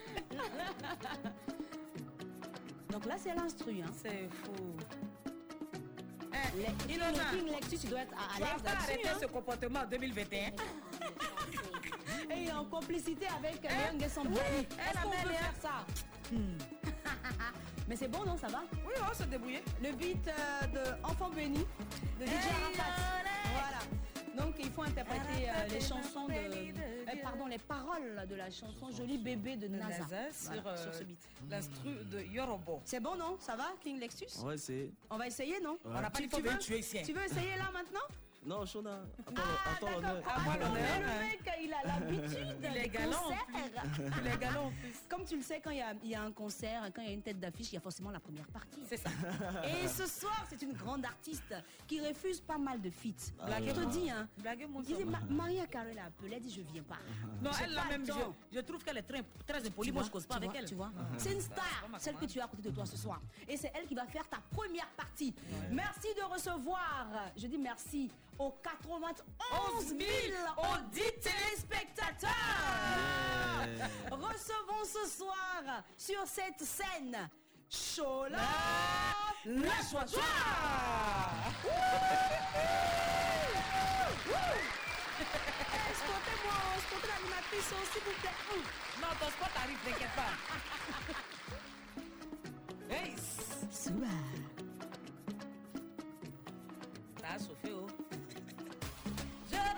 Speaker 6: Donc là, c'est l'instru. Hein.
Speaker 7: C'est fou.
Speaker 6: Les,
Speaker 7: Il
Speaker 6: King-
Speaker 7: en a.
Speaker 6: King Lexus, tu dois être à, l'aise
Speaker 7: pas arrêter
Speaker 6: là-dessus.
Speaker 7: ce comportement en 2021.
Speaker 6: hein. Et en complicité avec
Speaker 7: Hein?
Speaker 6: Léon Guesson
Speaker 7: Oui, elle avait
Speaker 6: peut
Speaker 7: l'air-
Speaker 6: faire ça? *laughs* Mais c'est bon, non Ça va
Speaker 7: Oui, on se débrouiller.
Speaker 6: Le beat euh, de Enfant béni de DJ
Speaker 7: Hey,
Speaker 6: Arafat. Voilà. Donc il faut interpréter euh, les chansons de, euh, pardon, les paroles de la chanson Joli bébé de
Speaker 7: De
Speaker 6: NASA,
Speaker 7: NASA sur,
Speaker 6: Voilà, sur ce beat.
Speaker 7: L'instru de Yorobo.
Speaker 6: C'est bon, non? Ça va, King Lexus?
Speaker 9: On va essayer.
Speaker 6: On va essayer, non?
Speaker 9: On n'a
Speaker 7: pas
Speaker 6: Tu
Speaker 7: veut
Speaker 6: veux-
Speaker 7: ici.
Speaker 6: Tu veux essayer là maintenant?
Speaker 9: Non, Shona, attends,
Speaker 6: Ah,
Speaker 9: attends l'honneur.
Speaker 6: Ah,
Speaker 7: l'honneur.
Speaker 6: mais Le mec, il a l'habitude
Speaker 7: Il est
Speaker 6: des
Speaker 7: galant. Il est galant en plus.
Speaker 6: Comme tu le sais, quand il y a, il y a un concert, quand il y a une tête d'affiche, il y a forcément la première partie.
Speaker 7: C'est ça.
Speaker 6: Et ce soir, c'est une grande artiste qui refuse pas mal de feats.
Speaker 7: Blague
Speaker 6: Je te dis, hein.
Speaker 7: Blague
Speaker 6: Il disait. Ma- Maria Carré l'a appelée, elle a dit, je viens pas.
Speaker 7: Non, elle l'a même je, je trouve qu'elle est très, très impolie. Moi, je cause pas avec
Speaker 6: vois,
Speaker 7: elle.
Speaker 6: Tu vois, c'est une star, celle que tu as à côté de toi ce soir. Et c'est elle qui va faire ta première partie. Merci de recevoir, je dis merci aux 91 000 audits téléspectateurs. Recevons ce soir sur cette scène Chola la joie Escoutez-moi, escoutez l'animatrice, s'il vous plaît.
Speaker 7: Non, ton spot arrive, t'inquiète pas. Hey,
Speaker 6: Souba.
Speaker 7: a chauffé, oh.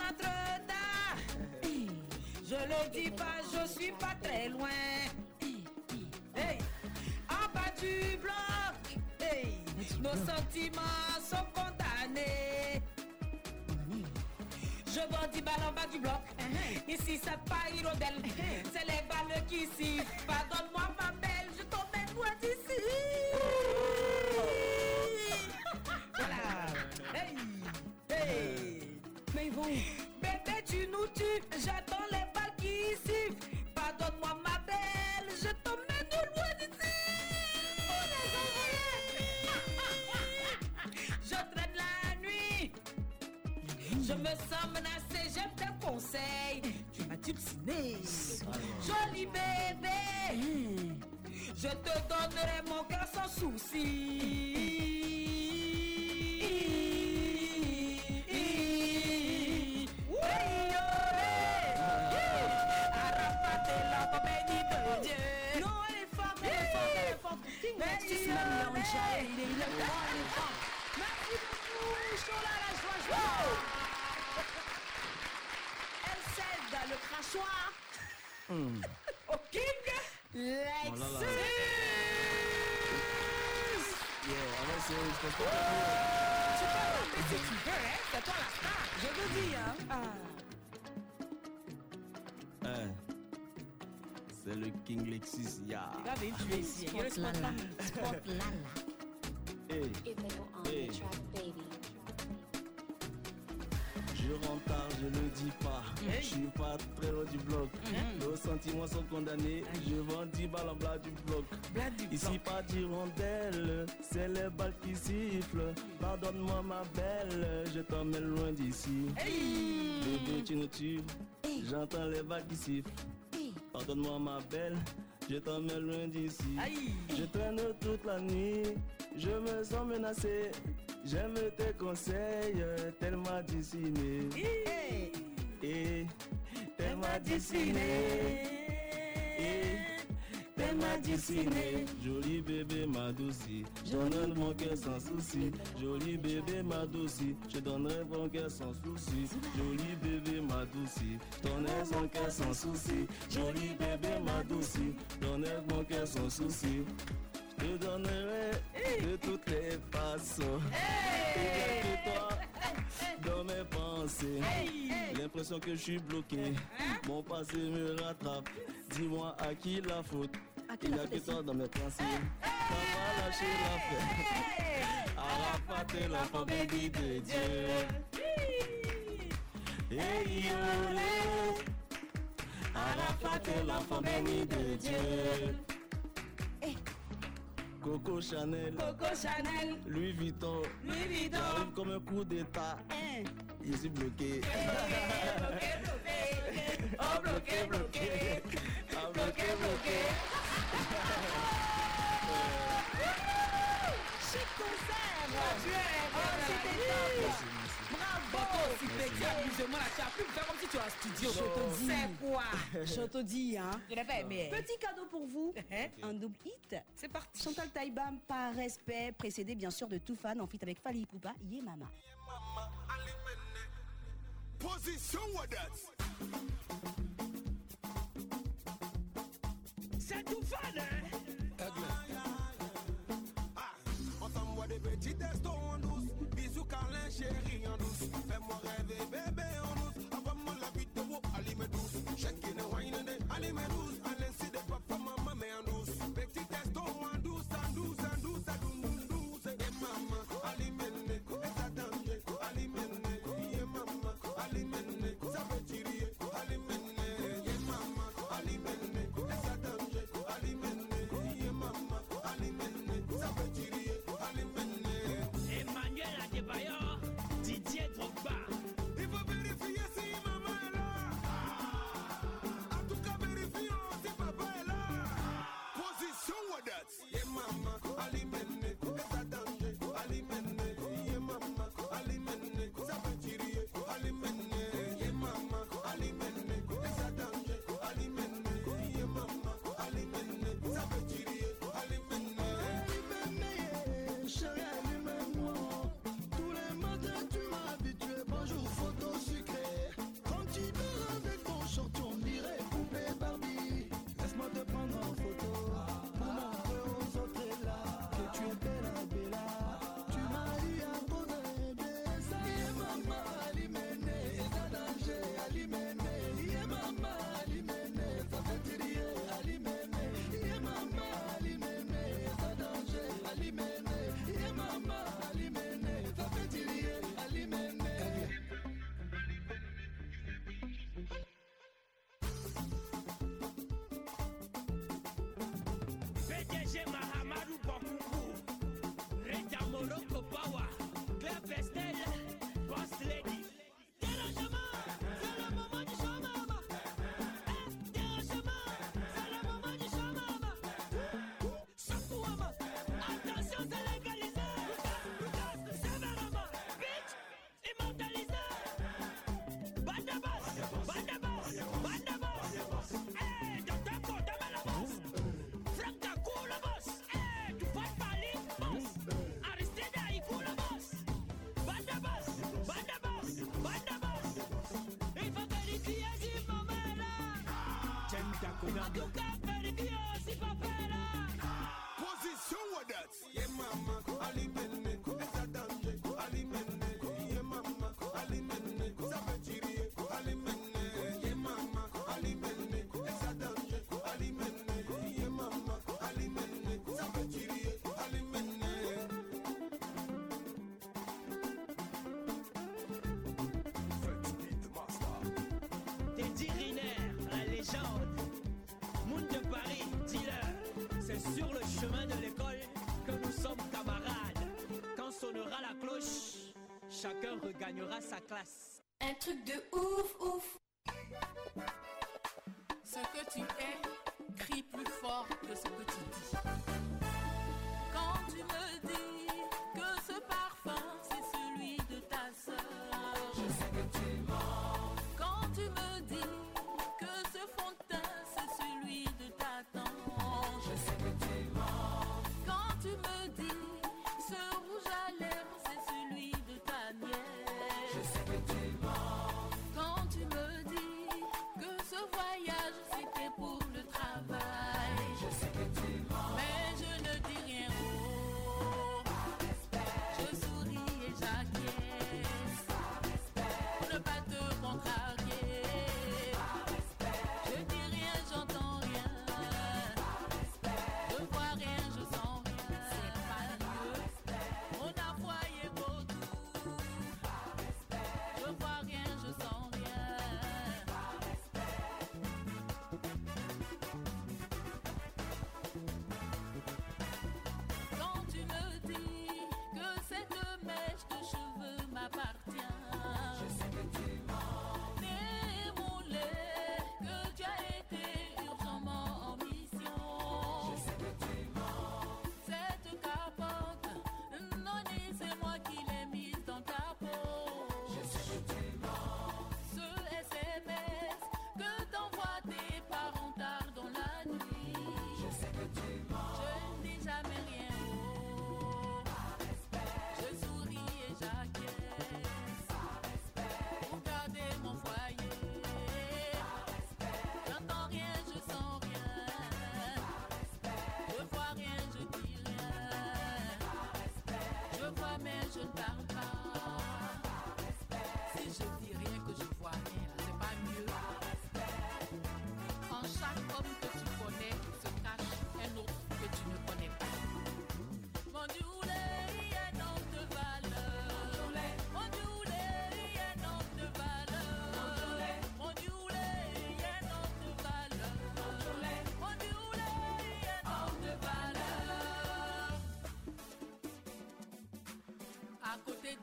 Speaker 7: Je rentre tard. Je le dis pas, je suis pas très loin. Hey, en bas du bloc. Hey, nos sentiments sont condamnés. Je vends 10 balles en bas du bloc. Ici, c'est pas hirondelle. C'est les balles qui sifflent. Pardonne-moi, ma belle, je t'emmène loin d'ici. Voilà. *laughs* Hey, hey.
Speaker 6: Mais
Speaker 7: J'attends les balles qui sifflent. Pardonne-moi, ma belle, je t'emmène loin d'ici. *laughs* Je traîne la nuit. me sens menacée, j'aime tes conseils. Tu m'as dulciné. Joli bébé. Je te donnerai mon cœur sans souci.
Speaker 6: Il est il est, il est fort, il est fort. Merci beaucoup, Chola, la joie, joie. Elle cède le crachoir au King Lexus.
Speaker 9: Oh là là. Yeah, alors c'est- je pense pas
Speaker 7: Tu peux taper si tu veux, hein? C'est toi la star.
Speaker 6: Je hein.
Speaker 9: que- C'est le King Lexus, ya.
Speaker 7: Il tue ici. Il y a le spot là.
Speaker 9: Spot Hey. Hey. Je rentre tard, je le dis pas. Je suis pas très loin du bloc. Nos sentiments sont condamnés. Je vends 10 balles en bas du bloc. Ici, pas d'hirondelle, c'est les balles qui sifflent. Pardonne-moi, ma belle, je t'emmène loin d'ici. Bébé, tu nous tues. J'entends les balles qui sifflent. Pardonne-moi, ma belle, je t'emmène loin d'ici. Je traîne toute la nuit, je me sens menacé. J'aime tes conseils, tellement dessiné. Et tellement dessiné. Tellement dessiné. Joli bébé m'a douci, je donne mon cœur sans souci. Joli bébé m'a douci, je donnerai mon cœur sans souci. Joli bébé m'a douci, donnerai son cœur sans souci. Joli bébé m'a douci, donnerai mon cœur sans souci. Je te donnerai de toutes les façons. Que toi, dans mes pensées. L'impression que je suis bloqué. Mon passé me rattrape. Dis-moi à qui la faute. Il n'y a que toi dans mes pensées. T'as pas lâché l'affaire. Arafat est l'enfant béni de Dieu. Hey yo, Arafat est l'enfant béni de Dieu. Coco Chanel,
Speaker 6: Coco Chanel,
Speaker 9: Louis Vuitton,
Speaker 6: Louis Vuitton.
Speaker 9: J'arrive comme un coup d'état. Je suis bloqué.
Speaker 6: Oh, bloqué, bloqué.
Speaker 9: Ah, bloqué, bloqué.
Speaker 6: Chic concert. Oh, c'était. Bravo.
Speaker 7: Si amusement là, tu as pu me faire comme si tu es en studio.
Speaker 6: Je te dis.
Speaker 7: C'est quoi
Speaker 6: Je te dis, hein.
Speaker 7: Je l'ai pas aimé.
Speaker 6: Petit cadeau pour vous, *laughs* un double hit.
Speaker 7: C'est parti.
Speaker 6: Chantal Taïbam, par respect, précédé bien sûr de Toufan en fit avec Fali Poupa, Yé Mama.
Speaker 13: Position what
Speaker 18: C'est tout fan, hein
Speaker 13: Ah, ensemble boit des petits testos en douce. Bisous câlin chérie en douce. Fais-moi rêver bébé en douce. Envoie-moi la vidéo, allez douce. Chacun est wine and allez douce
Speaker 24: I don't chacun regagnera sa classe.
Speaker 15: Un truc de ouf, ouf.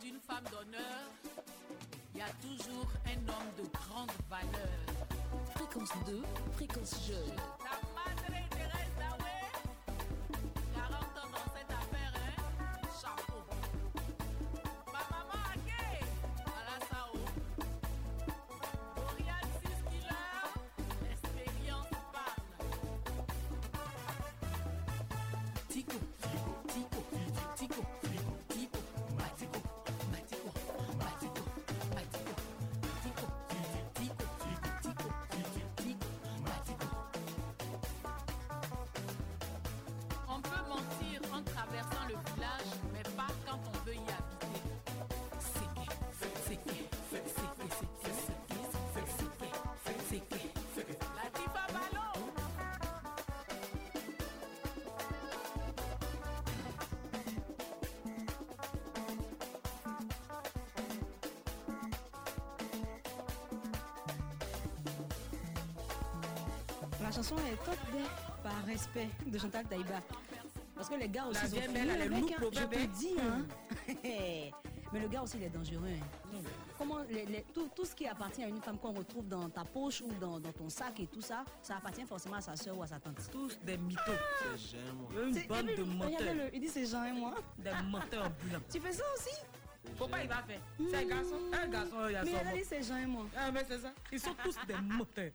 Speaker 25: D'une femme d'honneur, il y a toujours un homme de grande valeur.
Speaker 2: Fréquence 2, fréquence jeune.
Speaker 6: Chanson est top des par respect de Chantal Taïba. Parce que les gars aussi sont
Speaker 7: belle,
Speaker 6: avec,
Speaker 7: loup,
Speaker 6: hein, Je
Speaker 7: hein.
Speaker 6: te dis, hein. *laughs* Mais le gars aussi, il est dangereux. hein. Comment les- les- tout, tout ce qui appartient à une femme qu'on retrouve dans ta poche ou dans, dans ton sac et tout ça, ça appartient forcément à sa soeur ou à sa tante.
Speaker 7: Tous des mythos.
Speaker 9: C'est j'aime, moi.
Speaker 7: Il y a une bande de menteurs.
Speaker 6: regardez-le, Il dit c'est Jean et moi.
Speaker 7: Des menteurs ambulants.
Speaker 6: Tu fais ça aussi?
Speaker 7: Pas, il va faire. C'est un garçon. Un garçon, il y a
Speaker 6: Mais
Speaker 7: son
Speaker 6: elle a
Speaker 7: mot.
Speaker 6: dit c'est Jean et moi.
Speaker 7: Ah, mais c'est ça. Ils sont tous des menteurs.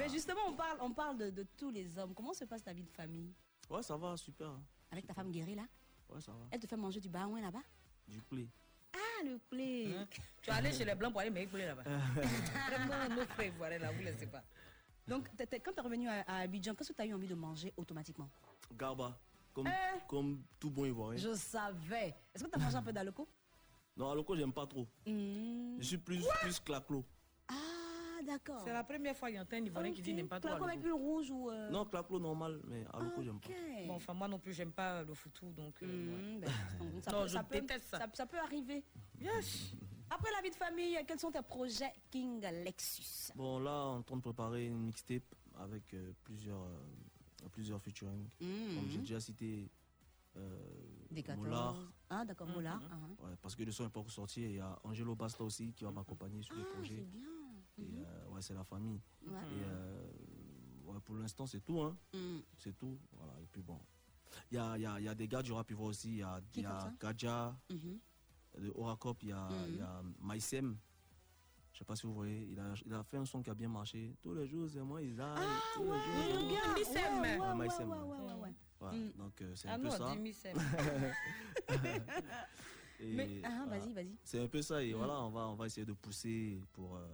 Speaker 6: Mais justement, on parle, on parle de, de tous les hommes. Comment se passe ta vie de famille?
Speaker 9: Ouais, ça va, super.
Speaker 6: Avec ta femme guérie là?
Speaker 9: Ouais, ça va.
Speaker 6: Elle te fait manger du baouin là-bas?
Speaker 9: Du play.
Speaker 6: Ah, le play
Speaker 7: Hein? Tu es allé chez les blancs pour aller m'écouler là-bas. *laughs* Vraiment, nos frères ivoiriens là, vous laissez pas.
Speaker 6: Donc, quand tu es revenu à, à Abidjan, qu'est-ce que tu as eu envie de manger automatiquement?
Speaker 9: Garba. Comme,
Speaker 6: Eh.
Speaker 9: comme tout bon ivoirien.
Speaker 6: Je savais. Est-ce que tu as mangé un peu d'aloco?
Speaker 9: Non, Aloko, j'aime pas trop.
Speaker 6: Hmm.
Speaker 9: Je suis plus, plus claclo.
Speaker 6: Ah, d'accord.
Speaker 7: C'est la première fois qu'il y a un Ivoirien qui dit n'aime pas trop.
Speaker 6: Claco avec une rouge ou. euh,
Speaker 9: Non, claclo normal, mais Aloko, j'aime pas.
Speaker 7: Bon, enfin, moi non plus, j'aime pas le foutou, donc. euh, ouais.
Speaker 6: ben, ça *laughs*
Speaker 7: non,
Speaker 6: peut-
Speaker 7: je
Speaker 6: ça peut-
Speaker 7: déteste ça.
Speaker 6: ça. ça peut arriver.
Speaker 7: Yes.
Speaker 6: Après la vie de famille, quels sont tes projets King Lexus?
Speaker 9: Bon, là, on est en train de préparer une mixtape avec euh, plusieurs euh, plusieurs featuring. Comme j'ai déjà cité euh,
Speaker 6: Des 14.
Speaker 9: Mollard.
Speaker 6: Ah, d'accord,
Speaker 7: Mhm.
Speaker 6: Mollard.
Speaker 9: Ouais, parce que le son n'est pas encore sorti. et Il y a Angelo Basta aussi qui va m'accompagner sur le
Speaker 6: Ah,
Speaker 9: projet.
Speaker 6: c'est bien.
Speaker 9: Et, euh, ouais, c'est la famille.
Speaker 6: Ouais.
Speaker 9: Et euh, ouais, pour l'instant, c'est tout. Hein.
Speaker 6: Mhm.
Speaker 9: C'est tout. Voilà. Et puis bon. Il y a, il y, a, il y a des gars du rap ivoire aussi. Il y a, y a Gadja,
Speaker 6: Mhm.
Speaker 9: de Oracop. Il y a,
Speaker 6: Mhm.
Speaker 9: il y a Maïsem. Je sais pas si vous voyez. Il a, il a fait un son qui a bien marché. Tous les jours, c'est moi, Isa.
Speaker 6: Ah,
Speaker 9: tous les
Speaker 6: ouais,
Speaker 9: jours.
Speaker 6: le gars.
Speaker 7: Missem.
Speaker 6: Ouais, ouais,
Speaker 9: Ouais,
Speaker 6: ouais,
Speaker 9: Maïsem,
Speaker 6: ouais,
Speaker 9: ouais.
Speaker 6: ouais, ouais, ouais.
Speaker 9: Voilà.
Speaker 6: Mm.
Speaker 9: Donc euh, c'est
Speaker 7: Ah
Speaker 9: un peu
Speaker 7: non,
Speaker 9: ça. *laughs* *laughs* Et
Speaker 6: Mais, ah,
Speaker 9: voilà.
Speaker 6: vas-y, vas-y.
Speaker 9: C'est un peu ça. Et
Speaker 6: Mm.
Speaker 9: voilà, on va, on va essayer de pousser pour euh,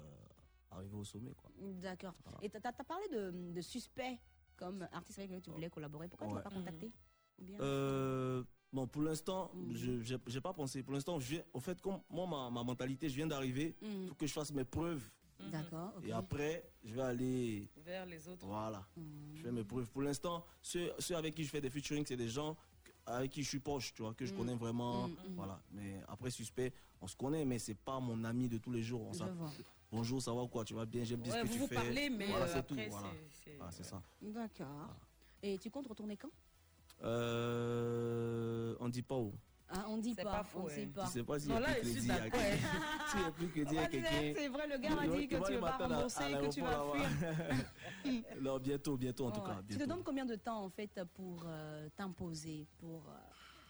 Speaker 9: arriver au sommet. Quoi.
Speaker 6: D'accord. Et t'as as parlé de, de suspect comme artiste avec lequel tu voulais collaborer. Pourquoi tu
Speaker 9: Ouais.
Speaker 6: l'as pas contacté bien-
Speaker 9: Euh, bon, pour l'instant,
Speaker 6: Mhm.
Speaker 9: je j'ai pas pensé. Pour l'instant, je viens. Au fait, comme moi, ma, ma mentalité, je viens d'arriver.
Speaker 6: Mhm.
Speaker 9: faut que je fasse mes preuves.
Speaker 6: D'accord. ok.
Speaker 9: Et après, je vais aller.
Speaker 7: Vers les autres.
Speaker 9: Voilà.
Speaker 6: Mhm.
Speaker 9: Je fais mes preuves. Pour l'instant, ceux, ceux avec qui je fais des featuring, c'est des gens avec qui je suis proche, tu vois, que je connais vraiment. Voilà. Mais après, suspect, on se connaît, mais c'est pas mon ami de tous les jours. On
Speaker 6: Je
Speaker 9: s'app-
Speaker 6: vois.
Speaker 9: Bonjour, ça va ou quoi? Tu vas bien J'aime bien
Speaker 7: Ouais,
Speaker 9: ce que
Speaker 7: vous
Speaker 9: tu
Speaker 7: vous
Speaker 9: fais.
Speaker 7: parlez, mais,
Speaker 9: voilà,
Speaker 7: euh,
Speaker 9: c'est tout. Voilà.
Speaker 7: c'est- c'est
Speaker 9: ça.
Speaker 6: D'accord. Et tu comptes retourner quand?
Speaker 9: Euh, on dit pas où.
Speaker 6: Ah, On dit
Speaker 7: C'est
Speaker 6: pas,
Speaker 7: pas faux,
Speaker 6: on ne sait pas.
Speaker 9: Je sais pas s'il *laughs* a plus crédit
Speaker 7: suis
Speaker 9: à
Speaker 7: d'accord.
Speaker 9: quelqu'un. A
Speaker 6: c'est vrai, le gars
Speaker 9: va-
Speaker 6: dit que tu vas rembourser que tu vas fuir. *laughs*
Speaker 9: Non, bientôt, bientôt en tout cas.
Speaker 6: Tu te donnes combien de temps en fait pour euh, t'imposer, pour euh,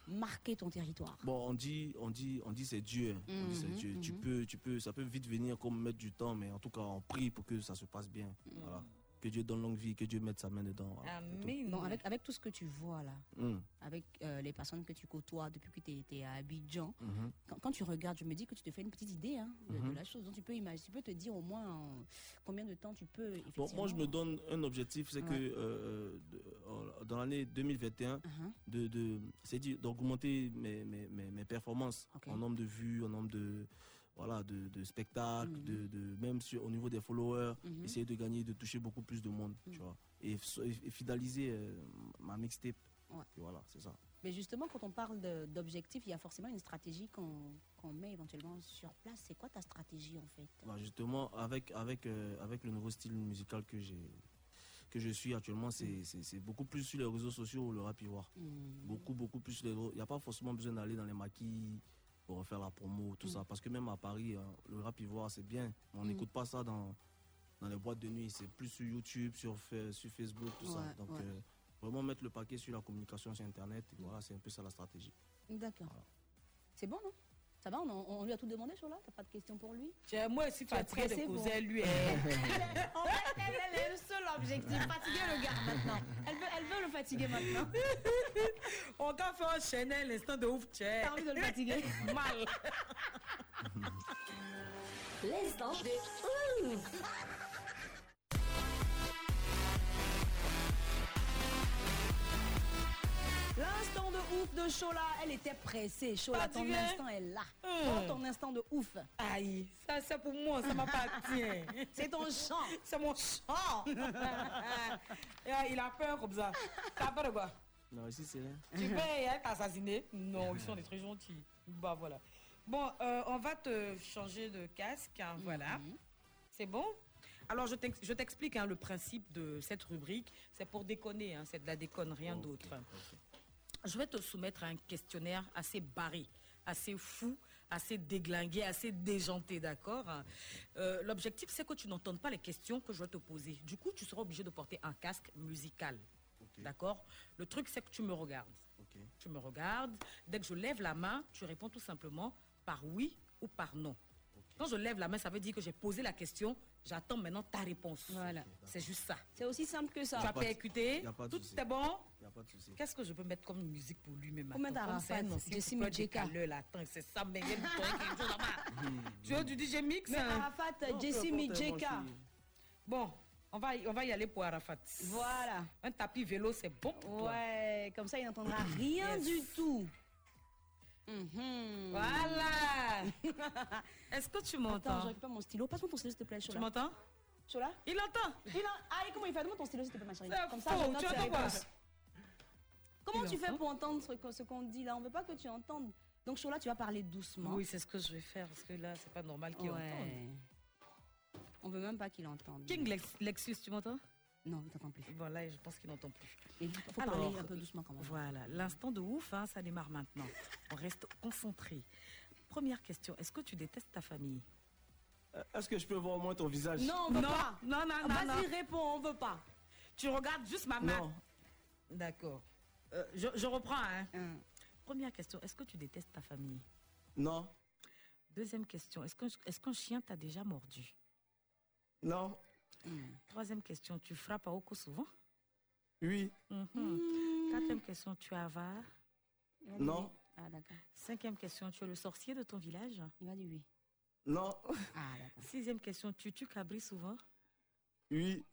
Speaker 6: marquer ton territoire
Speaker 9: Bon, on dit, on dit, on dit c'est Dieu. hein. On dit c'est
Speaker 6: Mhm.
Speaker 9: Tu
Speaker 6: mhm.
Speaker 9: peux, tu peux, ça peut vite venir comme mettre du temps, mais en tout cas, on prie pour que ça se passe bien. Voilà. Que Dieu donne longue vie, que Dieu mette sa main dedans. voilà.
Speaker 7: Amen.
Speaker 6: Non, avec, avec tout ce que tu vois là,
Speaker 9: Mm.
Speaker 6: avec euh, les personnes que tu côtoies depuis que tu étais à Abidjan,
Speaker 9: Mhm.
Speaker 6: quand, quand tu regardes, je me dis que tu te fais une petite idée hein, de, de
Speaker 9: Mhm.
Speaker 6: la chose. Donc tu peux imaginer, tu peux te dire au moins en combien de temps tu peux
Speaker 9: Bon, moi, je me donne un objectif, c'est
Speaker 6: Ouais.
Speaker 9: que euh, de- euh, dans l'année 2021,
Speaker 6: Uh-huh.
Speaker 9: de, de, c'est dit d'augmenter mes, mes, mes, mes performances en nombre de vues, en nombre de, voilà, de, de spectacles, de, de, même sur, au niveau des followers,
Speaker 6: Mhm.
Speaker 9: essayer de gagner, de toucher beaucoup plus de monde, tu
Speaker 6: Mhm.
Speaker 9: vois, et, et fidéliser euh, ma mixtape.
Speaker 6: Ouais.
Speaker 9: Et voilà, c'est ça.
Speaker 6: Mais justement, quand on parle d'objectifs, il y a forcément une stratégie qu'on met éventuellement sur place. C'est quoi ta stratégie en fait?
Speaker 9: Bah, justement, avec, avec, euh, avec le nouveau style musical que j'ai que je suis actuellement, c'est c'est beaucoup plus sur les réseaux sociaux, le rap ivoire. Beaucoup, beaucoup plus sur les réseaux. Il n'y a pas forcément besoin d'aller dans les maquis pour refaire la promo, tout
Speaker 6: Mm.
Speaker 9: ça. Parce que même à Paris, hein, le rap ivoire, c'est bien. On
Speaker 6: Mm.
Speaker 9: n'écoute pas ça dans, dans les boîtes de nuit. C'est plus sur YouTube, sur, sur Facebook, tout ça. Donc,
Speaker 6: ouais.
Speaker 9: euh, vraiment mettre le paquet sur la communication sur Internet. Et voilà, c'est un peu ça la stratégie.
Speaker 6: D'accord. C'est bon, non? Ça va on, on lui a tout demandé sur là T'as pas de questions pour lui?
Speaker 7: Tiens, Moi aussi,
Speaker 6: Tu
Speaker 7: de
Speaker 6: pressé pour-
Speaker 7: causer lui. *laughs*
Speaker 6: Elle est- en fait, elle, elle est le seul objectif. Fatiguer le gars maintenant. Elle veut, elle veut le fatiguer maintenant. *laughs*
Speaker 7: On t'a fait enchaîner l'instant de ouf, tiens.
Speaker 6: T'as envie de le fatiguer? *laughs*
Speaker 7: Mal.
Speaker 2: L'instant de ouf.
Speaker 6: De ouf de Chola, elle était pressée. Chola, ton
Speaker 7: Fatiguée.
Speaker 6: instant est là. Prends ton instant de ouf.
Speaker 7: Aïe, ça c'est pour moi, ça m'appartient. *laughs*
Speaker 6: C'est ton chant. *laughs*
Speaker 7: C'est mon chant. *laughs* Il a peur comme ça. T'as peur de quoi?
Speaker 9: Non, ici, c'est là.
Speaker 7: Tu veux être assassiné Non, ils sont des très gentils. Bah voilà. Bon, euh, on va te changer de casque. hein, Voilà. C'est bon? Alors, je t'explique hein, le principe de cette rubrique. C'est pour déconner, hein, c'est de la déconne, rien d'autre. Je vais te soumettre à un questionnaire assez barré, assez fou, assez déglingué, assez déjanté, d'accord? Euh, L'objectif, c'est que tu n'entendes pas les questions que je vais te poser. Du coup, tu seras obligé de porter un casque musical. D'accord? Le truc, c'est que tu me regardes. Tu me regardes. Dès que je lève la main, tu réponds tout simplement par oui ou par non. Quand je lève la main, ça veut dire que j'ai posé la question. J'attends maintenant ta réponse.
Speaker 6: Voilà.
Speaker 7: C'est juste ça.
Speaker 6: C'est aussi simple que ça.
Speaker 7: Tu as percuté.
Speaker 9: y a pas de
Speaker 7: Tout est bon.
Speaker 9: Il n'y a pas de souci.
Speaker 7: Qu'est-ce que je peux mettre comme musique pour lui même
Speaker 6: Faut mettre
Speaker 7: Attends, comme
Speaker 6: Arafat,
Speaker 7: c'est un ancien
Speaker 6: Jessie
Speaker 7: couplet
Speaker 6: Mijeka.
Speaker 7: décaleur, là. Attends, c'est ça, mais il y a une tonne qui est toujours là-bas. *laughs* Tu veux du DJ Mix?
Speaker 6: Mais Arafat, Jessie Mijeka.
Speaker 7: je suis- Bon, on va, y- on va y aller pour Arafat.
Speaker 6: Voilà.
Speaker 7: Un tapis vélo, c'est bon pour toi.
Speaker 6: Ouais, comme ça, il n'entendra rien
Speaker 7: Yes.
Speaker 6: du tout. Mhm.
Speaker 7: Voilà. *laughs* Est-ce que tu
Speaker 6: Attends,
Speaker 7: m'entends
Speaker 6: je récupère mon stylo. Passe-moi ton stylo, s'il te plaît,
Speaker 7: Tu
Speaker 6: Chola.
Speaker 7: m'entends?
Speaker 6: Chola?
Speaker 7: Il entend.
Speaker 6: Il en- Ah, et comment il fait? Donne-moi ton stylo, s'il te plaît, ma chérie. Comme ça,
Speaker 7: faux,
Speaker 6: je note
Speaker 7: tu entends quoi?
Speaker 6: Comment
Speaker 7: Il
Speaker 6: tu fais pour entendre ce qu'on- ce qu'on dit là? On veut pas que tu entendes. Donc, Chola, tu vas parler doucement.
Speaker 7: Oui, c'est ce que je vais faire parce que là, c'est pas normal qu'il
Speaker 6: Ouais.
Speaker 7: entende.
Speaker 6: On veut même pas qu'il entende.
Speaker 7: King Lex- Lexus, tu m'entends?
Speaker 6: Non, il t'entend plus.
Speaker 7: Voilà, je pense qu'il n'entend plus.
Speaker 6: Il faut parler un peu doucement quand même.
Speaker 7: Voilà, l'instant de ouf, hein, ça démarre maintenant. *laughs* On reste concentré. Première question, est-ce que tu détestes ta famille?
Speaker 9: Euh, Est-ce que je peux voir au moins ton visage?
Speaker 6: Non, on veut
Speaker 7: Non,
Speaker 6: pas.
Speaker 7: non, non, non,
Speaker 6: Vas-y, réponds, on veut pas.
Speaker 7: Tu regardes juste ma main.
Speaker 9: Non.
Speaker 7: D'accord. Euh, je, je reprends. Hein. Première question, est-ce que tu détestes ta famille?
Speaker 9: Non.
Speaker 7: Deuxième question, est-ce qu'un est qu'un chien t'a déjà mordu?
Speaker 9: Non.
Speaker 7: Troisième question, tu frappes à Oko souvent?
Speaker 9: Oui.
Speaker 7: Mhm. Quatrième question, tu es avare?
Speaker 9: Non.
Speaker 6: Ah, d'accord.
Speaker 7: Cinquième question, tu es le sorcier de ton village?
Speaker 6: Il va dire oui.
Speaker 9: Non.
Speaker 6: Ah, d'accord.
Speaker 7: Sixième question, tu tues Cabri souvent?
Speaker 9: Oui.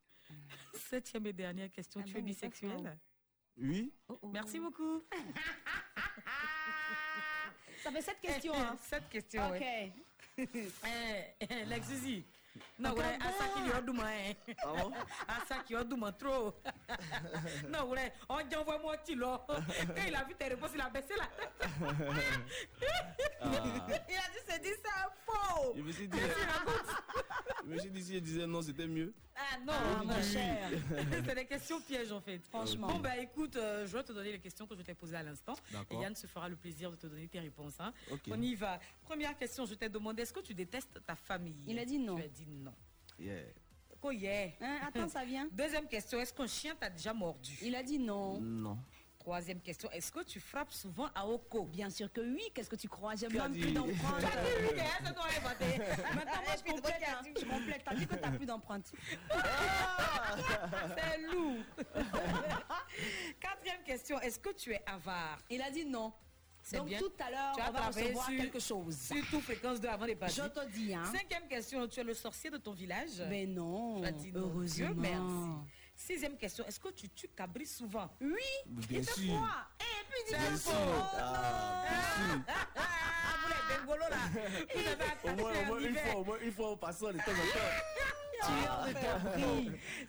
Speaker 7: Septième et dernière question,
Speaker 6: Ah
Speaker 7: tu es bisexuel?
Speaker 9: Oui.
Speaker 7: Merci beaucoup. *laughs*
Speaker 6: Ça fait sept questions. hein.
Speaker 7: Sept questions,
Speaker 6: Ok.
Speaker 7: ouais. *laughs* Eh, ouais,
Speaker 6: bon.
Speaker 7: asa qui lui douma, hein. Qui lui douma trop. non, ouais, on dit envoie-moi tu là. Quand il a vu tes réponses, il a baissé la tête. *laughs*
Speaker 9: Ah.
Speaker 7: Il a dit, c'est dit, c'est faux.
Speaker 9: Je me suis dit, *laughs* je me suis dit si je disais non, c'était mieux.
Speaker 7: Ah non,
Speaker 9: Ah,
Speaker 7: mon cher. *laughs* c'est des questions pièges en fait.
Speaker 9: Franchement.
Speaker 7: Bon, bah écoute, euh, je vais te donner les questions que je t'ai posées à l'instant. Et. Yann se fera le plaisir de te donner tes réponses. hein. On y va. Première question, je t'ai demandé est-ce que tu détestes ta famille?
Speaker 6: Il a dit non.
Speaker 7: Tu as dit non.
Speaker 9: Yeah.
Speaker 7: Quoi, yeah.
Speaker 6: Hein, attends, ça vient.
Speaker 7: Deuxième question, est-ce qu'un chien t'a déjà mordu?
Speaker 6: Il a dit non.
Speaker 9: Non.
Speaker 7: Troisième question, est-ce que tu frappes souvent à Oko?
Speaker 6: Bien sûr que oui. Qu'est-ce que tu crois? J'aime même
Speaker 9: dit?
Speaker 6: plus d'empreinte. *laughs*
Speaker 7: Tu as dit oui, hein, c'est toi, inventé.
Speaker 6: Maintenant, moi, je complète. hein. Je complète. T'as dit que t'as plus d'empreinte.
Speaker 7: C'est loup. *laughs* Quatrième question, est-ce que tu es avare?
Speaker 6: Il a dit non. Donc
Speaker 7: bien.
Speaker 6: tout à l'heure, on va recevoir
Speaker 7: sur-
Speaker 6: quelque chose.
Speaker 7: Surtout fréquence 2 avant les passer.
Speaker 6: Je te dis, hein.
Speaker 7: Cinquième question, tu es le sorcier de ton village
Speaker 6: Mais non.
Speaker 7: Dit.
Speaker 6: Heureusement.
Speaker 7: Dieu merci. Sixième question, est-ce que tu tues Cabri souvent?
Speaker 6: Oui.
Speaker 9: Bien
Speaker 6: Il te
Speaker 9: sûr.
Speaker 6: Et puis,
Speaker 7: C'est
Speaker 6: dis
Speaker 9: Bien
Speaker 7: faux.
Speaker 9: sûr. Ah, sûr.
Speaker 7: Ah, vous les bengolos là *laughs* Vous avez
Speaker 9: Au moins, au
Speaker 7: un
Speaker 9: moins une fois, au moins une fois au passant de temps en temps. *laughs*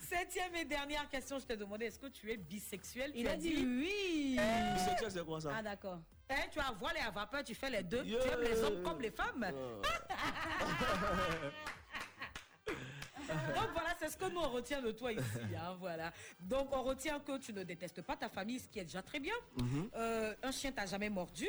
Speaker 7: Septième et dernière question, je t'ai demandé, est-ce que tu es bisexuel?
Speaker 6: Il
Speaker 7: Tu
Speaker 6: a dit oui.
Speaker 9: Bisexuel, c'est quoi ça?
Speaker 6: Ah, d'accord.
Speaker 7: Hein, tu as voilé à vapeur, tu fais les deux.
Speaker 9: Yeah.
Speaker 7: Tu aimes les hommes comme les femmes. *laughs* Donc voilà, c'est ce que nous on retient de toi ici. hein, voilà. Donc on retient que tu ne détestes pas ta famille, ce qui est déjà très bien.
Speaker 9: Mhm.
Speaker 7: Euh, un chien t'a jamais mordu.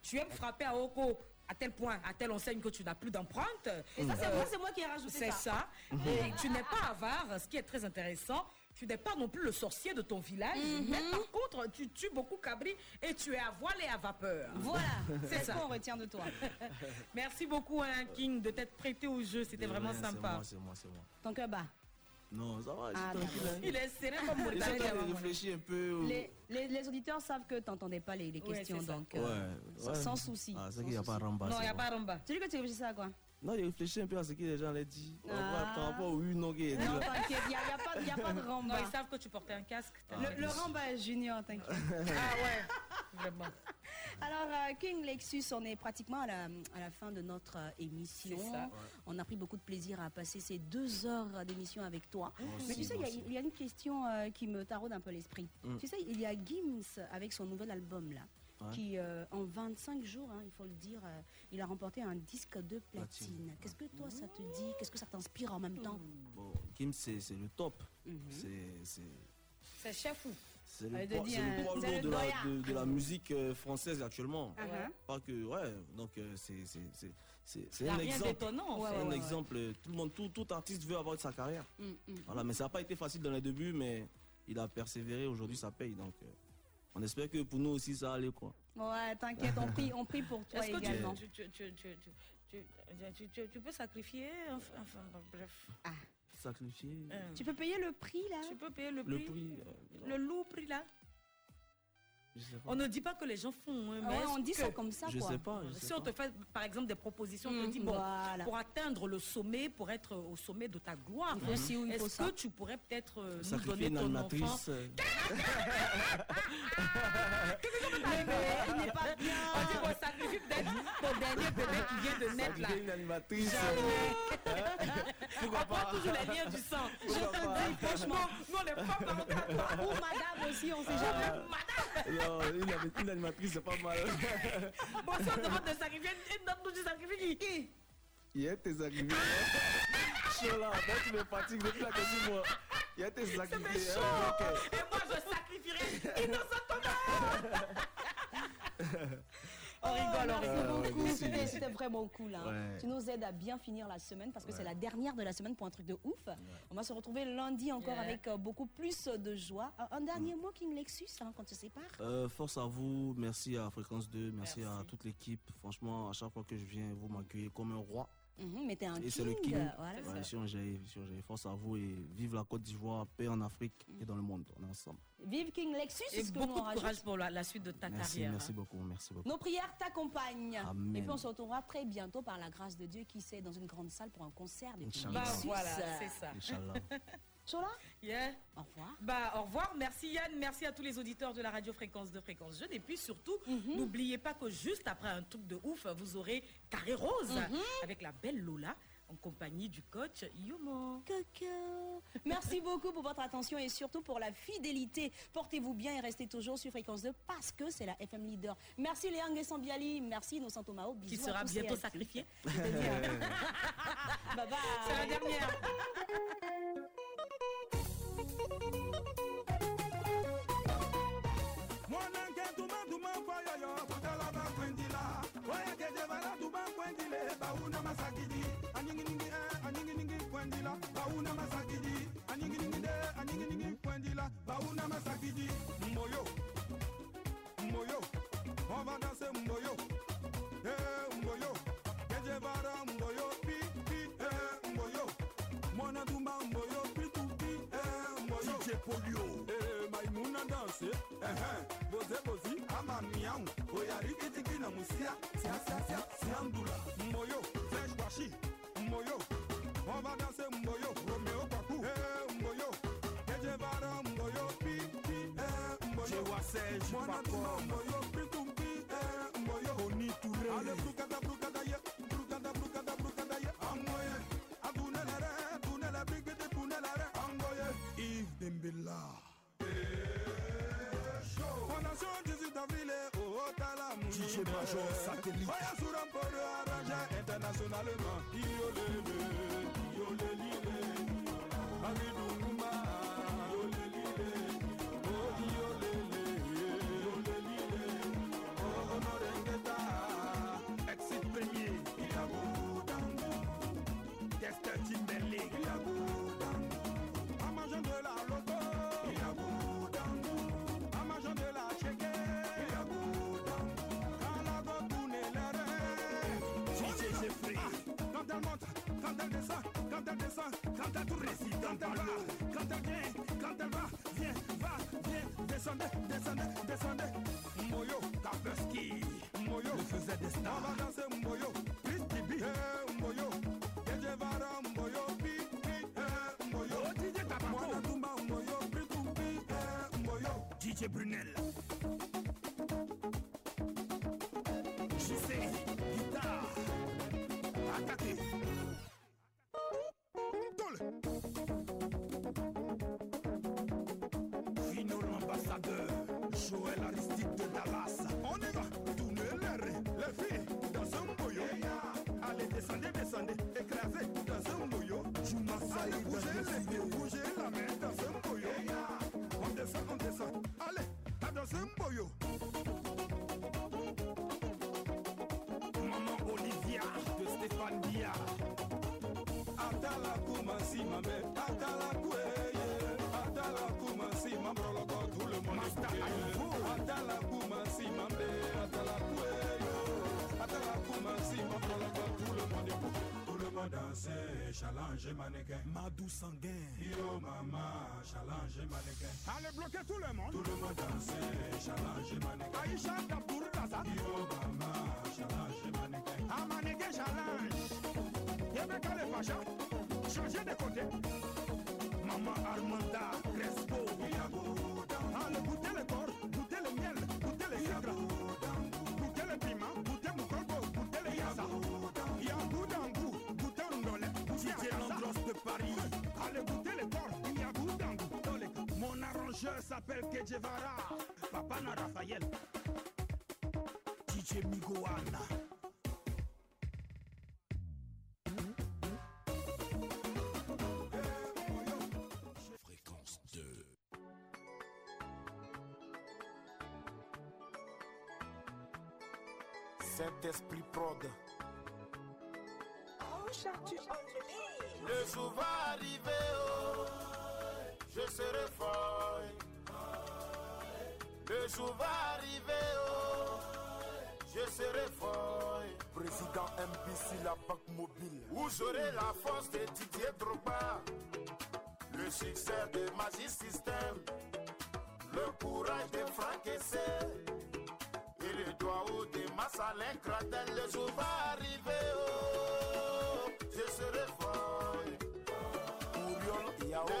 Speaker 7: Tu aimes frapper à Oko à tel point, à telle enseigne que tu n'as plus d'empreinte.
Speaker 6: Et ça, c'est
Speaker 7: Euh,
Speaker 6: moi, c'est moi qui ai rajouté
Speaker 7: C'est
Speaker 6: ça.
Speaker 7: ça. Et tu n'es pas avare, ce qui est très intéressant. Tu n'es pas non plus le sorcier de ton village,
Speaker 6: Mhm.
Speaker 7: mais par contre, tu tues beaucoup cabri et tu es à voile et à vapeur.
Speaker 6: Voilà. *laughs*
Speaker 7: C'est
Speaker 6: C'est
Speaker 7: ça.
Speaker 6: ce qu'on retient de toi. *laughs*
Speaker 7: Merci beaucoup, hein, King, de t'être prêté au jeu. C'était vraiment
Speaker 9: rien,
Speaker 7: sympa.
Speaker 9: C'est moi, c'est moi, c'est moi.
Speaker 6: Ton cœur bat.
Speaker 9: Non, ça va,
Speaker 6: Ah.
Speaker 7: Il est serré comme
Speaker 9: train de réfléchir un peu. au-
Speaker 6: Les, les, les auditeurs savent que tu n'entendais pas les, les
Speaker 7: Ouais,
Speaker 6: questions,
Speaker 7: ça.
Speaker 6: donc
Speaker 9: Ouais,
Speaker 6: euh,
Speaker 9: ouais.
Speaker 6: sans- sans souci.
Speaker 9: Ah, c'est qu'il n'y a pas
Speaker 6: souci.
Speaker 9: Ramba.
Speaker 7: Non, il
Speaker 9: c'est
Speaker 7: n'y a pas Ramba.
Speaker 6: Tu dis que tu réfléchissais à quoi?
Speaker 9: Non, j'ai réfléchi un peu à ce que les gens allaient dire. Par rapport-
Speaker 6: Ah.
Speaker 9: Par rapport au oui, non, qu'il a dit.
Speaker 6: Non, t'inquiète, il n'y a, y a pas- y a pas de
Speaker 7: Non,
Speaker 6: ramba.
Speaker 7: ils savent que tu portais un casque.
Speaker 9: Ah,
Speaker 6: Le, le ramba est junior, t'inquiète. *laughs*
Speaker 7: Ah ouais, vraiment.
Speaker 6: Alors, euh, King Lexus, on est pratiquement à la, à la fin de notre euh, émission.
Speaker 7: C'est ça.
Speaker 6: On a pris beaucoup de plaisir à passer ces deux heures d'émission avec toi.
Speaker 9: Moi
Speaker 6: Mais
Speaker 9: aussi,
Speaker 6: tu sais, il y, il y a une question euh, qui me taraude un peu l'esprit.
Speaker 9: Mm.
Speaker 6: Tu sais, il y a Gims avec son nouvel album là.
Speaker 9: Ouais.
Speaker 6: Qui, euh, en 25 jours, hein, il faut le dire, euh, il a remporté un disque de platine.
Speaker 9: Platine.
Speaker 6: Qu'est-ce que toi, ça te dit? Qu'est-ce que ça t'inspire en même temps?
Speaker 9: Bon, Kim, c'est c'est le top.
Speaker 6: Mhm.
Speaker 9: C'est- C'est
Speaker 7: C'est chef ou
Speaker 9: c'est le, c'est
Speaker 6: un-
Speaker 9: le poids lourd de la,
Speaker 6: doyen.
Speaker 9: de, de la musique euh, française actuellement.
Speaker 6: Uh-huh.
Speaker 9: Pas que, ouais, donc euh, c'est un exemple.
Speaker 6: Ouais,
Speaker 9: un
Speaker 6: ouais,
Speaker 9: exemple. euh, Tout le monde, tout, tout artiste veut avoir sa carrière.
Speaker 6: Mm, mm.
Speaker 9: Voilà, mais ça n'a pas été facile dans les débuts, mais il a persévéré. Aujourd'hui, ça paye. Donc, euh, on espère que pour nous aussi, ça va aller, quoi.
Speaker 6: Ouais, t'inquiète, on prie, on prie pour toi
Speaker 7: Est-ce que tu,
Speaker 6: également.
Speaker 7: tu, tu, tu, tu, tu, tu, tu- tu- tu peux sacrifier Enfin, bref.
Speaker 9: Sacrifier.
Speaker 7: Euh,
Speaker 6: Tu peux payer le prix là?
Speaker 7: Tu peux payer le
Speaker 9: Le
Speaker 7: prix,
Speaker 9: prix, euh,
Speaker 7: le lourd prix là. On ne dit pas que les gens font. hein,
Speaker 6: Ah
Speaker 7: mais
Speaker 6: ouais, on dit
Speaker 7: que-
Speaker 6: ça comme ça
Speaker 9: Je
Speaker 6: quoi.
Speaker 9: sais pas. Je sais
Speaker 7: Si on
Speaker 9: pas.
Speaker 7: te fait par exemple des propositions, on te dit bon,
Speaker 6: voilà.
Speaker 7: pour atteindre le sommet, pour être au sommet de ta gloire,
Speaker 6: faut
Speaker 7: est-ce que tu pourrais peut-être euh, nous donner
Speaker 9: une
Speaker 7: ton
Speaker 9: animatrice.
Speaker 7: enfant
Speaker 9: euh,
Speaker 6: Il n'est pas bien.
Speaker 7: On dit bon, sacrifie peut-être ton dernier bébé qui vient de naître là.
Speaker 9: Une animatrice. euh,
Speaker 7: On prend toujours les liens du sang. Je te dis franchement, nous on n'est pas parents
Speaker 6: Ou madame aussi, on sait jamais.
Speaker 9: non, une, ani- une animatrice, c'est pas mal. *laughs*
Speaker 7: Bon, si on demande de sacrifier une autre, nous tu sacrifies qui?
Speaker 9: Hier, t'es arrivé. Chaud là, là, tu me fatigues depuis la question, moi. Hier, t'es C'est sacrifié.
Speaker 7: méchant.
Speaker 9: Ok.
Speaker 7: Et moi, je sacrifierai Innocent *laughs*
Speaker 6: On rigole,
Speaker 7: on
Speaker 6: merci
Speaker 7: rigole.
Speaker 6: C'était c'était vraiment cool. hein.
Speaker 9: Ouais.
Speaker 6: Tu nous aides à bien finir la semaine parce que c'est la dernière de la semaine pour un truc de ouf. On va se retrouver lundi encore
Speaker 7: Yeah.
Speaker 6: avec euh, beaucoup plus de joie. Un, un dernier mot, King Lexus, avant qu'on se sépare.
Speaker 9: Euh, force à vous, merci à Fréquence 2, merci, à toute l'équipe. Franchement, à chaque fois que je viens, vous m'accueillez comme un roi.
Speaker 6: Mhm, mais t'es un
Speaker 9: et
Speaker 6: king.
Speaker 9: c'est le king.
Speaker 6: Voilà.
Speaker 9: Ouais, si on jaillit, si on jaillit. Force à vous et vive la Côte d'Ivoire, paix en Afrique et dans le monde. On est ensemble.
Speaker 6: Vive King Lexus.
Speaker 7: Et beaucoup
Speaker 6: nous
Speaker 7: de
Speaker 6: on rajoute.
Speaker 7: courage pour la, la suite de ta
Speaker 9: Merci,
Speaker 7: carrière.
Speaker 9: merci beaucoup, merci beaucoup.
Speaker 6: Nos prières t'accompagnent.
Speaker 9: Amen.
Speaker 6: Et puis on se retrouvera très bientôt par la grâce de Dieu qui sait dans une grande salle pour un concert de King
Speaker 9: Inch'Allah.
Speaker 7: Bah
Speaker 6: Lexus.
Speaker 7: voilà, c'est ça. *laughs*
Speaker 6: Chola
Speaker 7: Yeah.
Speaker 6: Au revoir.
Speaker 7: Bah, au revoir. Merci Yann. Merci à tous les auditeurs de la radio Fréquence de Fréquence Jeune. Et puis surtout,
Speaker 6: Mhm.
Speaker 7: n'oubliez pas que juste après un truc de ouf, vous aurez Carré Rose
Speaker 6: Mhm.
Speaker 7: avec la belle Lola en compagnie du coach Yomo.
Speaker 6: Coco. Merci *laughs* beaucoup pour votre attention et surtout pour la fidélité. Portez-vous bien et restez toujours sur Fréquence 2 parce que c'est la FM Leader. Merci Léang et Sambiali. Merci Innocent Tomao.
Speaker 7: Qui
Speaker 6: à
Speaker 7: sera
Speaker 6: tous
Speaker 7: bientôt sacrifié. *laughs* *laughs*
Speaker 6: Bye bye.
Speaker 7: C'est la dernière.
Speaker 26: masakidi aninginingi eh, aninginingi kwendila bauna masakidi. Aninginingi de aninginingi kwendila bauna masakidi. Mboyo mboyo on va danser mboyo. Eh mboyo keje bara mboyo pi pi eh mboyo. Mwana tumba mboyo pi tu pi eh mboyo. DJ polio. Eh maimuna danse eh eh. Boze bozi ama miau oyari kitiki na musia. Sia sia sia siandula mboyo flesh bashi mboyo mobadase mboyo romeo kwaku e eh, mboyo ejevara mboyo pipi eh, e mboyomwanatuma mboyo pitumpi e mboyo. Ale brukada brukada ye brukada brukada brukada ye amoye adunelere dunele bigidi bunelere angoye ive dembela fondation jésus davile ootala oh, oh, muyasura mporo arrange internationalement. Elle monte, quand elle descend, quand elle descend, quand elle tourne quand elle va, quand elle vient, quand elle va, viens, va, viens, descendez, descendez, descendez. Moyo, Kapeski, Moyo, le faisait des stars. On va danser Moyo, Chris Tibi, eh, Moyo, Keje Vara, Moyo, Pi, Pi, eh, Moyo, DJ Tabako, Mwana Tumba, Moyo, Pi, Pi, eh, Moyo, DJ Brunel. Challenge mannequin. Madou sanguin. Yo maman, challenge mannequin. Allez bloquer tout le monde. Tout le monde danse, challenge mannequin. Aïcha Dabour Daza. Yo maman, challenge mannequin. Ah mannequin challenge. Yébeka le Pacha. Changez de côté. Maman Armanda Crespo. Mon arrangeur s'appelle Kedjevara Papana Raphaël. Tiché Miko
Speaker 3: Fréquence
Speaker 6: 2 Cet esprit prog
Speaker 21: le jour va arriver, oh, je serai fort. Le jour va arriver, oh, je serai fort.
Speaker 6: Président MPC, la banque mobile.
Speaker 21: Où j'aurai la force de Didier Drogba, le succès de Magic System, le courage de Franck Essé et le doigt haut de Massalin Kratel. Le jour va arriver, oh,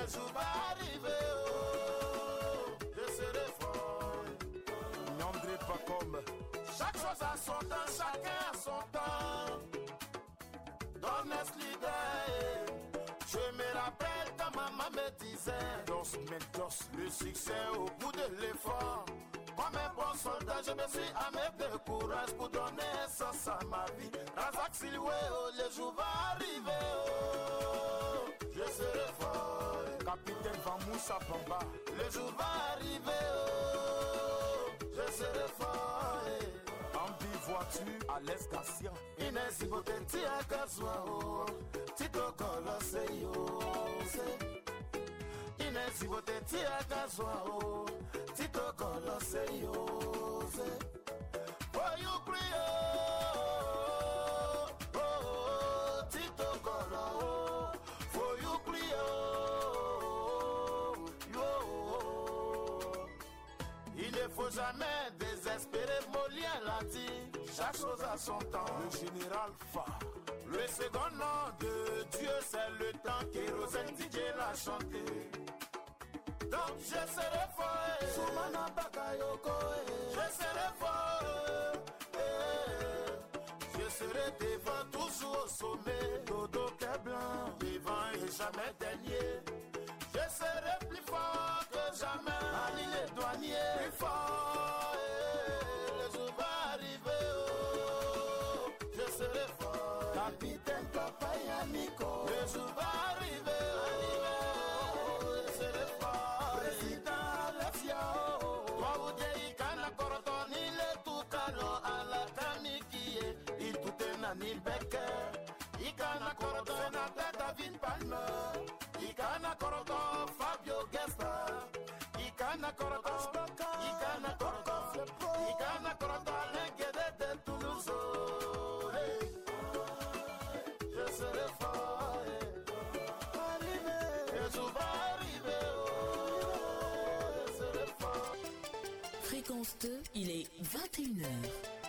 Speaker 21: Le jour va arriver, oh, je serai fort.
Speaker 6: Nyandré Pacom.
Speaker 21: Chaque chose a son temps, chacun a son temps. Honestly day. Je me rappelle quand maman me disait
Speaker 6: Dos Mentos.
Speaker 21: Le succès au bout de l'effort. Comme un bon soldat, je me suis armé de courage pour donner sens à ma vie. Razak Silwe, oh, le jour va arriver. Oh, je serai fort.
Speaker 6: Capitaine Van Moussa Bamba.
Speaker 21: Le jour va arriver, oh, je serai fort. Eh.
Speaker 6: Ambi voiture, Alex Garcia.
Speaker 21: Inès Ibotenti à Kazoua, oh, Tito Colosseyo. Oh, eh. Inès Ibotenti à Kazoua, oh, Tito Colosseyo. Eh. Oh, you cry, oh. Jamais désespérer, Molien l'a dit. Chaque chose a son temps.
Speaker 6: Le général Fa.
Speaker 21: Le second nom de Dieu, c'est le temps qu'Érosène DJ l'a chanté. Donc je serai fort. Soumana Bakayoko. Je serai fort. Je serai devant, toujours au sommet. Dodo blanc, devant et jamais dernier. Je serai plus fort que jamais. Ali les douaniers, plus fort. eh. Le jour va arriver. oh. Je serai fort. Capitaine Papa Yannico. Le jour va arriver. oh. Je serai fort. Président Alexia. Toi ou Ikana Korotoni le Tukalo à la Kamikie. Il tout est Nani Becker. Ikana Koroton na David Palmer. Ikana Koroton Fabio Gesta. Ikana Koroton. Ikana Koroton. Ikana Koroton Alain Guédé de Toulouse. oh, hey. Je serai fort. jour va arriver. oh, Je serai fort.
Speaker 2: Fréquence 2, il est 21h.